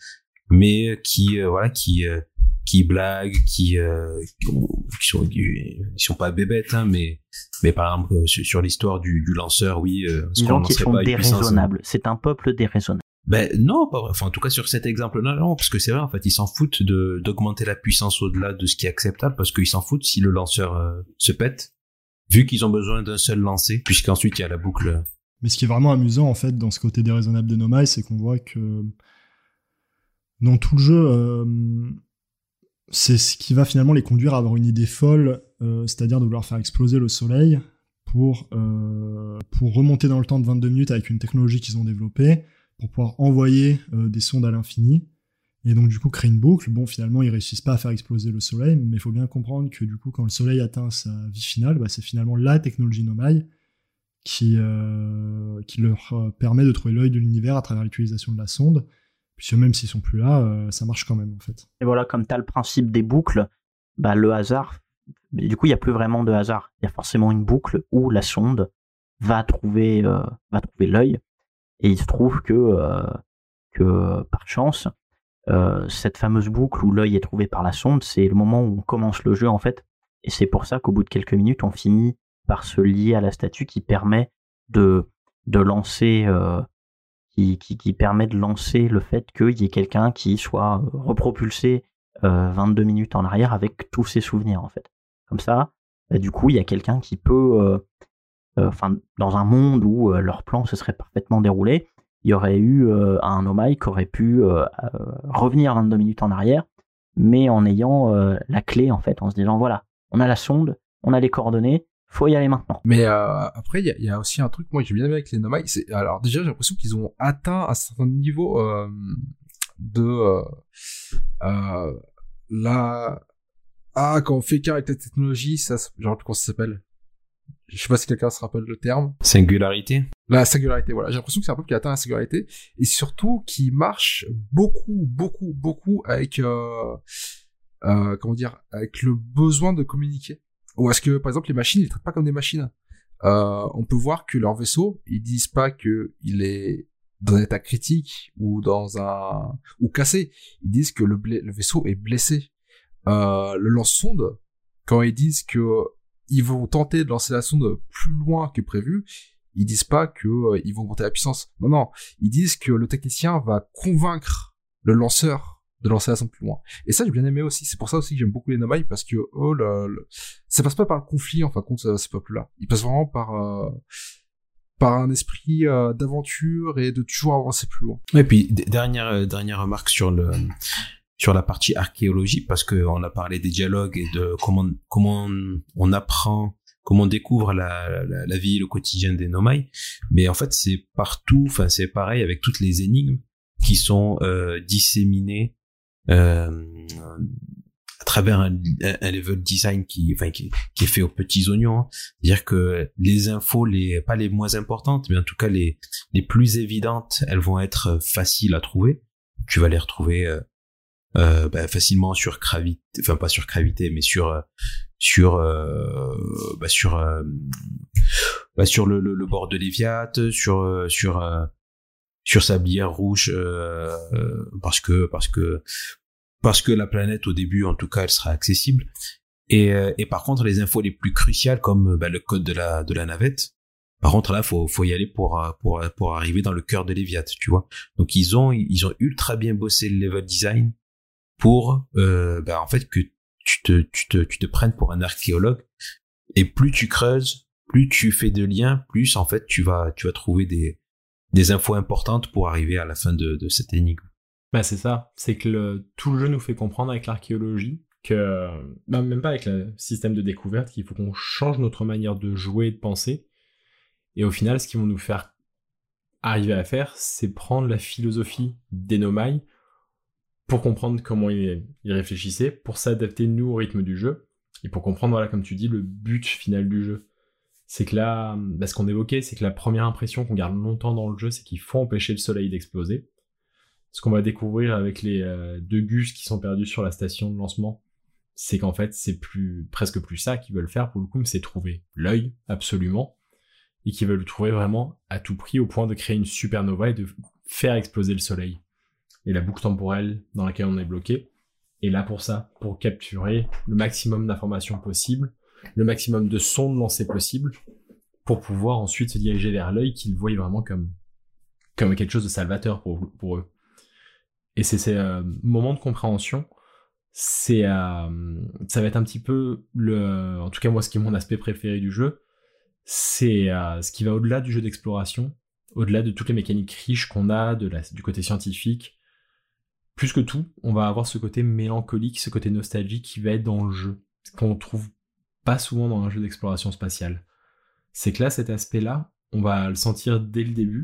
mais qui, euh, voilà, qui, euh, qui blaguent, qui, euh, qui, ont- qui sont, qui sont pas bébêtes, hein, mais, mais par exemple, euh, sur, sur l'histoire du, du lanceur, oui, euh, Disons qu'ils lancerait sont déraisonnables. C'est un peuple déraisonnable. ben non, pas vrai. Enfin, en tout cas sur cet exemple-là, non, parce que c'est vrai, en fait, ils s'en foutent de d'augmenter la puissance au-delà de ce qui est acceptable, parce qu'ils s'en foutent si le lanceur euh, se pète, vu qu'ils ont besoin d'un seul lancer, puisqu'ensuite il y a la boucle. Mais ce qui est vraiment amusant, en fait, dans ce côté déraisonnable de Nomai, c'est qu'on voit que dans tout le jeu, euh, c'est ce qui va finalement les conduire à avoir une idée folle, euh, c'est-à-dire de vouloir faire exploser le soleil pour, euh, pour remonter dans le temps de 22 minutes avec une technologie qu'ils ont développée, pour pouvoir envoyer des sondes à l'infini. Et donc, du coup, créer une boucle. Bon, finalement, ils réussissent pas à faire exploser le soleil, mais il faut bien comprendre que, du coup, quand le soleil atteint sa vie finale, bah, c'est finalement la technologie Nomai qui, euh, qui leur euh, permet de trouver l'œil de l'univers à travers l'utilisation de la sonde. Puisque même s'ils sont plus là, euh, ça marche quand même, en fait. Et voilà, comme tu as le principe des boucles, bah, le hasard, du coup, il n'y a plus vraiment de hasard. Il y a forcément une boucle où la sonde va trouver, trouver l'œil. Et il se trouve que, que par chance, euh, cette fameuse boucle où l'œil est trouvé par la sonde, c'est le moment où on commence le jeu, en fait. Et c'est pour ça qu'au bout de quelques minutes, on finit par se lier à la statue qui permet de, de lancer, euh, qui, qui, permet de lancer le fait qu'il y ait quelqu'un qui soit euh, repropulsé euh, 22 minutes en arrière avec tous ses souvenirs en fait. Comme ça, bah, du coup, il y a quelqu'un qui peut, enfin, dans un monde où leur plan se serait parfaitement déroulé, il y aurait eu euh, un Omai qui aurait pu euh, euh, revenir 22 minutes en arrière, mais en ayant euh, la clé en fait, en se disant voilà, on a la sonde, on a les coordonnées, faut y aller maintenant. Mais après, il y a, aussi un truc, moi, que j'ai bien aimé avec les Nomai. Alors déjà, j'ai l'impression qu'ils ont atteint un certain niveau de la ah quand on fait qu'un avec la technologie, ça, genre comment ça s'appelle? Je sais pas si quelqu'un se rappelle le terme. Singularité. La singularité, voilà. J'ai l'impression que c'est un peu qui atteint la singularité et surtout qui marche beaucoup, beaucoup, beaucoup avec euh, euh, comment dire, avec le besoin de communiquer. Ou est-ce que par exemple les machines, ils les traitent pas comme des machines euh, On peut voir que leur vaisseau, ils disent pas que il est dans un état critique ou dans un ou cassé. Ils disent que le, le vaisseau est blessé. Euh, le lance-sonde, quand ils disent que ils vont tenter de lancer la sonde plus loin que prévu, ils disent pas que euh, ils vont monter la puissance. Non, non, ils disent que le technicien va convaincre le lanceur de lancer la sonde plus loin. Et ça, j'ai bien aimé aussi. C'est pour ça aussi que j'aime beaucoup les Nomai parce que oh, le, le- ça passe pas par le conflit en fin de compte ces peuples-là. Ils passent vraiment par euh, par un esprit euh, d'aventure et de toujours avancer plus loin. Et puis dernière dernière remarque sur le sur la partie archéologie parce que on a parlé des dialogues et de comment comment on apprend comment on découvre la, la, la vie le quotidien des Nomai mais en fait c'est partout enfin c'est pareil avec toutes les énigmes qui sont euh, disséminées euh, à travers un, un level design qui enfin qui, qui est fait aux petits oignons hein. c'est-à-dire que les infos les pas les moins importantes mais en tout cas les les plus évidentes, elles vont être euh, faciles à trouver. Tu vas les retrouver euh, bah, facilement sur gravité, enfin pas sur gravité, mais sur euh, sur euh, bah, sur euh, bah, sur le, le, le bord de l'Eviat, sur euh, sur euh, sur Sablière Rouge, euh, euh, parce que parce que parce que la planète au début, en tout cas, elle sera accessible. Et, et par contre, les infos les plus cruciales, comme bah, le code de la de la navette, Par contre, là, faut, faut y aller pour, pour, pour arriver dans le cœur de Léviat, tu vois. Donc, ils ont, ils ont ultra bien bossé le level design pour, euh, bah, en fait, que tu te, prennes pour un archéologue. Et plus tu creuses, plus tu fais de liens, plus, en fait, tu vas, trouver des, des infos importantes pour arriver à la fin de, de cette énigme. Bah, c'est ça. C'est que tout le jeu nous fait comprendre avec l'archéologie que, bah, même pas avec le système de découverte, qu'il faut qu'on change notre manière de jouer et de penser et au final, ce qu'ils vont nous faire arriver à faire, c'est prendre la philosophie d'Enomai pour comprendre comment il, réfléchissait, pour s'adapter nous au rythme du jeu, et pour comprendre, voilà, comme tu dis, le but final du jeu. C'est que là, bah, ce qu'on évoquait, c'est que la première impression qu'on garde longtemps dans le jeu, c'est qu'il faut empêcher le soleil d'exploser. Ce qu'on va découvrir avec les euh, deux gus qui sont perdus sur la station de lancement, c'est qu'en fait, c'est plus presque plus ça qu'ils veulent faire pour le coup, mais c'est trouver l'œil, absolument, et qui veulent le trouver vraiment à tout prix au point de créer une supernova et de faire exploser le soleil. Et la boucle temporelle dans laquelle on est bloqué est là pour ça, pour capturer le maximum d'informations possibles, le maximum de sons de lancer possible, pour pouvoir ensuite se diriger vers l'œil qu'ils voient vraiment comme, comme quelque chose de salvateur pour, pour eux. Et c'est ces euh, moments de compréhension, c'est euh, ça va être un petit peu le, en tout cas moi ce qui est mon aspect préféré du jeu, c'est euh, ce qui va au-delà du jeu d'exploration, au-delà de toutes les mécaniques riches qu'on a, du côté scientifique. Plus que tout, on va avoir ce côté mélancolique, ce côté nostalgique qui va être dans le jeu, ce qu'on trouve pas souvent dans un jeu d'exploration spatiale. C'est que là, cet aspect-là, on va le sentir dès le début.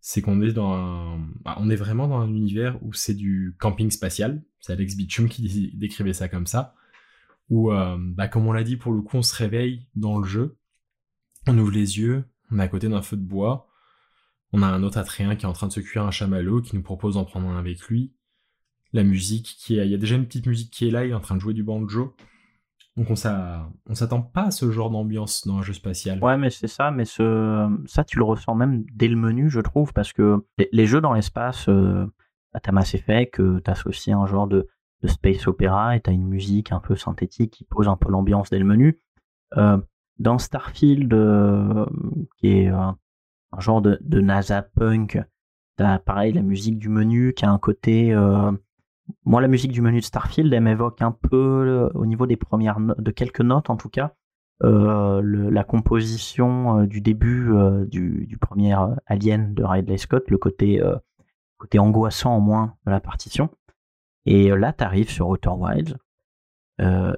C'est qu'on est dans un, bah, on est vraiment dans un univers où c'est du camping spatial. C'est Alex Bichum qui décrivait ça comme ça. Où, euh, bah, comme on l'a dit, pour le coup, on se réveille dans le jeu on ouvre les yeux, on est à côté d'un feu de bois. On a un autre Atréen qui est en train de se cuire un chamallow, qui nous propose d'en prendre un avec lui. La musique qui est, il y a déjà une petite musique qui est là, il est en train de jouer du banjo. Donc on s'attend pas à ce genre d'ambiance dans un jeu spatial. Ouais, mais c'est ça, mais ce, ça tu le ressens même dès le menu, je trouve, parce que les, jeux dans l'espace, euh, t'as Mass Effect, euh, t'associes un genre de, space opéra et t'as une musique un peu synthétique qui pose un peu l'ambiance dès le menu. Euh, dans Starfield, euh, qui est un genre de, NASA punk, t'as pareil la musique du menu qui a un côté. Euh, moi, la musique du menu de Starfield, elle m'évoque un peu, euh, au niveau des premières de quelques notes en tout cas, la composition du début du, premier Alien de Ridley Scott, le côté, côté angoissant en moins de la partition. Et là, tu arrives sur Outer Wilds.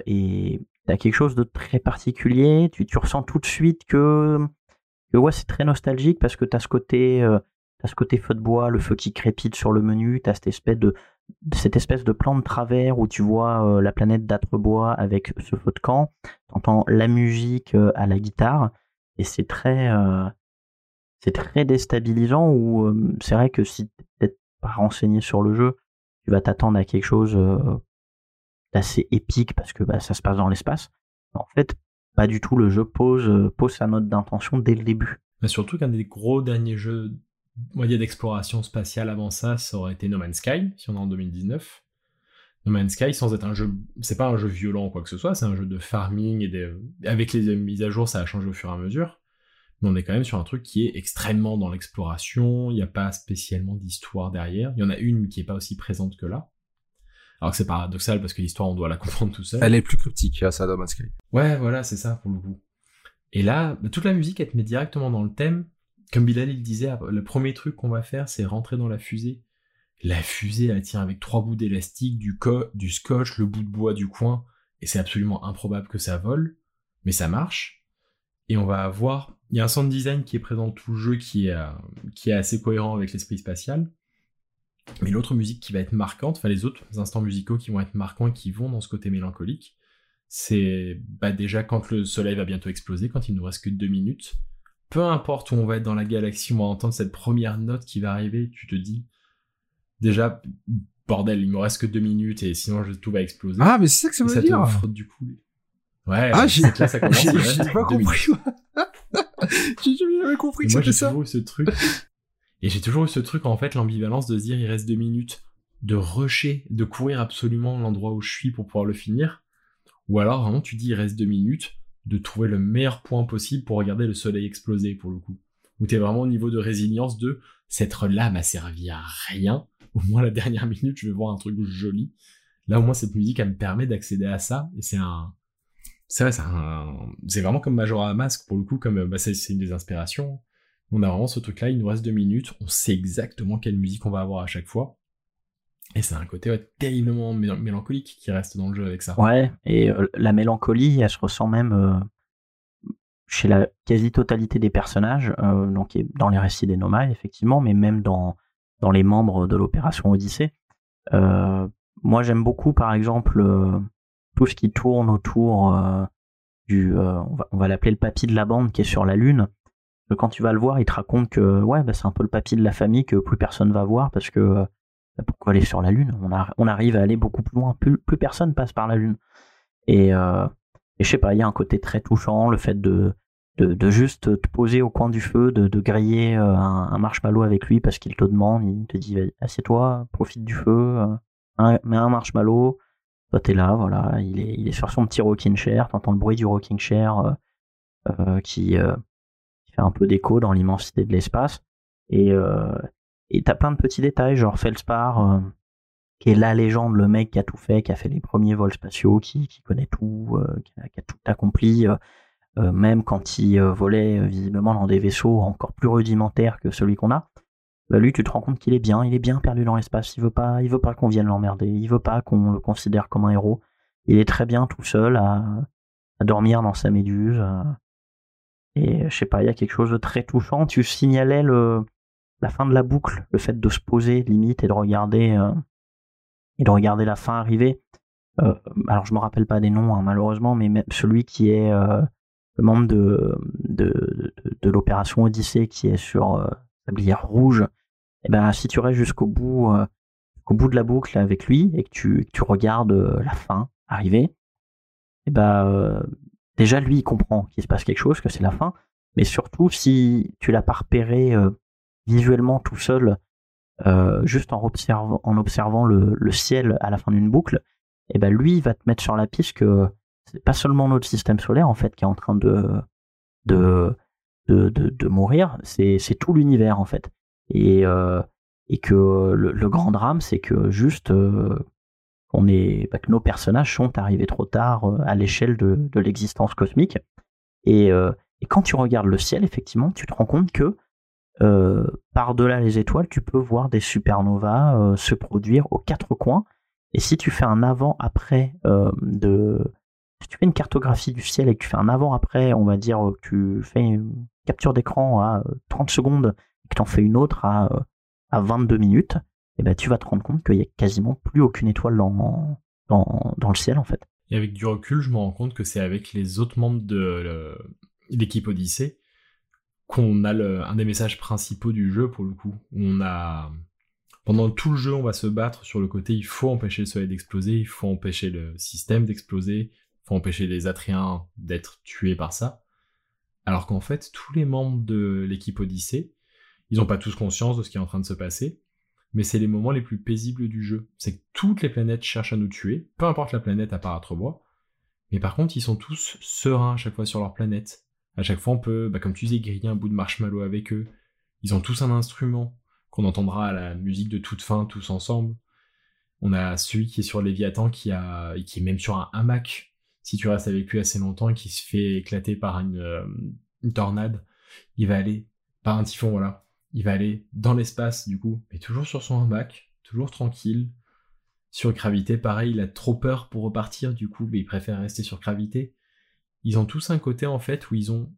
et t'as quelque chose de très particulier, tu, tu ressens tout de suite que, que ouais, c'est très nostalgique parce que t'as ce côté, euh, as ce côté feu de bois, le feu qui crépite sur le menu, t'as cette espèce de, cette espèce de plan de travers où tu vois euh, la planète d'Atrebois avec ce feu de camp, t'entends la musique euh, à la guitare et c'est très, euh, très déstabilisant ou c'est vrai que si t'es pas renseigné sur le jeu, tu vas t'attendre à quelque chose assez épique parce que bah, ça se passe dans l'espace. En fait, pas du tout. Le jeu pose, pose sa note d'intention dès le début. Mais surtout qu'un des gros derniers jeux d'exploration spatiale avant ça, ça aurait été No Man's Sky, si on est en 2019. No Man's Sky, sans être un jeu, c'est pas un jeu violent ou quoi que ce soit, c'est un jeu de farming et des, avec les mises à jour, ça a changé au fur et à mesure. Mais on est quand même sur un truc qui est extrêmement dans l'exploration, il n'y a pas spécialement d'histoire derrière. Il y en a une qui est pas aussi présente que là. Alors que c'est paradoxal parce que l'histoire, on doit la comprendre tout seul. Elle est plus cryptique, à ça, dans Sky. Ouais, voilà, c'est ça, pour le coup. Et là, toute la musique, elle te met directement dans le thème. Comme Bilal, il disait, ah, le premier truc qu'on va faire, c'est rentrer dans la fusée. La fusée, elle tient avec trois bouts d'élastique, du, du scotch, le bout de bois du coin, et c'est absolument improbable que ça vole, mais ça marche. Et on va avoir, il y a un sound design qui est présent dans tout le jeu qui est, euh, qui est assez cohérent avec l'esprit spatial. Mais l'autre musique qui va être marquante, enfin les autres instants musicaux qui vont être marquants et qui vont dans ce côté mélancolique, c'est bah déjà quand le soleil va bientôt exploser, quand il nous reste que deux minutes. Peu importe où on va être dans la galaxie, on va entendre cette première note qui va arriver, tu te dis, déjà, bordel, il me reste que deux minutes et sinon tout va exploser. Ah, mais c'est ça que ça veut dire. du coup. Ouais, ah, j'ai pas compris. j'ai jamais compris que ça. Moi, j'ai ce truc. Et j'ai toujours eu ce truc, en fait, l'ambivalence de se dire il reste deux minutes, de rusher, de courir absolument l'endroit où je suis pour pouvoir le finir. Ou alors, vraiment, tu dis il reste deux minutes, de trouver le meilleur point possible pour regarder le soleil exploser pour le coup. Où t'es vraiment au niveau de résilience de cette là m'a servi à rien. Au moins la dernière minute, je vais voir un truc joli. Là, au moins, cette musique, elle me permet d'accéder à ça. Et c'est un, c'est vrai, c'est un, c'est vraiment comme Majora Mask pour le coup, comme, bah, c'est, une des inspirations. On a vraiment ce truc-là, il nous reste deux minutes, on sait exactement quelle musique on va avoir à chaque fois. Et c'est un côté terriblement mélancolique qui reste dans le jeu avec ça. Ouais, et euh, la mélancolie, elle se ressent même euh, chez la quasi-totalité des personnages, euh, donc dans les récits des Nomai, effectivement, mais même dans, dans les membres de l'opération Odyssée. moi, j'aime beaucoup, par exemple, tout ce qui tourne autour du. on va, on va l'appeler le papy de la bande qui est sur la Lune. Quand tu vas le voir, il te raconte que ouais, bah, c'est un peu le papy de la famille que plus personne va voir parce que pourquoi aller sur la Lune? On, arrive à aller beaucoup plus loin. Plus, personne passe par la Lune. Et, euh, et je sais pas, il y a un côté très touchant, le fait de, juste te poser au coin du feu, de, griller euh, un, marshmallow avec lui parce qu'il te demande, il te dit assieds-toi, profite du feu, euh, mets un marshmallow. Toi t'es là, voilà, il est, sur son petit rocking chair, t'entends le bruit du rocking chair euh qui, qui, fait un peu d'écho dans l'immensité de l'espace. Et, et t'as plein de petits détails, genre Felspar, euh, qui est la légende, le mec qui a tout fait, qui a fait les premiers vols spatiaux, qui, qui connaît tout, euh, qui, a, tout accompli, euh, même quand il volait visiblement dans des vaisseaux encore plus rudimentaires que celui qu'on a. Bah lui, tu te rends compte qu'il est bien, il est bien perdu dans l'espace. Il veut pas, il veut pas qu'on vienne l'emmerder. Il veut pas qu'on le considère comme un héros. Il est très bien tout seul à, à dormir dans sa méduse. Et je sais pas, il y a quelque chose de très touchant. Tu signalais le, la fin de la boucle, le fait de se poser limite et de regarder euh, et de regarder la fin arriver. Euh, alors je me rappelle pas des noms hein, malheureusement, mais même celui qui est euh, le membre de l'opération Odyssée qui est sur tablière rouge, et eh ben si tu restes jusqu'au bout au bout de la boucle avec lui et que tu, regardes la fin arriver, et eh ben déjà lui comprend qu'il se passe quelque chose, que c'est la fin, mais surtout si tu l'as pas repéré visuellement tout seul, euh, juste en observant, le, ciel à la fin d'une boucle, et eh ben lui va te mettre sur la piste que c'est pas seulement notre système solaire en fait qui est en train de de de, de, mourir, c'est tout l'univers en fait. Et euh, et que le, grand drame c'est que juste euh, on est bah, que nos personnages sont arrivés trop tard à l'échelle de, de l'existence cosmique. Et, et quand tu regardes le ciel, effectivement, tu te rends compte que euh, par-delà les étoiles, tu peux voir des supernovas euh, se produire aux quatre coins. Et si tu fais un avant-après euh, de... Si tu fais une cartographie du ciel et que tu fais un avant-après, on va dire que tu fais une capture d'écran à 30 secondes et que tu en fais une autre à, à 22 minutes, et eh ben tu vas te rendre compte qu'il y a quasiment plus aucune étoile dans, dans, dans, le ciel en fait. Et avec du recul, je me rends compte que c'est avec les autres membres de l'équipe Odyssée qu'on a un des messages principaux du jeu pour le coup. On a pendant tout le jeu, on va se battre sur le côté il faut empêcher le soleil d'exploser, il faut empêcher le système d'exploser, il faut empêcher les Atriens d'être tués par ça. Alors qu'en fait, tous les membres de l'équipe Odyssée, ils n'ont pas tous conscience de ce qui est en train de se passer, mais c'est les moments les plus paisibles du jeu. C'est que toutes les planètes cherchent à nous tuer, peu importe la planète à part Atrebois, mais par contre, ils sont tous sereins à chaque fois sur leur planète. À chaque fois, on peut, bah, comme tu disais, griller un bout de marshmallow avec eux. Ils ont tous un instrument qu'on entendra à la musique de toute fin, tous ensemble. On a celui qui est sur Léviathan, qui a, qui est même sur un hamac. Si tu restes avec lui assez longtemps qui se fait éclater par une, euh, une tornade, il va aller, par un typhon, voilà. Il va aller dans l'espace, du coup, mais toujours sur son hamac, toujours tranquille. Sur gravité, pareil, il a trop peur pour repartir, du coup, mais il préfère rester sur gravité ils ont tous un côté en fait où ils ont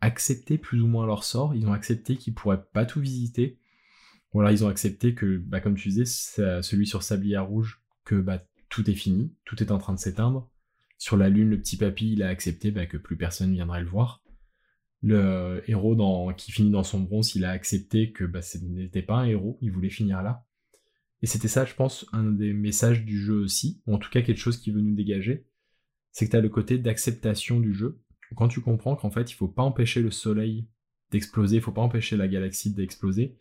accepté plus ou moins leur sort, ils ont accepté qu'ils pourraient pas tout visiter. Voilà, ils ont accepté que, bah, comme tu disais, celui sur Sablière Rouge, que bah, tout est fini, tout est en train de s'éteindre. Sur la Lune, le petit papy, il a accepté bah, que plus personne viendrait le voir. Le héros qui finit dans son bronze, il a accepté que bah, ce n'était pas un héros, il voulait finir là. Et c'était ça, je pense, un des messages du jeu aussi, ou en tout cas quelque chose qui veut nous dégager c'est que tu as le côté d'acceptation du jeu. Quand tu comprends qu'en fait, il faut pas empêcher le soleil d'exploser, il faut pas empêcher la galaxie d'exploser,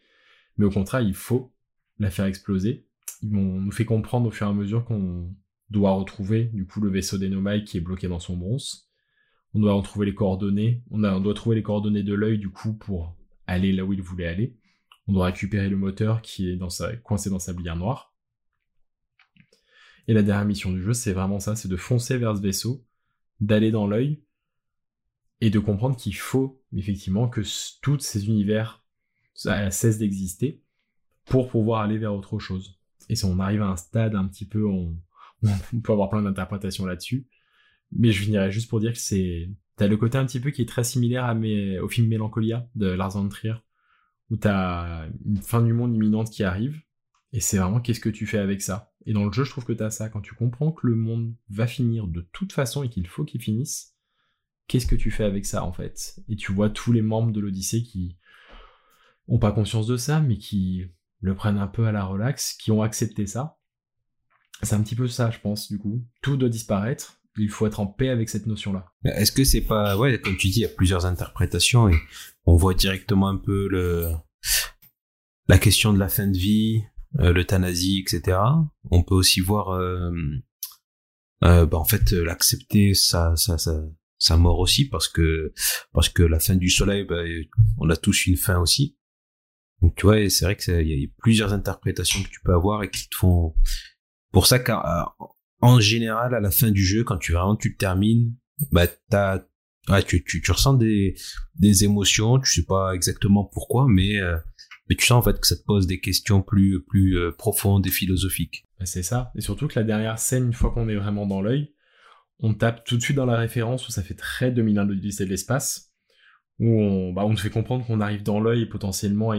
mais au contraire, il faut la faire exploser. On nous fait comprendre au fur et à mesure qu'on doit retrouver du coup le vaisseau des Nomai qui est bloqué dans son bronze. On doit en trouver les coordonnées. On doit trouver les coordonnées de l'œil du coup pour aller là où il voulait aller. On doit récupérer le moteur qui est dans sa, coincé dans sa blière noire. Et la dernière mission du jeu, c'est vraiment ça, c'est de foncer vers ce vaisseau, d'aller dans l'œil, et de comprendre qu'il faut effectivement que tous ces univers cessent d'exister pour pouvoir aller vers autre chose. Et si on arrive à un stade un petit peu, on, peut avoir plein d'interprétations là-dessus, mais je finirais juste pour dire que c'est t'as le côté un petit peu qui est très similaire au film Mélancolia de Lars von Trier, où t'as une fin du monde imminente qui arrive, et c'est vraiment qu'est-ce que tu fais avec ça? Et dans le jeu, je trouve que t'as ça. Quand tu comprends que le monde va finir de toute façon et qu'il faut qu'il finisse, qu'est-ce que tu fais avec ça en fait? Et tu vois tous les membres de l'Odyssée qui ont pas conscience de ça, mais qui le prennent un peu à la relax, qui ont accepté ça. C'est un petit peu ça, je pense, du coup. Tout doit disparaître. Il faut être en paix avec cette notion-là. Est-ce que c'est pas, ouais, comme tu dis, il y a plusieurs interprétations et on voit directement un peu le, la question de la fin de vie, l'euthanasie, etc. On peut aussi voir, euh, euh, bah, en fait, l'accepter sa, sa, sa, mort aussi parce que parce que la fin du soleil, bah, on a tous une fin aussi. Donc tu vois, c'est vrai qu'il y a plusieurs interprétations que tu peux avoir et qui te font. Pour ça qu'en général, à la fin du jeu, quand tu vraiment tu termines, bah t'as ouais, tu, tu, tu ressens des des émotions, tu sais pas exactement pourquoi, mais euh, mais tu sens en fait que ça te pose des questions plus plus euh, profondes et philosophiques. Bah, c'est ça, et surtout que la dernière scène, une fois qu'on est vraiment dans l'œil, on tape tout de suite dans la référence où ça fait très dominant de l'Odyssée de l'espace, où on, bah, te fait comprendre qu'on arrive dans l'œil et potentiellement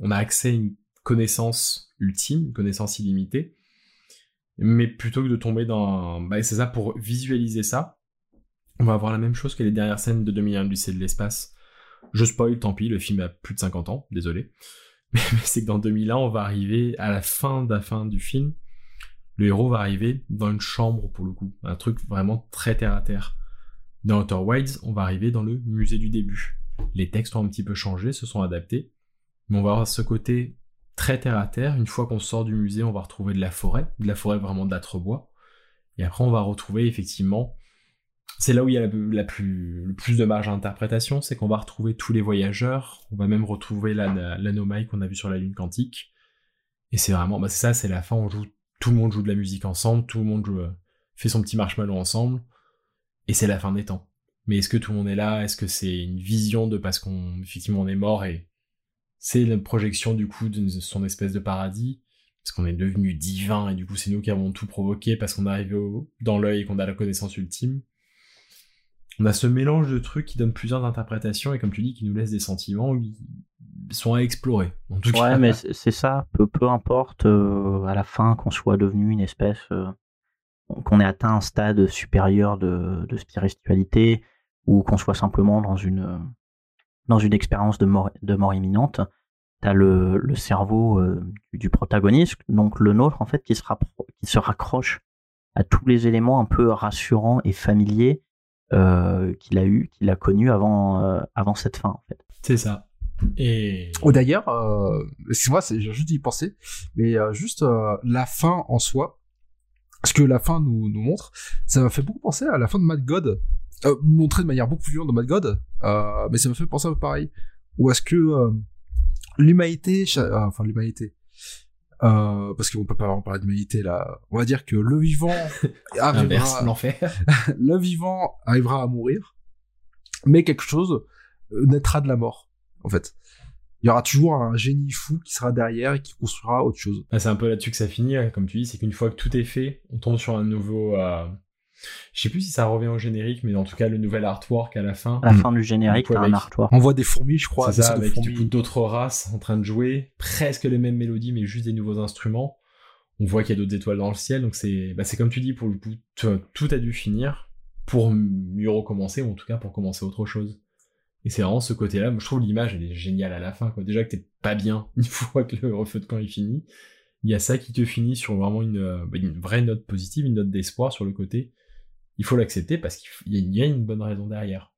on a accès à une connaissance ultime, une connaissance illimitée. Mais plutôt que de tomber dans, bah, c'est ça, pour visualiser ça, on va avoir la même chose que les dernières scènes de 2001 de l'Odyssée de l'espace. Je spoil, tant pis, le film a plus de 50 ans, désolé. Mais, c'est que dans 2001, on va arriver à la fin de la fin du film, le héros va arriver dans une chambre pour le coup, un truc vraiment très terre à terre. Dans Outer Wilds, on va arriver dans le musée du début. Les textes ont un petit peu changé, se sont adaptés, mais on va avoir ce côté très terre à terre. Une fois qu'on sort du musée, on va retrouver de la forêt, de la forêt vraiment d'âtre bois. Et après, on va retrouver effectivement, c'est là où il y a la, plus, le plus de marge d'interprétation, c'est qu'on va retrouver tous les voyageurs. On va même retrouver l'anomalie qu'on a vu sur la lune quantique. Et c'est vraiment, bah ça, c'est la fin. On joue tout le monde joue de la musique ensemble, tout le monde joue, euh, fait son petit marshmallow ensemble, et c'est la fin des temps. Mais est-ce que tout le monde est là? Est-ce que c'est une vision de parce qu'on on est mort et c'est la projection du coup de son espèce de paradis? Parce qu'on est devenu divin et du coup c'est nous qui avons tout provoqué parce qu'on est arrivé dans l'œil et qu'on a la connaissance ultime. On a ce mélange de trucs qui donne plusieurs interprétations et comme tu dis qui nous laisse des sentiments sont à explorer. En tout ouais, mais c'est ça. Peu, peu importe euh, à la fin qu'on soit devenu une espèce, euh, qu'on ait atteint un stade supérieur de, de spiritualité ou qu'on soit simplement dans une dans une expérience de mort, de mort imminente. T'as le, le cerveau euh, du, protagoniste, donc le nôtre en fait, qui se, qui se raccroche à tous les éléments un peu rassurants et familiers qu'il a eu, qu'il a connu avant avant cette fin en fait. C'est ça. Et oh, d'ailleurs, euh, c'est moi, j'ai juste d'y penser, mais euh, juste euh, la fin en soi, ce que la fin nous, nous montre, ça m'a fait beaucoup penser à la fin de Mad God, euh, montré de manière beaucoup plus violente dans Mad God, euh, mais ça me fait penser un peu pareil. Ou est-ce que euh, l'humanité, enfin l'humanité, parce qu'on peut pas vraiment parler d'humanité là, on va dire que le vivant arrivera, l'enfer, le vivant arrivera à mourir, mais quelque chose naîtra de la mort en fait. Il y aura toujours un génie fou qui sera derrière et qui construira autre chose. Ah, c'est un peu là-dessus que ça finit, hein, comme tu dis, c'est qu'une fois que tout est fait, on tombe sur un nouveau... Euh... Je sais plus si ça revient au générique, mais en tout cas le nouvel artwork à la fin. À la fin du générique, t'as un artwork. On voit des fourmis, je crois. C'est ça, avec d'autres races en train de jouer, presque les mêmes mélodies, mais juste des nouveaux instruments. On voit qu'il y a d'autres étoiles dans le ciel, donc c'est bah, comme tu dis, pour le coup, tout a dû finir pour mieux recommencer, ou en tout cas pour commencer autre chose. Et c'est vraiment ce côté-là. Moi, je trouve l'image, elle est géniale à la fin, quoi. Déjà que t'es pas bien une fois que le refeu de camp est fini. Il y a ça qui te finit sur vraiment une, euh, bah, une vraie note positive, une note d'espoir sur le côté. Il faut l'accepter parce qu'il y, a une bonne raison derrière.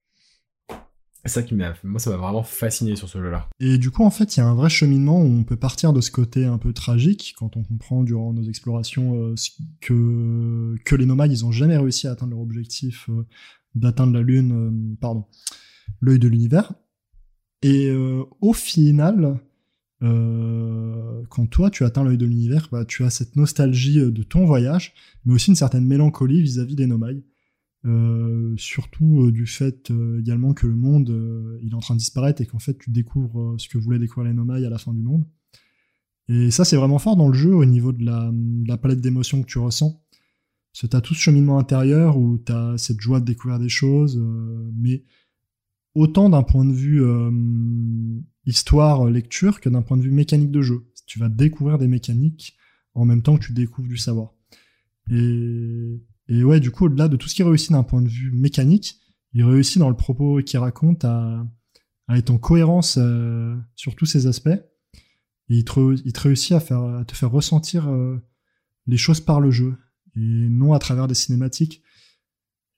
C'est ça qui m'a, moi, ça m'a vraiment fasciné sur ce jeu-là. Et du coup, en fait, il y a un vrai cheminement où on peut partir de ce côté un peu tragique quand on comprend durant nos explorations euh, que que les nomades, ils ont jamais réussi à atteindre leur objectif euh, d'atteindre la lune, euh, pardon, l'œil de l'univers. Et au final, quand toi tu atteins l'œil de l'univers, bah, tu as cette nostalgie de ton voyage, mais aussi une certaine mélancolie vis-à-vis des nomades. Euh, surtout euh, du fait euh, également que le monde il est en train de disparaître et qu'en fait tu découvres ce que voulaient découvrir les Nomai à la fin du monde. Et ça c'est vraiment fort dans le jeu au niveau de la, palette d'émotions que tu ressens. Parce que tout ce cheminement intérieur où t'as cette joie de découvrir des choses, mais autant d'un point de vue histoire, lecture, que d'un point de vue mécanique de jeu. Tu vas découvrir des mécaniques en même temps que tu découvres du savoir. Et ouais, du coup, au-delà de tout ce qui réussit d'un point de vue mécanique, il réussit dans le propos qu'il raconte à, être en cohérence euh, sur tous ces aspects. Et il te, réussit à, te faire ressentir euh, les choses par le jeu et non à travers des cinématiques.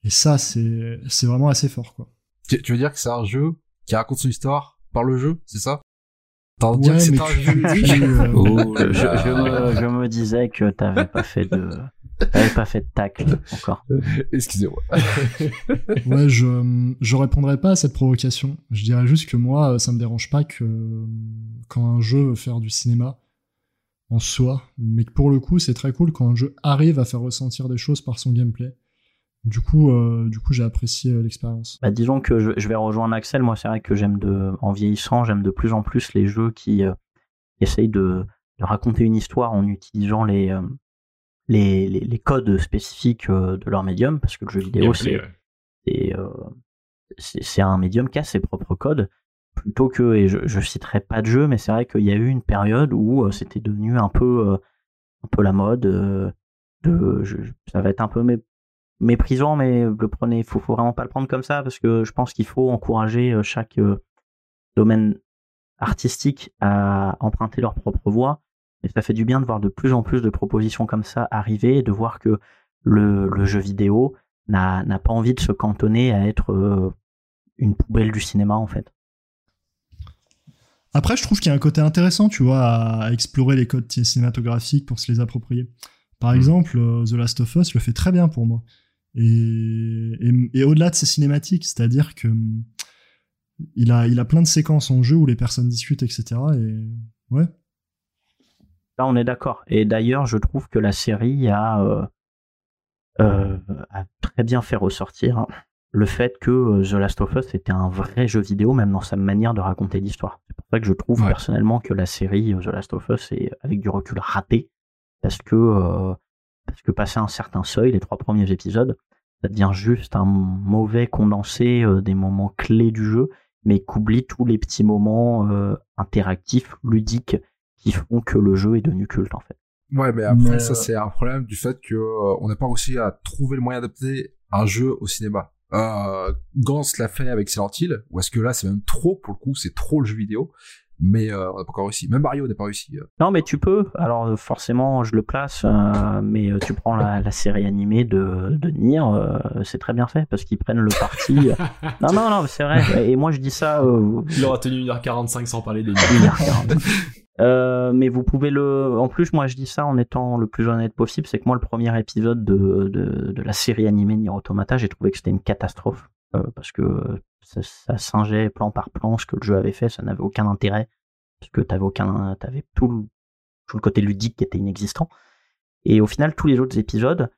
Et ça, c'est vraiment assez fort, quoi. Tu, tu veux dire que c'est un jeu qui raconte son histoire par le jeu, c'est ça? T'en ouais, mais un jeu euh, oh, je, je, me, je me disais que t'avais pas fait de elle pas fait de tacle encore. Excusez-moi. ouais, je je répondrai pas à cette provocation. Je dirais juste que moi, ça me dérange pas que quand un jeu veut faire du cinéma en soi, mais que pour le coup, c'est très cool quand un jeu arrive à faire ressentir des choses par son gameplay. Du coup, euh, du coup, j'ai apprécié euh, l'expérience. Bah, disons que je, je, vais rejoindre Axel. Moi, c'est vrai que j'aime de, en vieillissant, j'aime de plus en plus les jeux qui euh, essayent de, de, raconter une histoire en utilisant les, les, les, codes spécifiques euh, de leur médium, parce que le jeu vidéo, c'est euh, c'est un médium qui a ses propres codes, plutôt que, et je, je citerai pas de jeu, mais c'est vrai qu'il y a eu une période où euh, c'était devenu un peu, un peu la mode, de, ça va être un peu méprisant, mais le prenez, faut, faut vraiment pas le prendre comme ça, parce que je pense qu'il faut encourager chaque domaine artistique à emprunter leur propre voie et ça fait du bien de voir de plus en plus de propositions comme ça arriver et de voir que le, le jeu vidéo n'a pas envie de se cantonner à être euh, une poubelle du cinéma en fait. Après, je trouve qu'il y a un côté intéressant, tu vois, à, explorer les codes cinématographiques pour se les approprier. Par mm. exemple, euh, The Last of Us le fait très bien pour moi. Et, et, et au-delà de ses cinématiques, c'est-à-dire que il a, il a plein de séquences en jeu où les personnes discutent, etc. Et ouais, on est d'accord. Et d'ailleurs, je trouve que la série a, euh, euh, a très bien fait ressortir le fait que euh, The Last of Us était un vrai jeu vidéo, même dans sa manière de raconter l'histoire. C'est pour ça que je trouve personnellement que la série The Last of Us est, avec du recul, raté parce que parce que passé un certain seuil, les trois premiers épisodes, ça devient juste un mauvais condensé des moments clés du jeu, mais qu'oublie tous les petits moments interactifs, ludiques qui font que le jeu est devenu culte en fait. Ouais, mais après ça euh, c'est un problème du fait que euh, on n'a pas réussi à trouver le moyen d'adapter un jeu au cinéma. Euh, Gans l'a fait avec Silent Hill, ou est-ce que là c'est même trop pour le coup, c'est trop le jeu vidéo mais euh, on n'a pas encore réussi. Même Mario n'a pas réussi. Non, mais tu peux. Alors forcément, je le place, euh, mais tu prends la, la, série animée de, de Nier, c'est très bien fait parce qu'ils prennent le parti. non, non, non, c'est vrai. Et moi, je dis ça. Il aura tenu 1h45 sans parler des 1h40. Euh, mais vous pouvez le. En plus, moi, je dis ça en étant le plus honnête possible, c'est que moi, le premier épisode de, de, de la série animée Nier Automata, j'ai trouvé que c'était une catastrophe euh, parce que ça, ça, singeait plan par plan ce que le jeu avait fait, ça n'avait aucun intérêt parce que t'avais aucun, t'avais tout le, tout le côté ludique qui était inexistant. Et au final, tous les autres épisodes,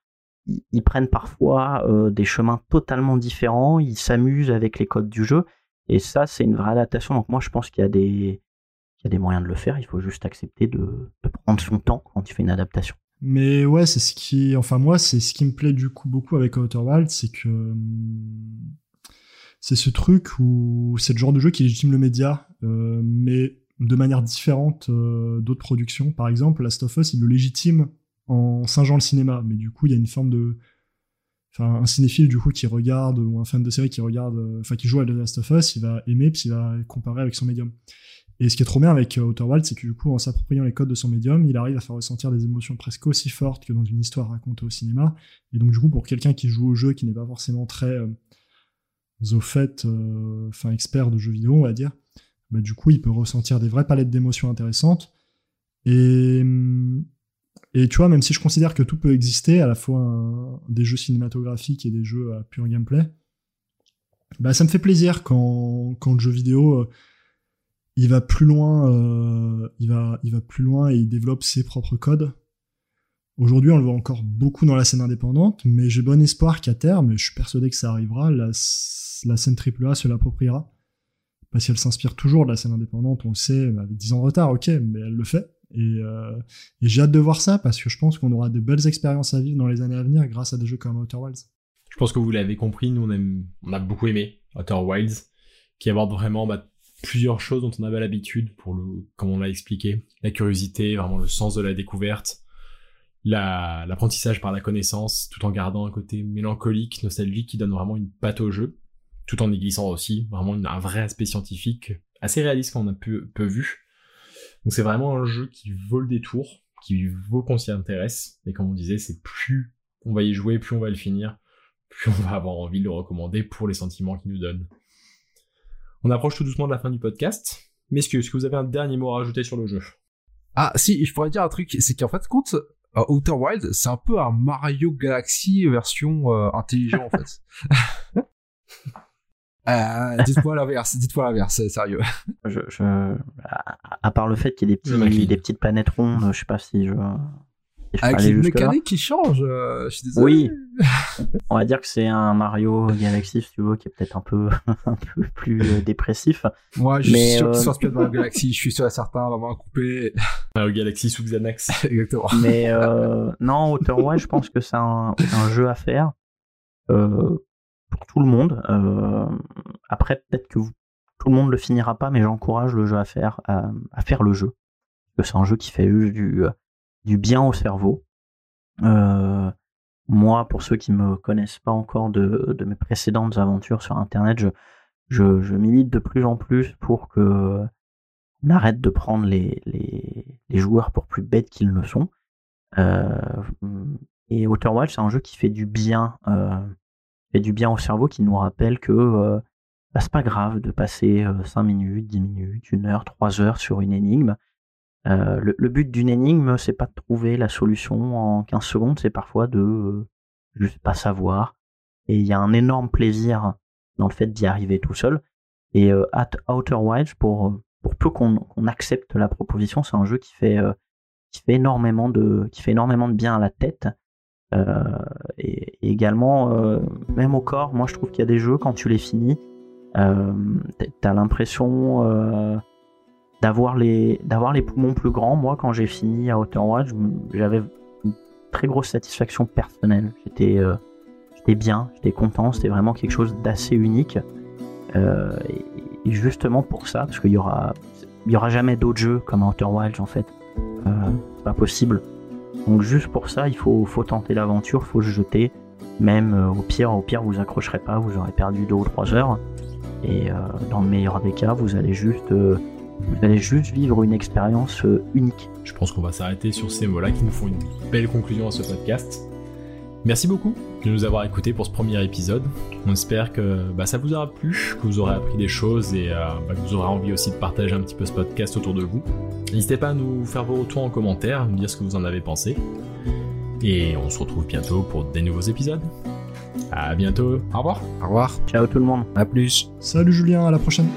ils, prennent parfois euh, des chemins totalement différents, ils s'amusent avec les codes du jeu, et ça, c'est une vraie adaptation. Donc moi, je pense qu'il y a des il y a des moyens de le faire, il faut juste accepter de, prendre son temps quand tu fais une adaptation. Mais ouais, c'est ce qui, enfin moi, c'est ce qui me plaît du coup beaucoup avec Outer Wild, c'est que hum, c'est ce truc où c'est le genre de jeu qui légitime le média, euh, mais de manière différente euh, d'autres productions. Par exemple, Last of Us, il le légitime en singeant le cinéma, mais du coup, il y a une forme de, enfin, un cinéphile du coup qui regarde ou un fan de série qui regarde, euh, enfin qui joue à The Last of Us, il va aimer puis il va comparer avec son médium. Et ce qui est trop bien avec Outer Wild, c'est que du coup, en s'appropriant les codes de son médium, il arrive à faire ressentir des émotions presque aussi fortes que dans une histoire racontée au cinéma. Et donc, du coup, pour quelqu'un qui joue au jeu, qui n'est pas forcément très, au fait, enfin expert de jeux vidéo, on va dire, bah, du coup, il peut ressentir des vraies palettes d'émotions intéressantes. Et, et tu vois, même si je considère que tout peut exister, à la fois des jeux cinématographiques et des jeux à pur gameplay, bah, ça me fait plaisir quand, quand le jeu vidéo euh, il va plus loin, euh, il va, il va plus loin et il développe ses propres codes. Aujourd'hui, on le voit encore beaucoup dans la scène indépendante, mais j'ai bon espoir qu'à terme, et je suis persuadé que ça arrivera, la, scène AAA se l'appropriera. Parce qu'elle s'inspire toujours de la scène indépendante, on le sait, avec 10 ans de retard, ok, mais elle le fait. Et, euh, et j'ai hâte de voir ça, parce que je pense qu'on aura de belles expériences à vivre dans les années à venir grâce à des jeux comme Outer Wilds. Je pense que vous l'avez compris, nous on, a beaucoup aimé Outer Wilds, qui aborde vraiment bah, plusieurs choses dont on avait l'habitude, comme on l'a expliqué, la curiosité, vraiment le sens de la découverte, l'apprentissage par la connaissance, tout en gardant un côté mélancolique, nostalgique, qui donne vraiment une patte au jeu, tout en y glissant aussi vraiment un vrai aspect scientifique, assez réaliste qu'on a peu, peu vu. Donc c'est vraiment un jeu qui vaut le détour, qui vaut qu'on s'y intéresse, et comme on disait, c'est plus on va y jouer, plus on va le finir, puis on va avoir envie de le recommander pour les sentiments qu'il nous donne. On approche tout doucement de la fin du podcast. Mais est-ce que, vous avez un dernier mot à rajouter sur le jeu? Ah si, je pourrais dire un truc, c'est qu'en fait, compte, euh, Outer Wild, c'est un peu un Mario Galaxy version euh, intelligent en fait. Euh, dites-moi l'inverse, dites-moi l'inverse, sérieux. Je, je, à, part le fait qu'il y ait des, petits, des petites planètes rondes, je sais pas si je, avec une mécanique qui change, euh, je suis désolé. Oui. On va dire que c'est un Mario Galaxy, si tu veux, qui est peut-être un peu, un peu plus euh, dépressif. Moi, je suis sûr qu'il qu'il de Mario Galaxy, je suis sûr à certains, vraiment coupé. Mario Galaxy sous Xanax. Exactement. Mais euh, non, Outer Wilds, je pense que c'est un, un, jeu à faire euh, pour tout le monde. Euh, après, peut-être que vous, tout le monde le finira pas, mais j'encourage le jeu à faire, à, à faire le jeu. Parce que c'est un jeu qui fait juste du du bien au cerveau. Euh, moi, pour ceux qui me connaissent pas encore de, mes précédentes aventures sur Internet, je, milite de plus en plus pour que on arrête de prendre les, joueurs pour plus bêtes qu'ils ne sont. Euh, et Outer Wilds, c'est un jeu qui fait du bien, euh, du bien au cerveau, qui nous rappelle que euh, bah, pas grave de passer 5 euh, minutes, 10 minutes, 1 heure, 3 heures sur une énigme. Euh, le, but d'une énigme, c'est pas de trouver la solution en 15 secondes, c'est parfois de euh, juste pas savoir. Et il y a un énorme plaisir dans le fait d'y arriver tout seul. Et euh, at Outer Wilds, pour, pour peu qu'on accepte la proposition, c'est un jeu qui fait, qui, fait énormément de, qui fait énormément de bien à la tête. et, également, même au corps, moi je trouve qu'il y a des jeux, quand tu les finis, t'as l'impression d'avoir les d'avoir les poumons plus grands. Moi, quand j'ai fini à Outer Wilds, j'avais une très grosse satisfaction personnelle. J'étais euh, j'étais bien, j'étais content. C'était vraiment quelque chose d'assez unique. Euh, et, justement pour ça, parce qu'il y aura il y aura jamais d'autres jeux comme Outer Wilds en fait. Euh, c'est pas possible. Donc juste pour ça, il faut faut tenter l'aventure, faut se jeter. Même euh, au pire, au pire, vous accrocherez pas, vous aurez perdu deux ou trois heures. Et dans le meilleur des cas, vous allez juste vous allez juste vivre une expérience euh, unique. Je pense qu'on va s'arrêter sur ces mots-là qui nous font une belle conclusion à ce podcast. Merci beaucoup de nous avoir écoutés pour ce premier épisode. On espère que bah, ça vous aura plu, que vous aurez appris des choses et euh, bah, que vous aurez envie aussi de partager un petit peu ce podcast autour de vous. N'hésitez pas à nous faire vos retours en commentaire, nous dire ce que vous en avez pensé. Et on se retrouve bientôt pour des nouveaux épisodes. À bientôt. Au revoir. Au revoir. Ciao tout le monde. À plus. Salut Julien, à la prochaine.